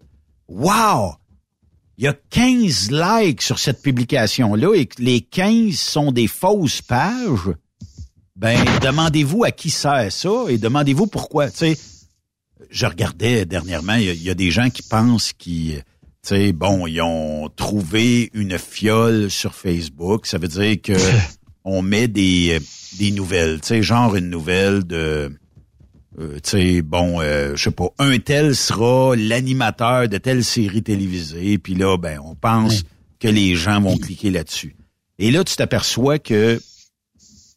wow, il y a 15 likes sur cette publication-là et que les 15 sont des fausses pages, ben, demandez-vous à qui sert ça et demandez-vous pourquoi. Tu sais, je regardais dernièrement, il y y, a des gens qui pensent qu'ils, sais, bon, ils ont trouvé une fiole sur Facebook. Ça veut dire que *laughs* on met des, des nouvelles, tu sais, genre une nouvelle de, euh, tu sais, bon, euh, je sais pas, un tel sera l'animateur de telle série télévisée, puis là, ben, on pense que les gens vont cliquer là-dessus. Et là, tu t'aperçois que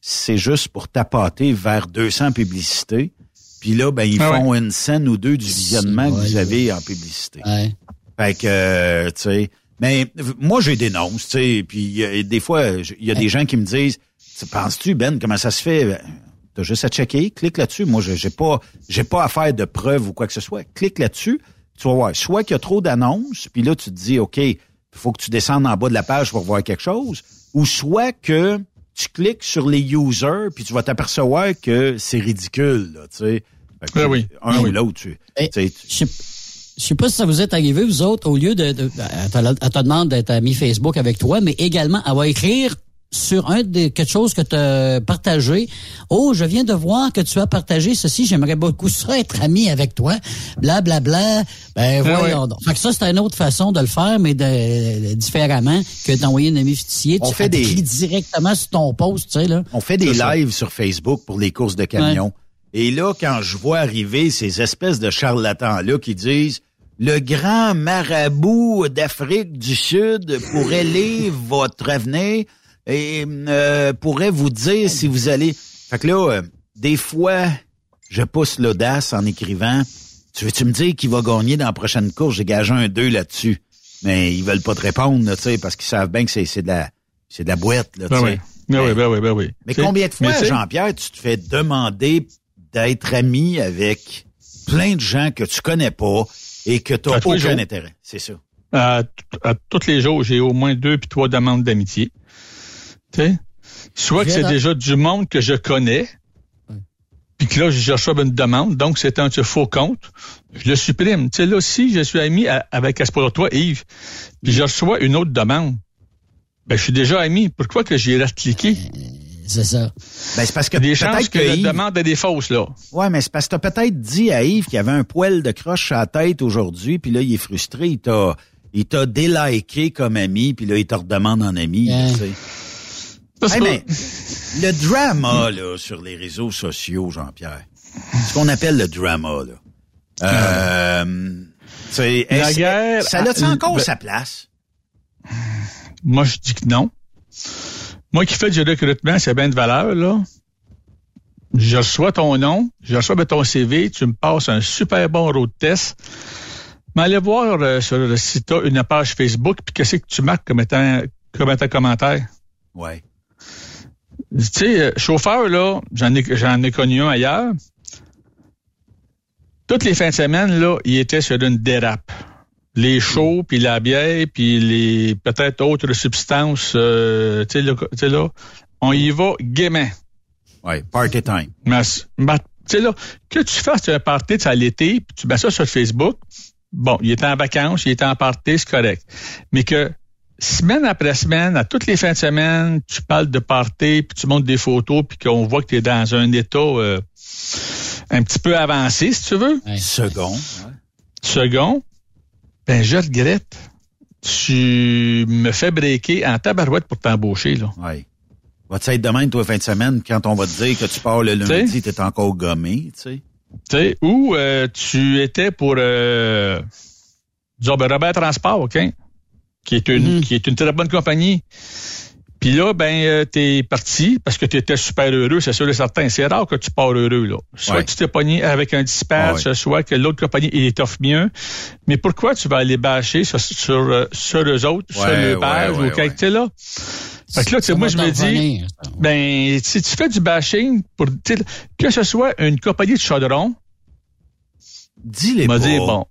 c'est juste pour tapoter vers 200 publicités. Puis là, ben, ils Ah font une scène ou deux du visionnement que vous avez en publicité. Ouais. Fait que, euh, tu sais, mais moi, les dénonce, tu sais, puis des fois, il y a des gens qui me disent, Tu penses-tu, Ben, comment ça se fait? Ben, T'as juste à checker, clique là-dessus. Moi, je- j'ai pas, j'ai pas à faire de preuves ou quoi que ce soit. Clique là-dessus, tu vas voir. Soit qu'il y a trop d'annonces, puis là, tu te dis, OK, il faut que tu descendes en bas de la page pour voir quelque chose, ou soit que tu cliques sur les users, puis tu vas t'apercevoir que c'est ridicule, là, tu sais. Ben oui. Un Ben ou l'autre, tu tu- Je sais- pas si ça vous est arrivé, vous autres, au lieu de... de elle te- elle te demande d'être ami Facebook avec toi, mais également, elle va écrire sur un des quelque chose que tu as partagé. Oh, je viens de voir que tu as partagé ceci, j'aimerais beaucoup ça être ami avec toi. Bla bla bla. Ben Ah voyons ouais. donc. Fait que ça c'est une autre façon de le faire mais de, de- différemment que d'envoyer un ami fictier. On tu fait des- directement sur ton post, tu sais là. On fait des lives sur Facebook pour les courses de camions. Et là, quand je vois arriver ces espèces de charlatans-là qui disent le grand marabout d'Afrique du Sud pourrait lire *laughs* votre avenir et euh, pourrait vous dire si vous allez. Fait que là, euh, des fois, je pousse l'audace en écrivant Tu veux-tu me dire qu'il va gagner dans la prochaine course? J'ai gagé un 2 là-dessus. Mais ils veulent pas te répondre, là, tu sais, parce qu'ils savent bien que c'est c'est de la c'est de la boîte, là, tu Ben sais. oui. Ben oui, ben oui, ben oui. Mais combien de fois, Jean-Pierre, tu te fais demander d'être ami avec plein de gens que tu connais pas et que tu n'as aucun intérêt? C'est ça. à, à tous les jours, j'ai au moins deux puis trois demandes d'amitié. Tu sais? Soit que c'est déjà du monde que je connais, puis que là, je reçois une demande, donc c'est un faux compte, je le supprime. Tu sais, là, si je suis ami à- avec Espoir toi, Yves, puis je reçois une autre demande, ben, je suis déjà ami. Pourquoi que j'y reste cliquer? C'est ça. Ben, c'est parce que y des chances peut-être que, la Yves- demande est des fausses, là. Ouais, mais c'est parce que t'as peut-être dit à Yves qu'il avait un poil de croche à la tête aujourd'hui, puis là, il est frustré, il t'a, il t'a déliké comme ami, puis là, il te redemande en ami, tu sais. Hey, mais le drama, là, sur les réseaux sociaux, Jean-Pierre, ce qu'on appelle le drama, là, euh, La est-ce- guerre- ça ah, encore ben- sa place? Moi, je dis que non. Moi qui fais du recrutement, c'est bien de valeur, là. Je reçois ton nom, je reçois ben, ton CV, tu me passes un super bon road test. Mais allez voir euh, sur le site, une page Facebook, puis qu'est-ce que tu marques comme étant, comme étant commentaire? Ouais. Tu sais, euh, chauffeur, là, j'en ai, j'en ai connu un ailleurs. Toutes les fins de semaine, là, il était sur une dérape. Les chauds, puis la bière, puis les peut-être autres substances, euh, tu sais, là, on y va gaiement. Ouais, party time. Mais, mais, tu sais, là, que tu fasses un party à l'été, puis tu mets ça sur Facebook, bon, il était en vacances, il était en party, c'est correct. Mais que semaine après semaine, à toutes les fins de semaine, tu parles de party, puis tu montres des photos, puis qu'on voit que tu es dans un état euh, un petit peu avancé, si tu veux. Second. Second, ben je regrette. Tu me fais breaker en tabarouette pour t'embaucher, là. Ouais. Va-tu être demain, toi, fin de semaine, quand on va te dire que tu pars le lundi, t'es encore gommé, tu sais? Tu sais, ou euh, tu étais pour euh, disons, ben, Robert Transport, OK? Qui est une, qui est une très bonne compagnie. Puis là, ben, euh, t'es parti parce que tu étais super heureux, c'est sûr et certain. C'est rare que tu pars heureux, là. Soit Ouais. tu t'es pogné avec un dispatch, soit que l'autre compagnie, il t'offre mieux. Mais pourquoi tu vas aller bâcher sur, sur, euh, sur eux autres, sur le ouais, ou quelque, tu sais, là? Fait que là, tu sais, moi, je me dis, ben, si tu fais du bashing pour, tu sais, que ce soit une compagnie de chaudron, dis-les m'a pas. dit, bon,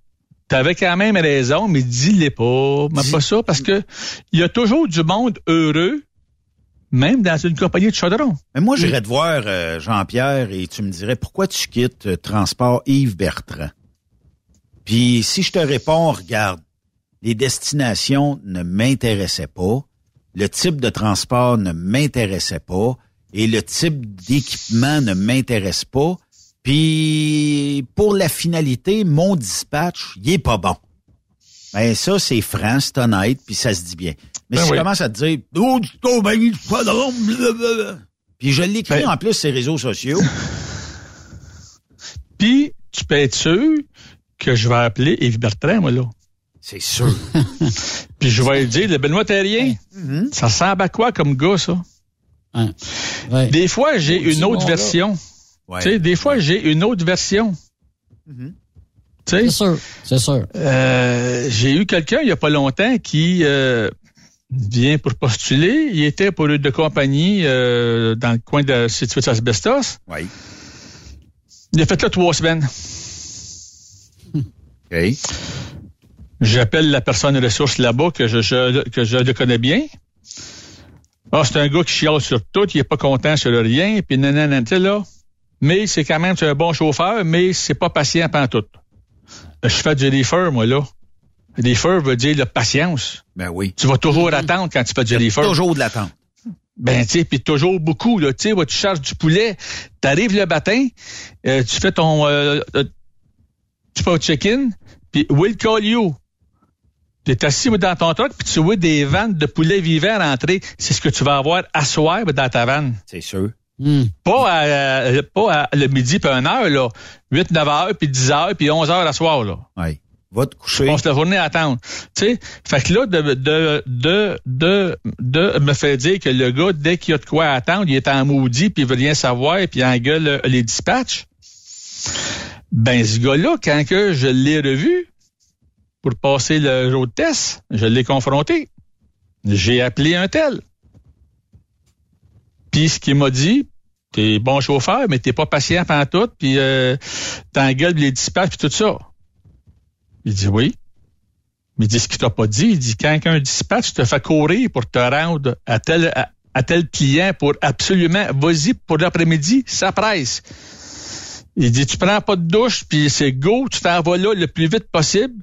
t'avais quand même raison, mais dis-les pas. Mais pas ça, parce que il y a toujours du monde heureux, même dans une compagnie de chaudron. Mais moi, j'irais te voir, euh, Jean-Pierre, et tu me dirais pourquoi tu quittes euh, Transport Yves Bertrand? Puis si je te réponds, regarde, les destinations ne m'intéressaient pas, le type de transport ne m'intéressait pas, et le type d'équipement ne m'intéresse pas. Puis pour la finalité, mon dispatch, il est pas bon. Ben ça, c'est franc, c'est honnête, puis ça se dit bien. Mais Ben si oui. tu commences à te dire Oh, du compagnie de blablabla. Puis je l'écris Ben- en plus sur les réseaux sociaux. *laughs* Puis, tu peux être sûr que je vais appeler Yves Bertrand, moi, là. C'est sûr. *laughs* Puis je vais lui dire, le Benoît Terrien, Mm-hmm. ça ressemble à quoi comme gars, ça? Des fois, j'ai Petit une autre monde, là. version. Ouais. Tu sais, des fois, j'ai une autre version. Mm-hmm. Tu sais? C'est sûr, c'est sûr. Euh, j'ai eu quelqu'un il y a pas longtemps qui euh, vient pour postuler. Il était pour une de compagnie euh, dans le coin de situé à Asbestos. Oui. Il a fait là trois semaines. *laughs* OK. J'appelle la personne ressource là-bas que je, je- que je le connais bien. Ah, c'est un gars qui chiale sur tout, il est pas content sur rien, puis nanana, là. Mais c'est quand même un bon chauffeur, mais c'est pas patient pendant tout. Je fais du reefer, moi, là. Reefer veut dire la patience. Ben oui. Tu vas toujours attendre quand tu fais du reefer. Toujours de l'attente. Ben, tu sais, puis toujours beaucoup, là. Tu sais, tu charges du poulet, t'arrives le matin, euh, tu fais ton... euh, euh, tu fais au check-in, puis we'll call you. T'es assis dans ton truck, puis tu vois des vannes de poulet vivant rentrer. C'est ce que tu vas avoir à soir dans ta vanne. C'est sûr. Pas à, euh, pas à le midi puis une heure, là. 8, 9 heures, puis 10 heures, puis 11 heures à soir, là. Oui. Va te coucher. Tu passes la journée à attendre. Tu sais, fait que là, de, de, de, de, de me fait dire que le gars, dès qu'il y a de quoi attendre, il est en maudit, puis il veut rien savoir, puis il engueule les dispatchs. Ben, ce gars-là, quand que je l'ai revu pour passer le de test, je l'ai confronté. J'ai appelé un tel. Puis ce qu'il m'a dit, t'es bon chauffeur, mais t'es pas patient pendant tout, puis euh, t'engueules les dispatchs, puis tout ça. Il dit oui. Mais il dit ce qu'il t'a pas dit. Il dit quand un dispatch te fait courir pour te rendre à tel, à, à tel client pour absolument, vas-y pour l'après-midi, ça presse. Il dit tu prends pas de douche, puis c'est go, tu t'en vas là le plus vite possible.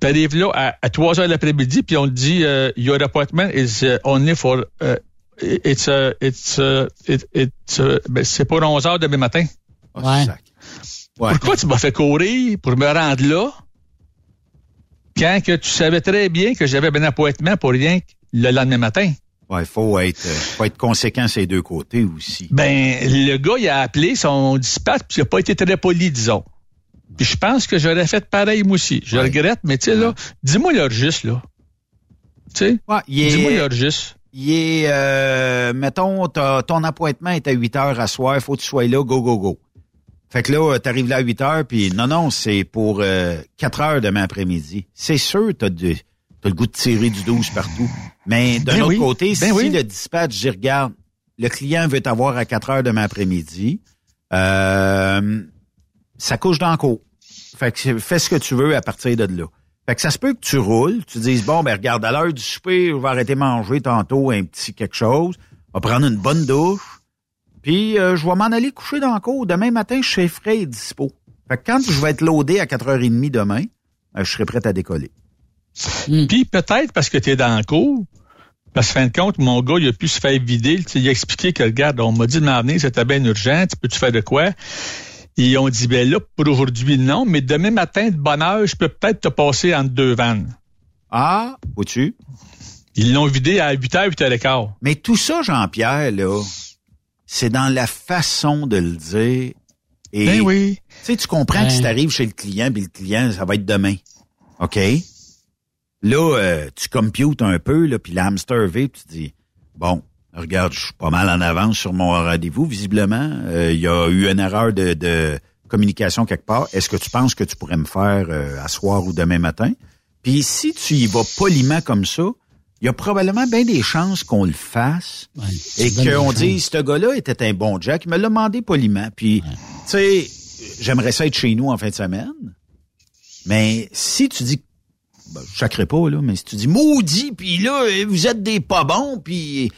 Tu arrives là à, à 3 heures l'après-midi, puis on te dit euh, your appointment is uh, only for uh, it's uh, it's uh, it- it's uh, ben, c'est pour 11 heures demain matin. Ouais. Pourquoi tu m'as fait courir pour me rendre là? Quand que tu savais très bien que j'avais un appointement pour rien que le lendemain matin? Ouais, faut être, euh, faut être conséquent ces deux côtés aussi. Ben, le gars, il a appelé son dispatch, puis il a pas été très poli, disons. Puis je pense que j'aurais fait pareil, moi aussi. Je regrette, mais tu sais, là, dis-moi l'heure juste, là. Tu sais? il est- Dis-moi l'heure juste. Il est, euh, mettons, ton appointement est à 8 heures à soir, faut que tu sois là, go, go, go. Fait que là, tu arrives là à 8 heures, puis non, non, c'est pour euh, 4 heures demain après-midi. C'est sûr, tu as, le goût de tirer du 12 partout. Mais d'un Ben autre oui, côté, ben si oui. le dispatch dit, regarde, le client veut t'avoir à 4 heures demain après-midi, euh, ça couche dans le cours. Fait que fais ce que tu veux à partir de là. Fait que ça se peut que tu roules, tu dises, bon, ben regarde, à l'heure du souper, je vais arrêter de manger tantôt un petit quelque chose, je vais prendre une bonne douche, puis euh, je vais m'en aller coucher dans le cours. Demain matin, je serai frais et dispo. Fait que quand je vais être loadé à 4h30 demain, euh, je serai prêt à décoller. Puis peut-être parce que tu es dans le cours, parce que fin de compte, mon gars, il a pu se faire vider. Tu Il a expliqué que, regarde, on m'a dit de m'amener, c'était bien urgent, tu peux-tu faire de quoi? Ils ont dit, ben là, pour aujourd'hui, non, mais demain matin, de bonne heure, je peux peut-être te passer entre deux vannes. Ah, où-tu? Ils l'ont vidé à 8h, 8h15. Mais tout ça, Jean-Pierre, là, c'est dans la façon de le dire. Et, Ben oui. Tu sais, tu comprends que si Ben. t'arrives chez le client, puis le client, ça va être demain. OK? Là, euh, tu computes un peu, là, puis l'hamster V, tu dis, bon, regarde, je suis pas mal en avance sur mon rendez-vous, visiblement. Euh, Il y a eu une erreur de, de communication quelque part. Est-ce que tu penses que tu pourrais me faire euh, à soir ou demain matin? Puis si tu y vas poliment comme ça, il y a probablement bien des chances qu'on le fasse et c'est bien qu'on dise, ce gars-là était un bon Jack. Il me l'a demandé poliment. Puis, tu sais, j'aimerais ça être chez nous en fin de semaine. Mais si tu dis, ben, je sacrerai pas, là, mais si tu dis maudit, puis là, vous êtes des pas bons, puis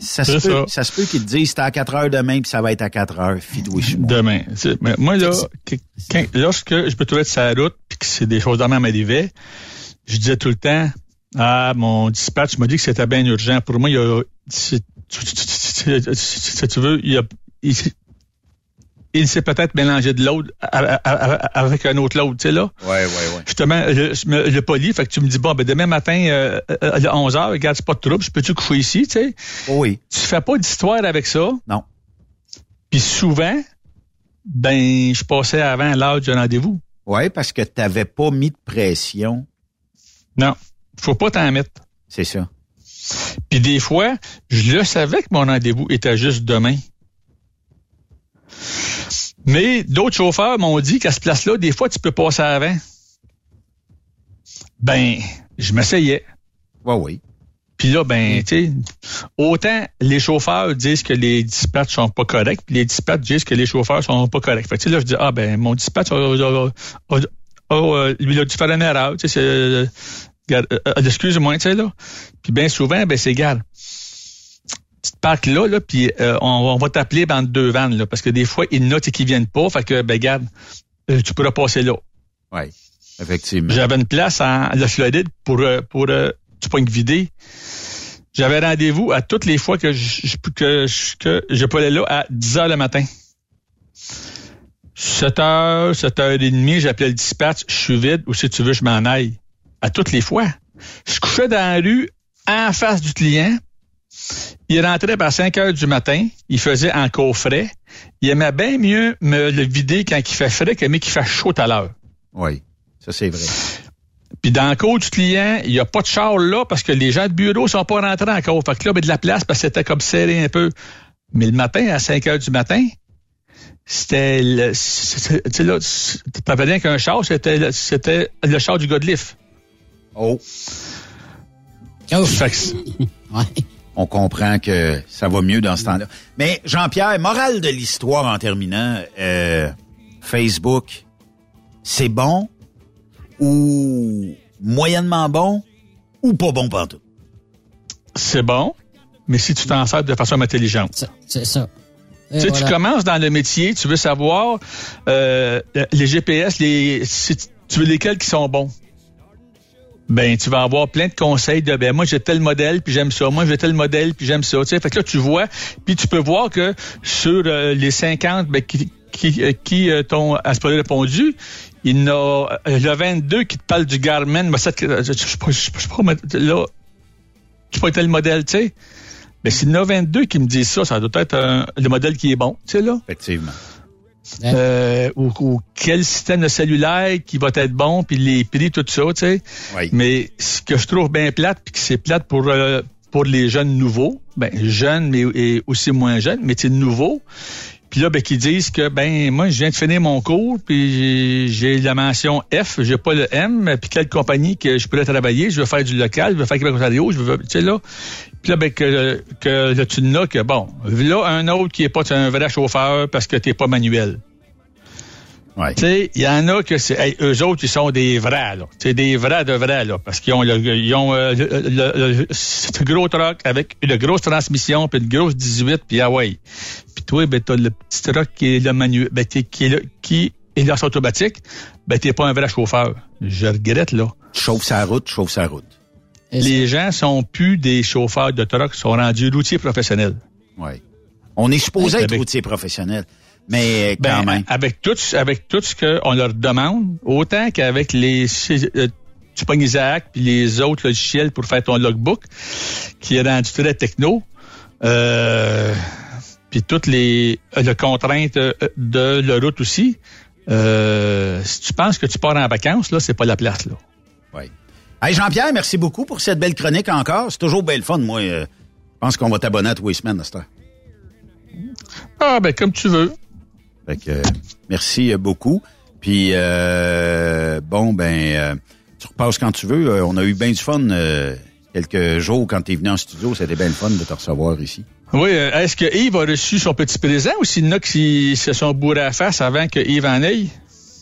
ça se, C'est peut, ça. ça se peut qu'ils te disent, c'est à 4 heures demain, puis ça va être à 4 heures. Moi. Demain. C'est- mais moi, là, quand- lorsque je peux trouver de sa route, puis que c'est des choses dans ma m'arrivaient, je disais tout le temps, ah, mon dispatch m'a dit que c'était bien urgent. Pour moi, il y a, si tu, tu- tu- tu- tu- tu veux, il y a, il, s'est peut-être mélangé de l'autre avec un autre l'autre, tu sais, là. Ouais, ouais, ouais. Justement, me- le poli, fait que tu me dis, bon, ben, demain matin, euh, euh, à 11 h regarde, c'est pas de trouble, je peux-tu coucher ici, tu sais? Oui. Tu fais pas d'histoire avec ça? Non. Puis souvent, ben, je passais avant l'heure du rendez-vous. Ouais, parce que t'avais pas mis de pression. Non. Faut pas t'en mettre. C'est ça. Puis des fois, je le savais que mon rendez-vous était juste demain. Mais d'autres chauffeurs m'ont dit qu'à ce place-là, des fois, tu peux passer avant. Ben, je m'essayais. Ouais, oui. Puis là, ben, tu sais, autant les chauffeurs disent que les dispatchs sont pas corrects, puis les dispatchs disent que les chauffeurs sont pas corrects. Fait que, tu sais, là, je dis, ah, ben, mon dispatch a, a- a- a- a- lui, il a dû faire une erreur, tu sais, euh, euh, euh, excuse-moi, tu sais, là. Puis bien souvent, ben, c'est égal. Tu te parques là, là, puis euh, on, on va t'appeler dans deux vannes, là, parce que des fois, ils notent qu'ils viennent pas, fait que, ben, regarde, tu pourras passer là. Oui, effectivement. J'avais une place en la Floride pour, pour euh, du point vidé. J'avais rendez-vous à toutes les fois que je, je- que, je- que je peux aller là à 10 heures le matin. 7 heures, 7 heures et demie, j'appelais le dispatch, je suis vide, ou si tu veux, je m'en aille. À toutes les fois. Je couchais dans la rue, en face du client. Il rentrait par 5 heures du matin. Il faisait encore frais. Il aimait bien mieux me le vider quand il fait frais que mais qu'il fait chaud à l'heure. Oui, ça c'est vrai. Puis dans le cours du client, il n'y a pas de char là parce que les gens de bureau sont pas rentrés encore. Fait que là, ben, de la place parce que c'était comme serré un peu. Mais le matin, à 5 heures du matin, c'était le, tu sais là, tu rien qu'un char, c'était, le- c'était le char du gars Oh. Fait que- *laughs* On comprend que ça va mieux dans ce temps-là. Mais Jean-Pierre, morale de l'histoire en terminant, euh, Facebook, c'est bon ou moyennement bon ou pas bon partout? c'est bon, mais si tu t'en sers de façon intelligente. C'est ça. Tu sais, tu commences dans le métier, tu veux savoir euh, les GPS, les, si tu veux lesquels qui sont bons. Ben, tu vas avoir plein de conseils de ben moi j'ai tel modèle puis j'aime ça, moi j'ai tel modèle puis j'aime ça. Tu sais, fait que là tu vois, puis tu peux voir que sur euh, les 50 ben, qui qui, euh, qui euh, t'ont à ce répondu, il y en a euh, a 22 qui te parlent du Garmin, mais ça, je je- je sais pas, pas, pas, là, tu être tel modèle, tu sais. Mais s'il y en a 22 qui me disent ça, ça doit être un- le modèle qui est bon, tu sais, là. Effectivement. Euh, ou, ou quel système de cellulaire qui va être bon, puis les prix, tout ça, tu sais. Mais ce que je trouve bien plate, puis que c'est plate pour euh, pour les jeunes nouveaux, ben jeunes mais et aussi moins jeunes, mais c'est nouveau. Puis là, ben, qui disent que, ben, moi, je viens de finir mon cours, puis j'ai- j'ai la mention F, j'ai pas le M, puis quelle compagnie que je pourrais travailler, je veux faire du local, je veux faire Québec Ontario, je veux, tu sais, là. Puis là, ben, que, que là, tu n'as que, bon, là, un autre qui est pas un vrai chauffeur parce que t'es pas manuel. Tu sais, il y en a que c'est, hey, eux autres, ils sont des vrais, là. C'est des vrais de vrais, là. Parce qu'ils ont le, ils ont, euh, le, le- le- gros truck avec une grosse transmission, puis une grosse 18, puis ah ouais. Puis toi, ben, t'as le petit truck qui est le manuel, ben, qui, qui est le, qui est là, c'est automatique. Ben, t'es pas un vrai chauffeur. Je regrette, là. Chauffe sa route, chauffe sa route. Les gens sont plus des chauffeurs de truck, sont rendus routiers professionnels. Oui. On est supposé être Avec- routier professionnel. Mais quand Ben, même. Avec tout, avec tout ce qu'on leur demande, autant qu'avec les euh, tu pognes Isaac puis les autres logiciels pour faire ton logbook, qui est rendu très techno, euh, puis toutes les, euh, les contraintes de la route aussi. Euh, si tu penses que tu pars en vacances, là, c'est pas la place, là. Oui. Hey Jean-Pierre, merci beaucoup pour cette belle chronique encore. C'est toujours belle fun, moi. euh, je pense qu'on va t'abonner à tous les semaines à cette heure. Ah, ben, comme tu veux. Fait que, euh, merci euh, beaucoup. Puis, euh, bon, ben, euh, tu repasses quand tu veux. On a eu bien du fun euh, quelques jours quand tu es venu en studio. C'était bien le fun de te recevoir ici. Oui, est-ce que Yves a reçu son petit présent ou s'il y en a qui se sont bourrés à la face avant que Yves en aille?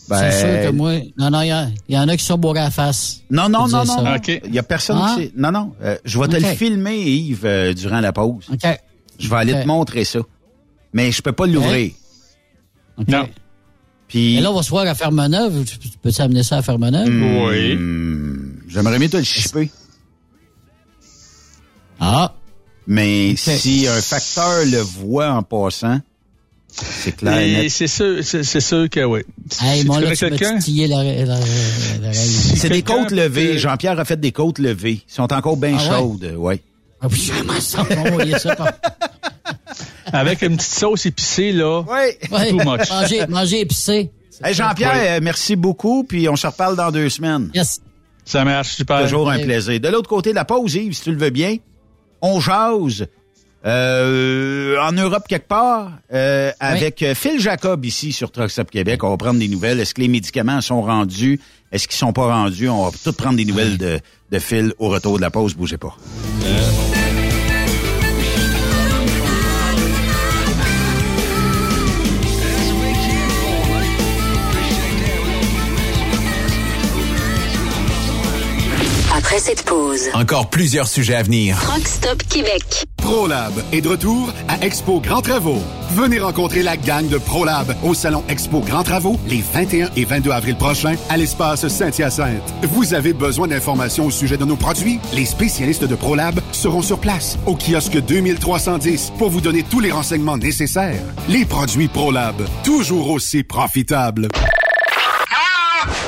Ben, C'est sûr que moi. Non, non, il y, y en a qui sont bourrés à la face. Non, non, non, non. Il y a personne Ah? qui sait. Non, non. euh, je vais te le filmer, Yves, euh, durant la pause. OK. Je vais aller te montrer ça. Mais je peux pas l'ouvrir. OK. Non. Puis, Et là, on va se voir à Fermeneuve. Tu tu peux-tu amener ça à Fermeneuve? Hmm, J'aimerais mieux te le chipper. Ah. Mais si un facteur le voit en passant, c'est clair. et c'est sûr, c'est sûr que oui. Hey, là, tu. C'est des côtes levées. Jean-Pierre a fait des côtes levées. Ils sont encore bien Ah chaudes, ouais. Ah oui, ça. Par- *laughs* Avec une petite sauce épicée, là. Ouais. Ouais. Too much. Manger, manger épicé. Hey, Jean-Pierre, euh, merci beaucoup, puis on se reparle dans deux semaines. Yes. Ça marche super. Toujours un plaisir. De l'autre côté de la pause, Yves, si tu le veux bien, on jase euh, en Europe quelque part euh, avec euh, Phil Jacob ici sur Truck Stop Québec. On va prendre des nouvelles. Est-ce que les médicaments sont rendus? Est-ce qu'ils sont pas rendus? On va tout prendre des nouvelles de, de Phil au retour de la pause. Bougez pas. Après cette pause, Encore plusieurs sujets à venir. Truck Stop Québec. ProLab est de retour à Expo Grand Travaux. Venez rencontrer la gang de ProLab au salon Expo Grand Travaux les 21 et 22 avril prochains à l'espace Saint-Hyacinthe. Vous avez besoin d'informations au sujet de nos produits? Les spécialistes de ProLab seront sur place au kiosque 2310 pour vous donner tous les renseignements nécessaires. Les produits ProLab, toujours aussi profitables.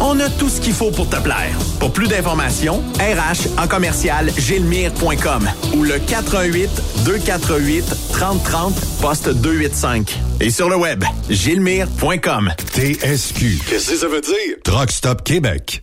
On a tout ce qu'il faut pour te plaire. Pour plus d'informations, RH en commercial gilmire.com ou le 418 248 3030 poste 285. Et sur le web, gilmire.com. TSQ. Qu'est-ce que ça veut dire? Truck Stop Québec.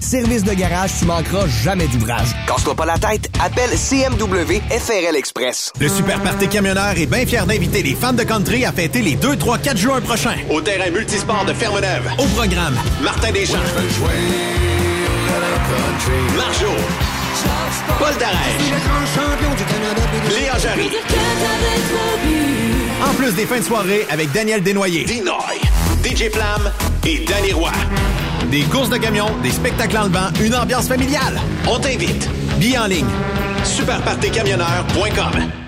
Service de garage, tu manqueras jamais d'ouvrage. Casse-toi pas la tête, appelle CMW FRL Express. Le Super Party Camionneur est bien fier d'inviter les fans de country à fêter les 2, 3, 4 juin prochains. Au terrain multisport de Ferme-Neuve. Au programme, Martin Deschamps. Marjo. Paul Darèche. Léa Jarry. En plus des fins de soirée avec Daniel Desnoyers. Dinoy. DJ Flam et Danny Roy. Des courses de camions, des spectacles en levant, une ambiance familiale. On t'invite. Billets en ligne. Superpartycamionneur.com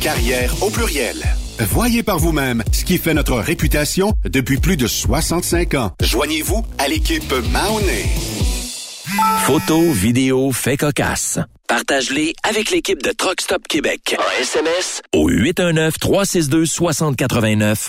carrière au pluriel. Voyez par vous-même ce qui fait notre réputation depuis plus de 65 ans. Joignez-vous à l'équipe Mahoney. Photos, vidéos, faits cocasse. Partage-les avec l'équipe de Truck Stop Québec. En SMS au 819-362-6089.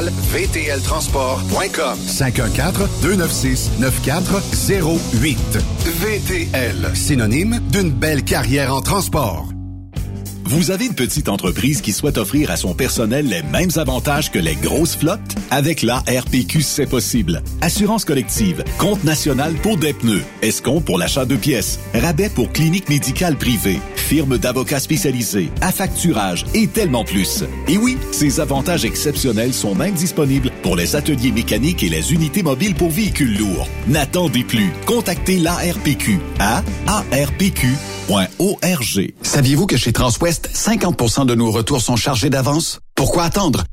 vtltransport.com 514-296-9408. VTL, synonyme d'une belle carrière en transport. Vous avez une petite entreprise qui souhaite offrir à son personnel les mêmes avantages que les grosses flottes? Avec la RPQ, c'est possible. Assurance collective, compte national pour des pneus, escompte pour l'achat de pièces, rabais pour clinique médicale privée, firme d'avocats spécialisés, affacturage et tellement plus. Et oui, ces avantages exceptionnels sont même disponibles pour les ateliers mécaniques et les unités mobiles pour véhicules lourds. N'attendez plus. Contactez l'ARPQ à arpq.org. Saviez-vous que chez Transwest, 50% de nos retours sont chargés d'avance? Pourquoi attendre?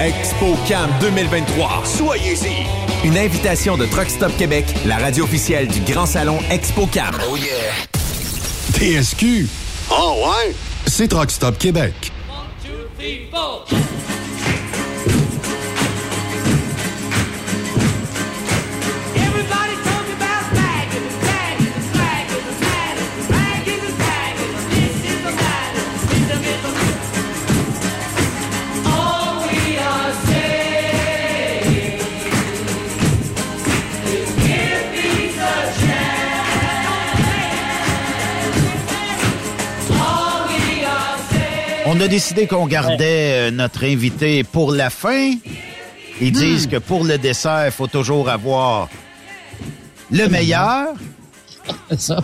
ExpoCam 2023. Soyez-y. Une invitation de Truck Stop Québec, la radio officielle du Grand Salon ExpoCam. Oh yeah. TSQ. Oh ouais? C'est Truck Stop Québec. On a décidé qu'on gardait euh, notre invité pour la fin. Ils disent que pour le dessert, il faut toujours avoir le meilleur. ça.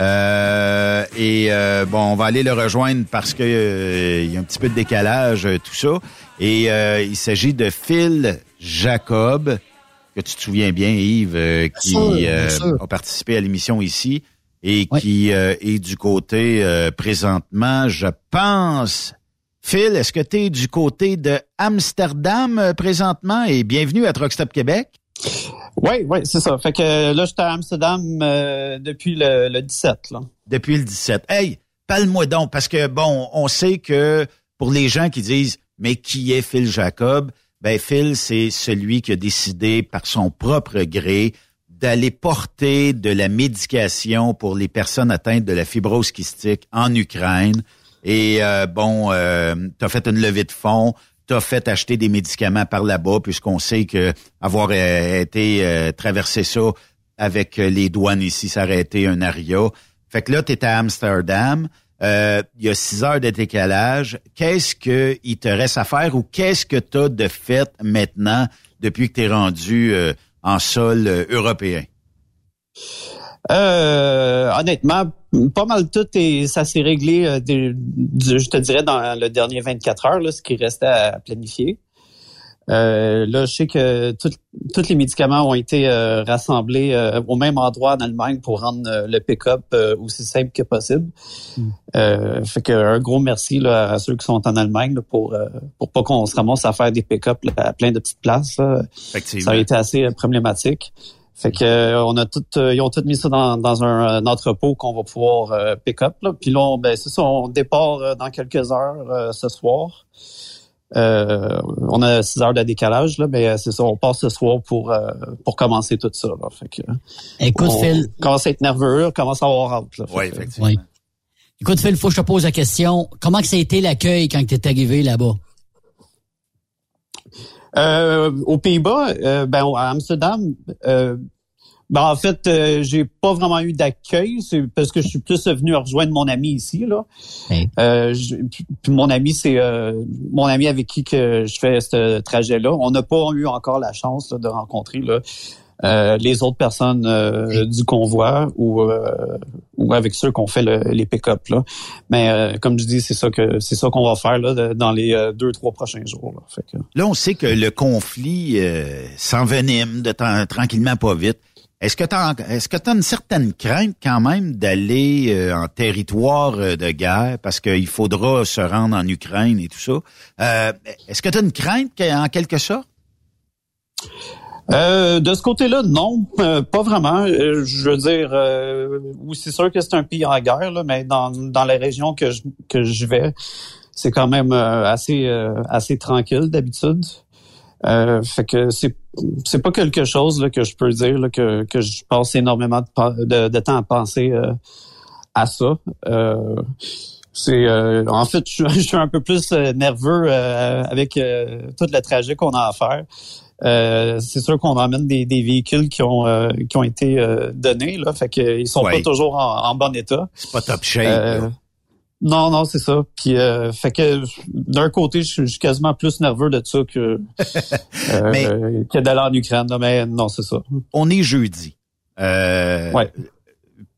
Euh, et euh, bon, on va aller le rejoindre parce que euh, il y a un petit peu de décalage, euh, tout ça. Et euh, il s'agit de Phil Jacob, que tu te souviens bien, Yves, euh, qui sûr, bien euh, sûr. a participé à l'émission ici et qui euh, est du côté euh, présentement, je pense. Phil, est-ce que tu es du côté de Amsterdam euh, présentement? Et bienvenue à Truck Stop Québec? Oui, oui, c'est ça. Fait que euh, là, j'étais à Amsterdam euh, depuis le, le 17. Là. Depuis le 17. Hey, parle-moi donc, parce que bon, on sait que pour les gens qui disent Mais qui est Phil Jacob? Ben, Phil, c'est celui qui a décidé par son propre gré d'aller porter de la médication pour les personnes atteintes de la fibrose kystique en Ukraine. Et euh, bon, euh, tu as fait une levée de fonds, tu as fait acheter des médicaments par là-bas, puisqu'on sait que avoir euh, été euh, traversé ça avec euh, les douanes ici, ça aurait été un aria. Fait que là, tu es à Amsterdam. Euh, Il y a six heures de décalage. Qu'est-ce qu'il te reste à faire ou qu'est-ce que tu as de fait maintenant depuis que tu es rendu en sol euh, européen? Euh, honnêtement, pas mal tout et ça s'est réglé, euh, je te dirais, dans le dernier 24 heures, là, ce qui restait à planifier. Euh, là, je sais que tous les médicaments ont été euh, rassemblés euh, au même endroit en Allemagne pour rendre euh, le pick-up euh, aussi simple que possible. Euh, fait que un gros merci là, à ceux qui sont en Allemagne là, pour euh, pour pas qu'on se ramasse à faire des pick-up à plein de petites places. là. Effectivement. Ça a été assez problématique. Fait que on a tout, euh, ils ont tout mis ça dans, dans un, un entrepôt qu'on va pouvoir euh, pick up. Là. Puis là, on, ben, c'est ça, on départ dans quelques heures euh, ce soir. Euh, on a six heures de décalage, là, mais euh, c'est ça, on part ce soir pour euh, pour commencer tout ça. Là. Fait que, Écoute, on Phil. commence à être nerveux, on commence à avoir hâte. Là. Oui, effectivement. Oui. Écoute, Phil, faut que je te pose la question. Comment que ça a été l'accueil quand tu es arrivé là-bas? Euh, aux Pays-Bas, euh, ben à Amsterdam, euh, ben en fait, euh, j'ai pas vraiment eu d'accueil, c'est parce que je suis plus venu rejoindre mon ami ici là. Euh, je- puis puis mon ami, c'est euh, mon ami avec qui que je fais ce trajet-là. On n'a pas eu encore la chance là, de rencontrer là, euh, les autres personnes euh, du convoi ou euh, ou avec ceux qu'on fait le- les pick-up là. Mais euh, comme je dis, c'est ça que c'est ça qu'on va faire là dans les deux trois prochains jours. Là. Fait que- Là, on sait que le conflit euh, s'envenime de temps- tranquillement pas vite. Est-ce que tu as, est-ce que t'as une certaine crainte quand même d'aller euh, en territoire euh, de guerre? Parce qu'il faudra se rendre en Ukraine et tout ça? Euh, est-ce que tu as une crainte en quelque sorte? Euh, de ce côté-là, non, euh, pas vraiment. Euh, je veux dire, euh, oui, c'est sûr que c'est un pays en guerre, là, mais dans, dans les régions que je, que je vais, c'est quand même assez assez tranquille d'habitude. Euh, fait que c'est c'est pas quelque chose là, que je peux dire là, que que je passe énormément de, de, de temps à penser euh, à ça. Euh, C'est euh, en fait, je, suis- *laughs* je suis un peu plus euh, nerveux euh, avec euh, tout le trajet qu'on a à faire. Euh, c'est sûr qu'on emmène des, des véhicules qui ont euh, qui ont été euh, donnés là, fait que ils sont Ouais. pas toujours en, en bon état. C'est pas top shape. Euh, non, non, c'est ça. Puis, euh, fait que d'un côté, je suis quasiment plus nerveux de ça que *laughs* euh, Mais- que d'aller en Ukraine. Mais non, c'est ça. On est jeudi. Euh,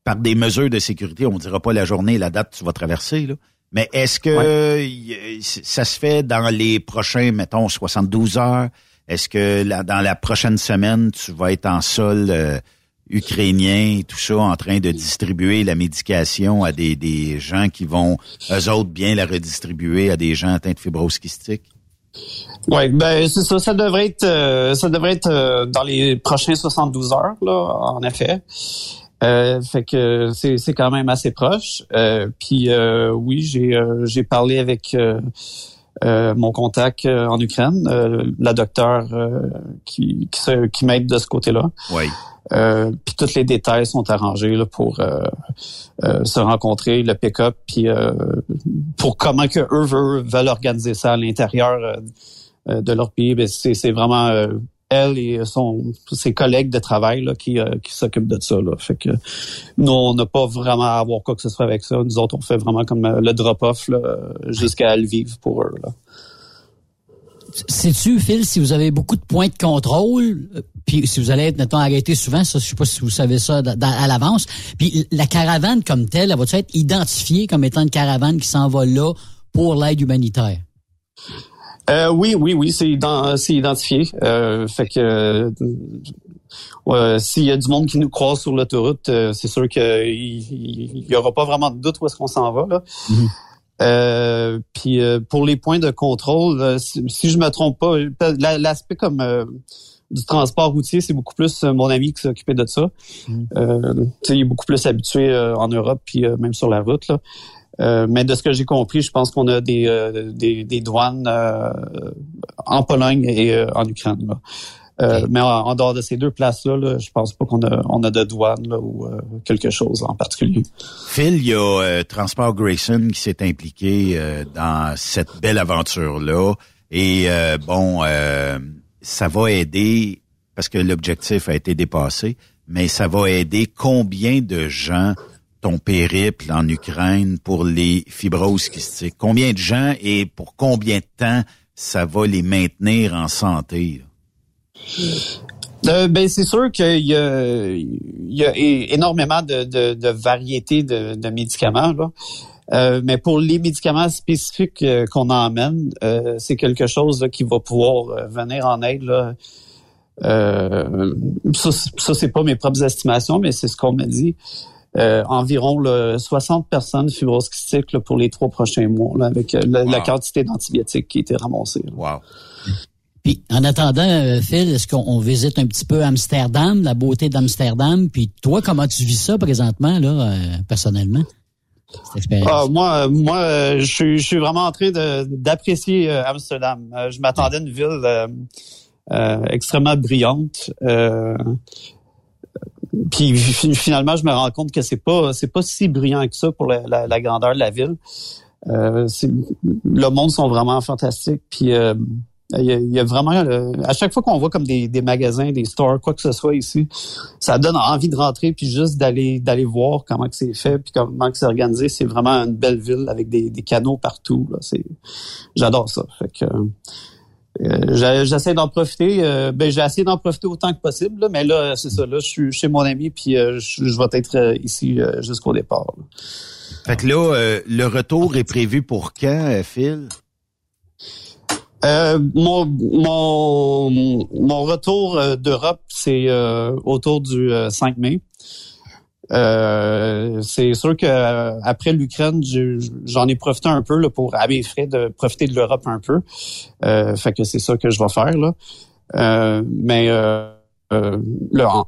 Par des mesures de sécurité, on dira pas la journée et la date que tu vas traverser, là. Mais est-ce que ça se fait dans les prochains, mettons, 72 heures? Est-ce que dans la prochaine semaine, tu vas être en sol ukrainien et tout ça, en train de distribuer la médication à des, des gens qui vont, eux autres, bien la redistribuer à des gens atteints de fibrose kystique? Ouais, ben c'est ça. Ça devrait être, euh, ça devrait être euh, dans les prochains 72 heures, là, en effet. Euh, fait que c'est c'est quand même assez proche. Euh, puis euh, oui, j'ai euh, j'ai parlé avec euh, euh, mon contact en Ukraine, euh, la docteure euh, qui qui, qui m'aide de ce côté-là. Oui. Euh, puis tous les détails sont arrangés là, pour euh, euh, se rencontrer, le pick-up, puis euh, pour comment que eux veulent, veulent organiser ça à l'intérieur euh, euh, de leur pays. Ben, c'est, vraiment elle et son ses collègues de travail là, qui, qui s'occupent de ça. Là. Fait que nous, on n'a pas vraiment à avoir quoi que ce soit avec ça. Nous autres, on fait vraiment comme le drop-off jusqu'à Lviv pour eux. Là. Sais-tu, Phil, si vous avez beaucoup de points de contrôle, euh, puis si vous allez être, mettons, arrêté souvent, ça, je sais pas si vous savez ça à l'avance, puis la caravane comme telle, elle va-tu être identifiée comme étant une caravane qui s'en va là pour l'aide humanitaire? Euh, oui, oui, oui, c'est ident- c'est identifié. Euh, fait que euh, s'il y a du monde qui nous croise sur l'autoroute, c'est sûr qu'il il y aura pas vraiment de doute où est-ce qu'on s'en va là. Euh, puis euh, pour les points de contrôle, euh, si, si je me trompe pas, la- l'aspect comme euh, du transport routier, c'est beaucoup plus euh, mon ami qui s'est occupé de ça. Euh, tu sais, il est beaucoup plus habitué euh, en Europe puis euh, même sur la route là. Euh, mais de ce que j'ai compris, je pense qu'on a des, euh, des, des douanes euh, en Pologne et euh, en Ukraine. Là. Euh, Mais en, en dehors de ces deux places-là, là, je pense pas qu'on a, on a de douane là, ou euh, quelque chose en particulier. Phil, il y a euh, Transport Grayson qui s'est impliqué euh, dans cette belle aventure-là. Et euh, bon, euh, ça va aider, parce que l'objectif a été dépassé, mais ça va aider combien de gens ton périple en Ukraine pour les fibroses kystiques? Combien de gens et pour combien de temps ça va les maintenir en santé? là? Euh, ben c'est sûr qu'il y a, y énormément de, de, de variétés de, de médicaments là. Euh, mais pour les médicaments spécifiques euh, qu'on emmène, c'est quelque chose là, qui va pouvoir venir en aide. Là. Ça, ça c'est pas mes propres estimations, mais c'est ce qu'on m'a dit. Environ là, 60 personnes fibrose kystique pour les trois prochains mois, avec la, la quantité d'antibiotiques qui a été ramassée. Wow. Puis, en attendant, euh, Phil, est-ce qu'on on visite un petit peu Amsterdam, la beauté d'Amsterdam? Puis, toi, comment tu vis ça présentement, là, euh, personnellement? Ah, moi, moi, je suis, vraiment en train d'apprécier euh, Amsterdam. Je m'attendais à une ville extrêmement brillante. Puis fi- finalement, je me rends compte que c'est pas, c'est pas si brillant que ça pour la, la- grandeur de la ville. Le monde sont vraiment fantastiques. Puis il y, a, il y a vraiment, euh, à chaque fois qu'on voit comme des, des magasins, des stores, quoi que ce soit ici, ça donne envie de rentrer puis juste d'aller d'aller voir comment que c'est fait puis comment que c'est organisé. C'est vraiment une belle ville avec des, des canaux partout. Là. C'est, j'adore ça. Fait que euh, j'essaie d'en profiter. euh, ben j'ai essayé d'en profiter autant que possible. là, mais là, c'est ça. Là, je suis chez mon ami puis euh, je, je vais être euh, ici euh, jusqu'au départ. là. Fait que là, le retour est prévu pour quand, Phil? Euh, mon, retour euh, d'Europe, c'est euh, autour du euh, 5 mai. C'est sûr que après l'Ukraine, j'en ai profité un peu pour à mes frais de profiter de l'Europe un peu. Fait que c'est ça que je vais faire là. Mais là,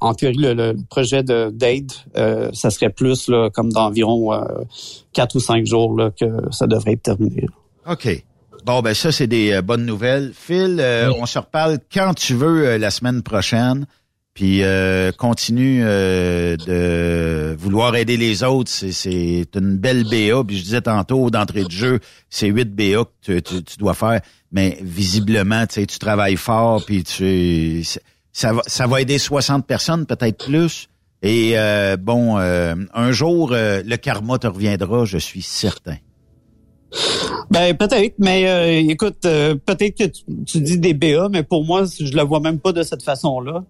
en, théorie, le, projet de d'aide, ça serait plus là, comme d'environ quatre ou cinq jours que ça devrait être terminé. OK. Bon, ben ça, c'est des euh, bonnes nouvelles. Phil, euh, on se reparle quand tu veux euh, la semaine prochaine. Puis euh, continue euh, de vouloir aider les autres. C'est- une belle BA. Puis je disais tantôt, d'entrée de jeu, c'est 8 BA que tu, tu- tu dois faire. Mais visiblement, tu sais, tu travailles fort, puis tu ça va, ça va aider 60 personnes, peut-être plus. Et euh, bon, euh, un jour, euh, le karma te reviendra, je suis certain. Ben peut-être, mais euh, écoute, euh, peut-être que tu, tu dis des BA, mais pour moi, je le vois même pas de cette façon-là.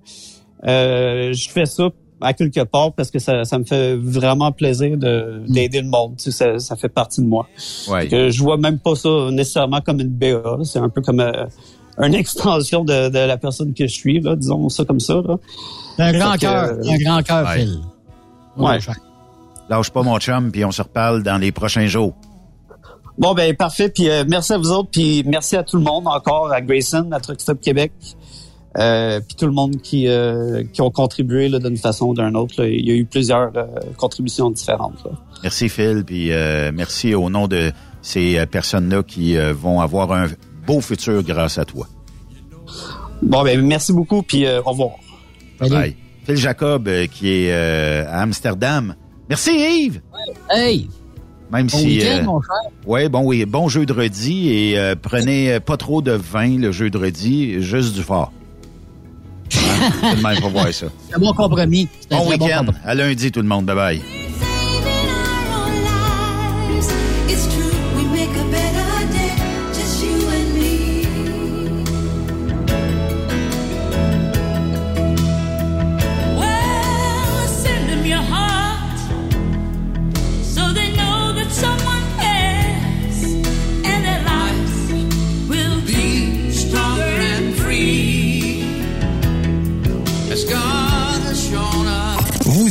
Euh, je fais ça à quelque part parce que ça, ça me fait vraiment plaisir de d'aider le monde. Tu sais, ça, ça fait partie de moi. Ouais. Que je vois même pas ça nécessairement comme une BA. C'est un peu comme euh, une extension de, de la personne que je suis, là, disons ça comme ça. Là. Un grand cœur, euh, un grand cœur, Ouais. Phil. Ouais. Lâche pas mon chum, puis on se reparle dans les prochains jours. Bon ben parfait. Puis euh, merci à vous autres. Puis merci à tout le monde encore, à Grayson, à Truck Stop Québec. Euh, puis tout le monde qui, euh, qui ont contribué là, d'une façon ou d'une autre. là. Il y a eu plusieurs euh, contributions différentes. là. Merci Phil, puis euh, merci au nom de ces personnes-là qui euh, vont avoir un beau futur grâce à toi. Bon ben merci beaucoup. Puis euh, au revoir. Bye bye. Phil Jacob, qui est euh, à Amsterdam. Merci Yves! Hey! Même Bon si... week-end, euh, mon cher. Ouais, bon, oui, bon jeudi et euh, prenez euh, pas trop de vin le jeudi, juste du fort. Hein? Tout de même, faut voir ça. C'est un bon compromis. Un Bon week-end. à lundi, tout le monde. Bye bye.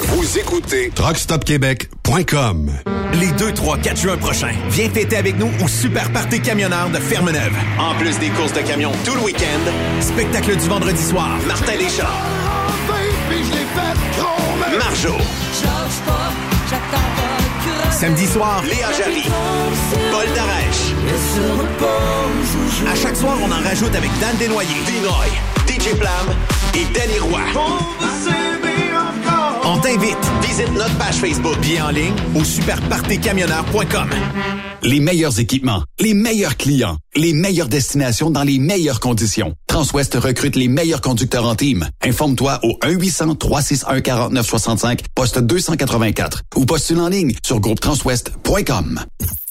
Vous écoutez truckstopquebec.com. Les 2, 3, 4 juin prochains, viens fêter avec nous au Super Party Camionneur de Fermeneuve. En plus des courses de camions tout le week-end, Spectacle du vendredi soir. Martin Deschamps, Marjo, Samedi soir, Léa Jarry, Paul Darèche, à chaque soir, on en rajoute avec Dan Desnoyers. Dinoy, DJ Plam et Danny Roy. On t'invite. Visite notre page Facebook. Bien en ligne au superpartycamionneur.com. Les meilleurs équipements, les meilleurs clients, les meilleures destinations dans les meilleures conditions. Transwest recrute les meilleurs conducteurs en team. Informe-toi au 1-800-361-4965, poste 284 ou postule en ligne sur groupetranswest.com.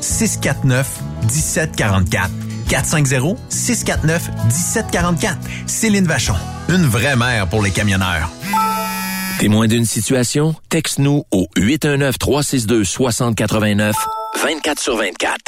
649 1744. 450-649-1744. Céline Vachon. Une vraie mère pour les camionneurs. Témoin d'une situation? Texte-nous au 819-362-6089, 24 sur 24.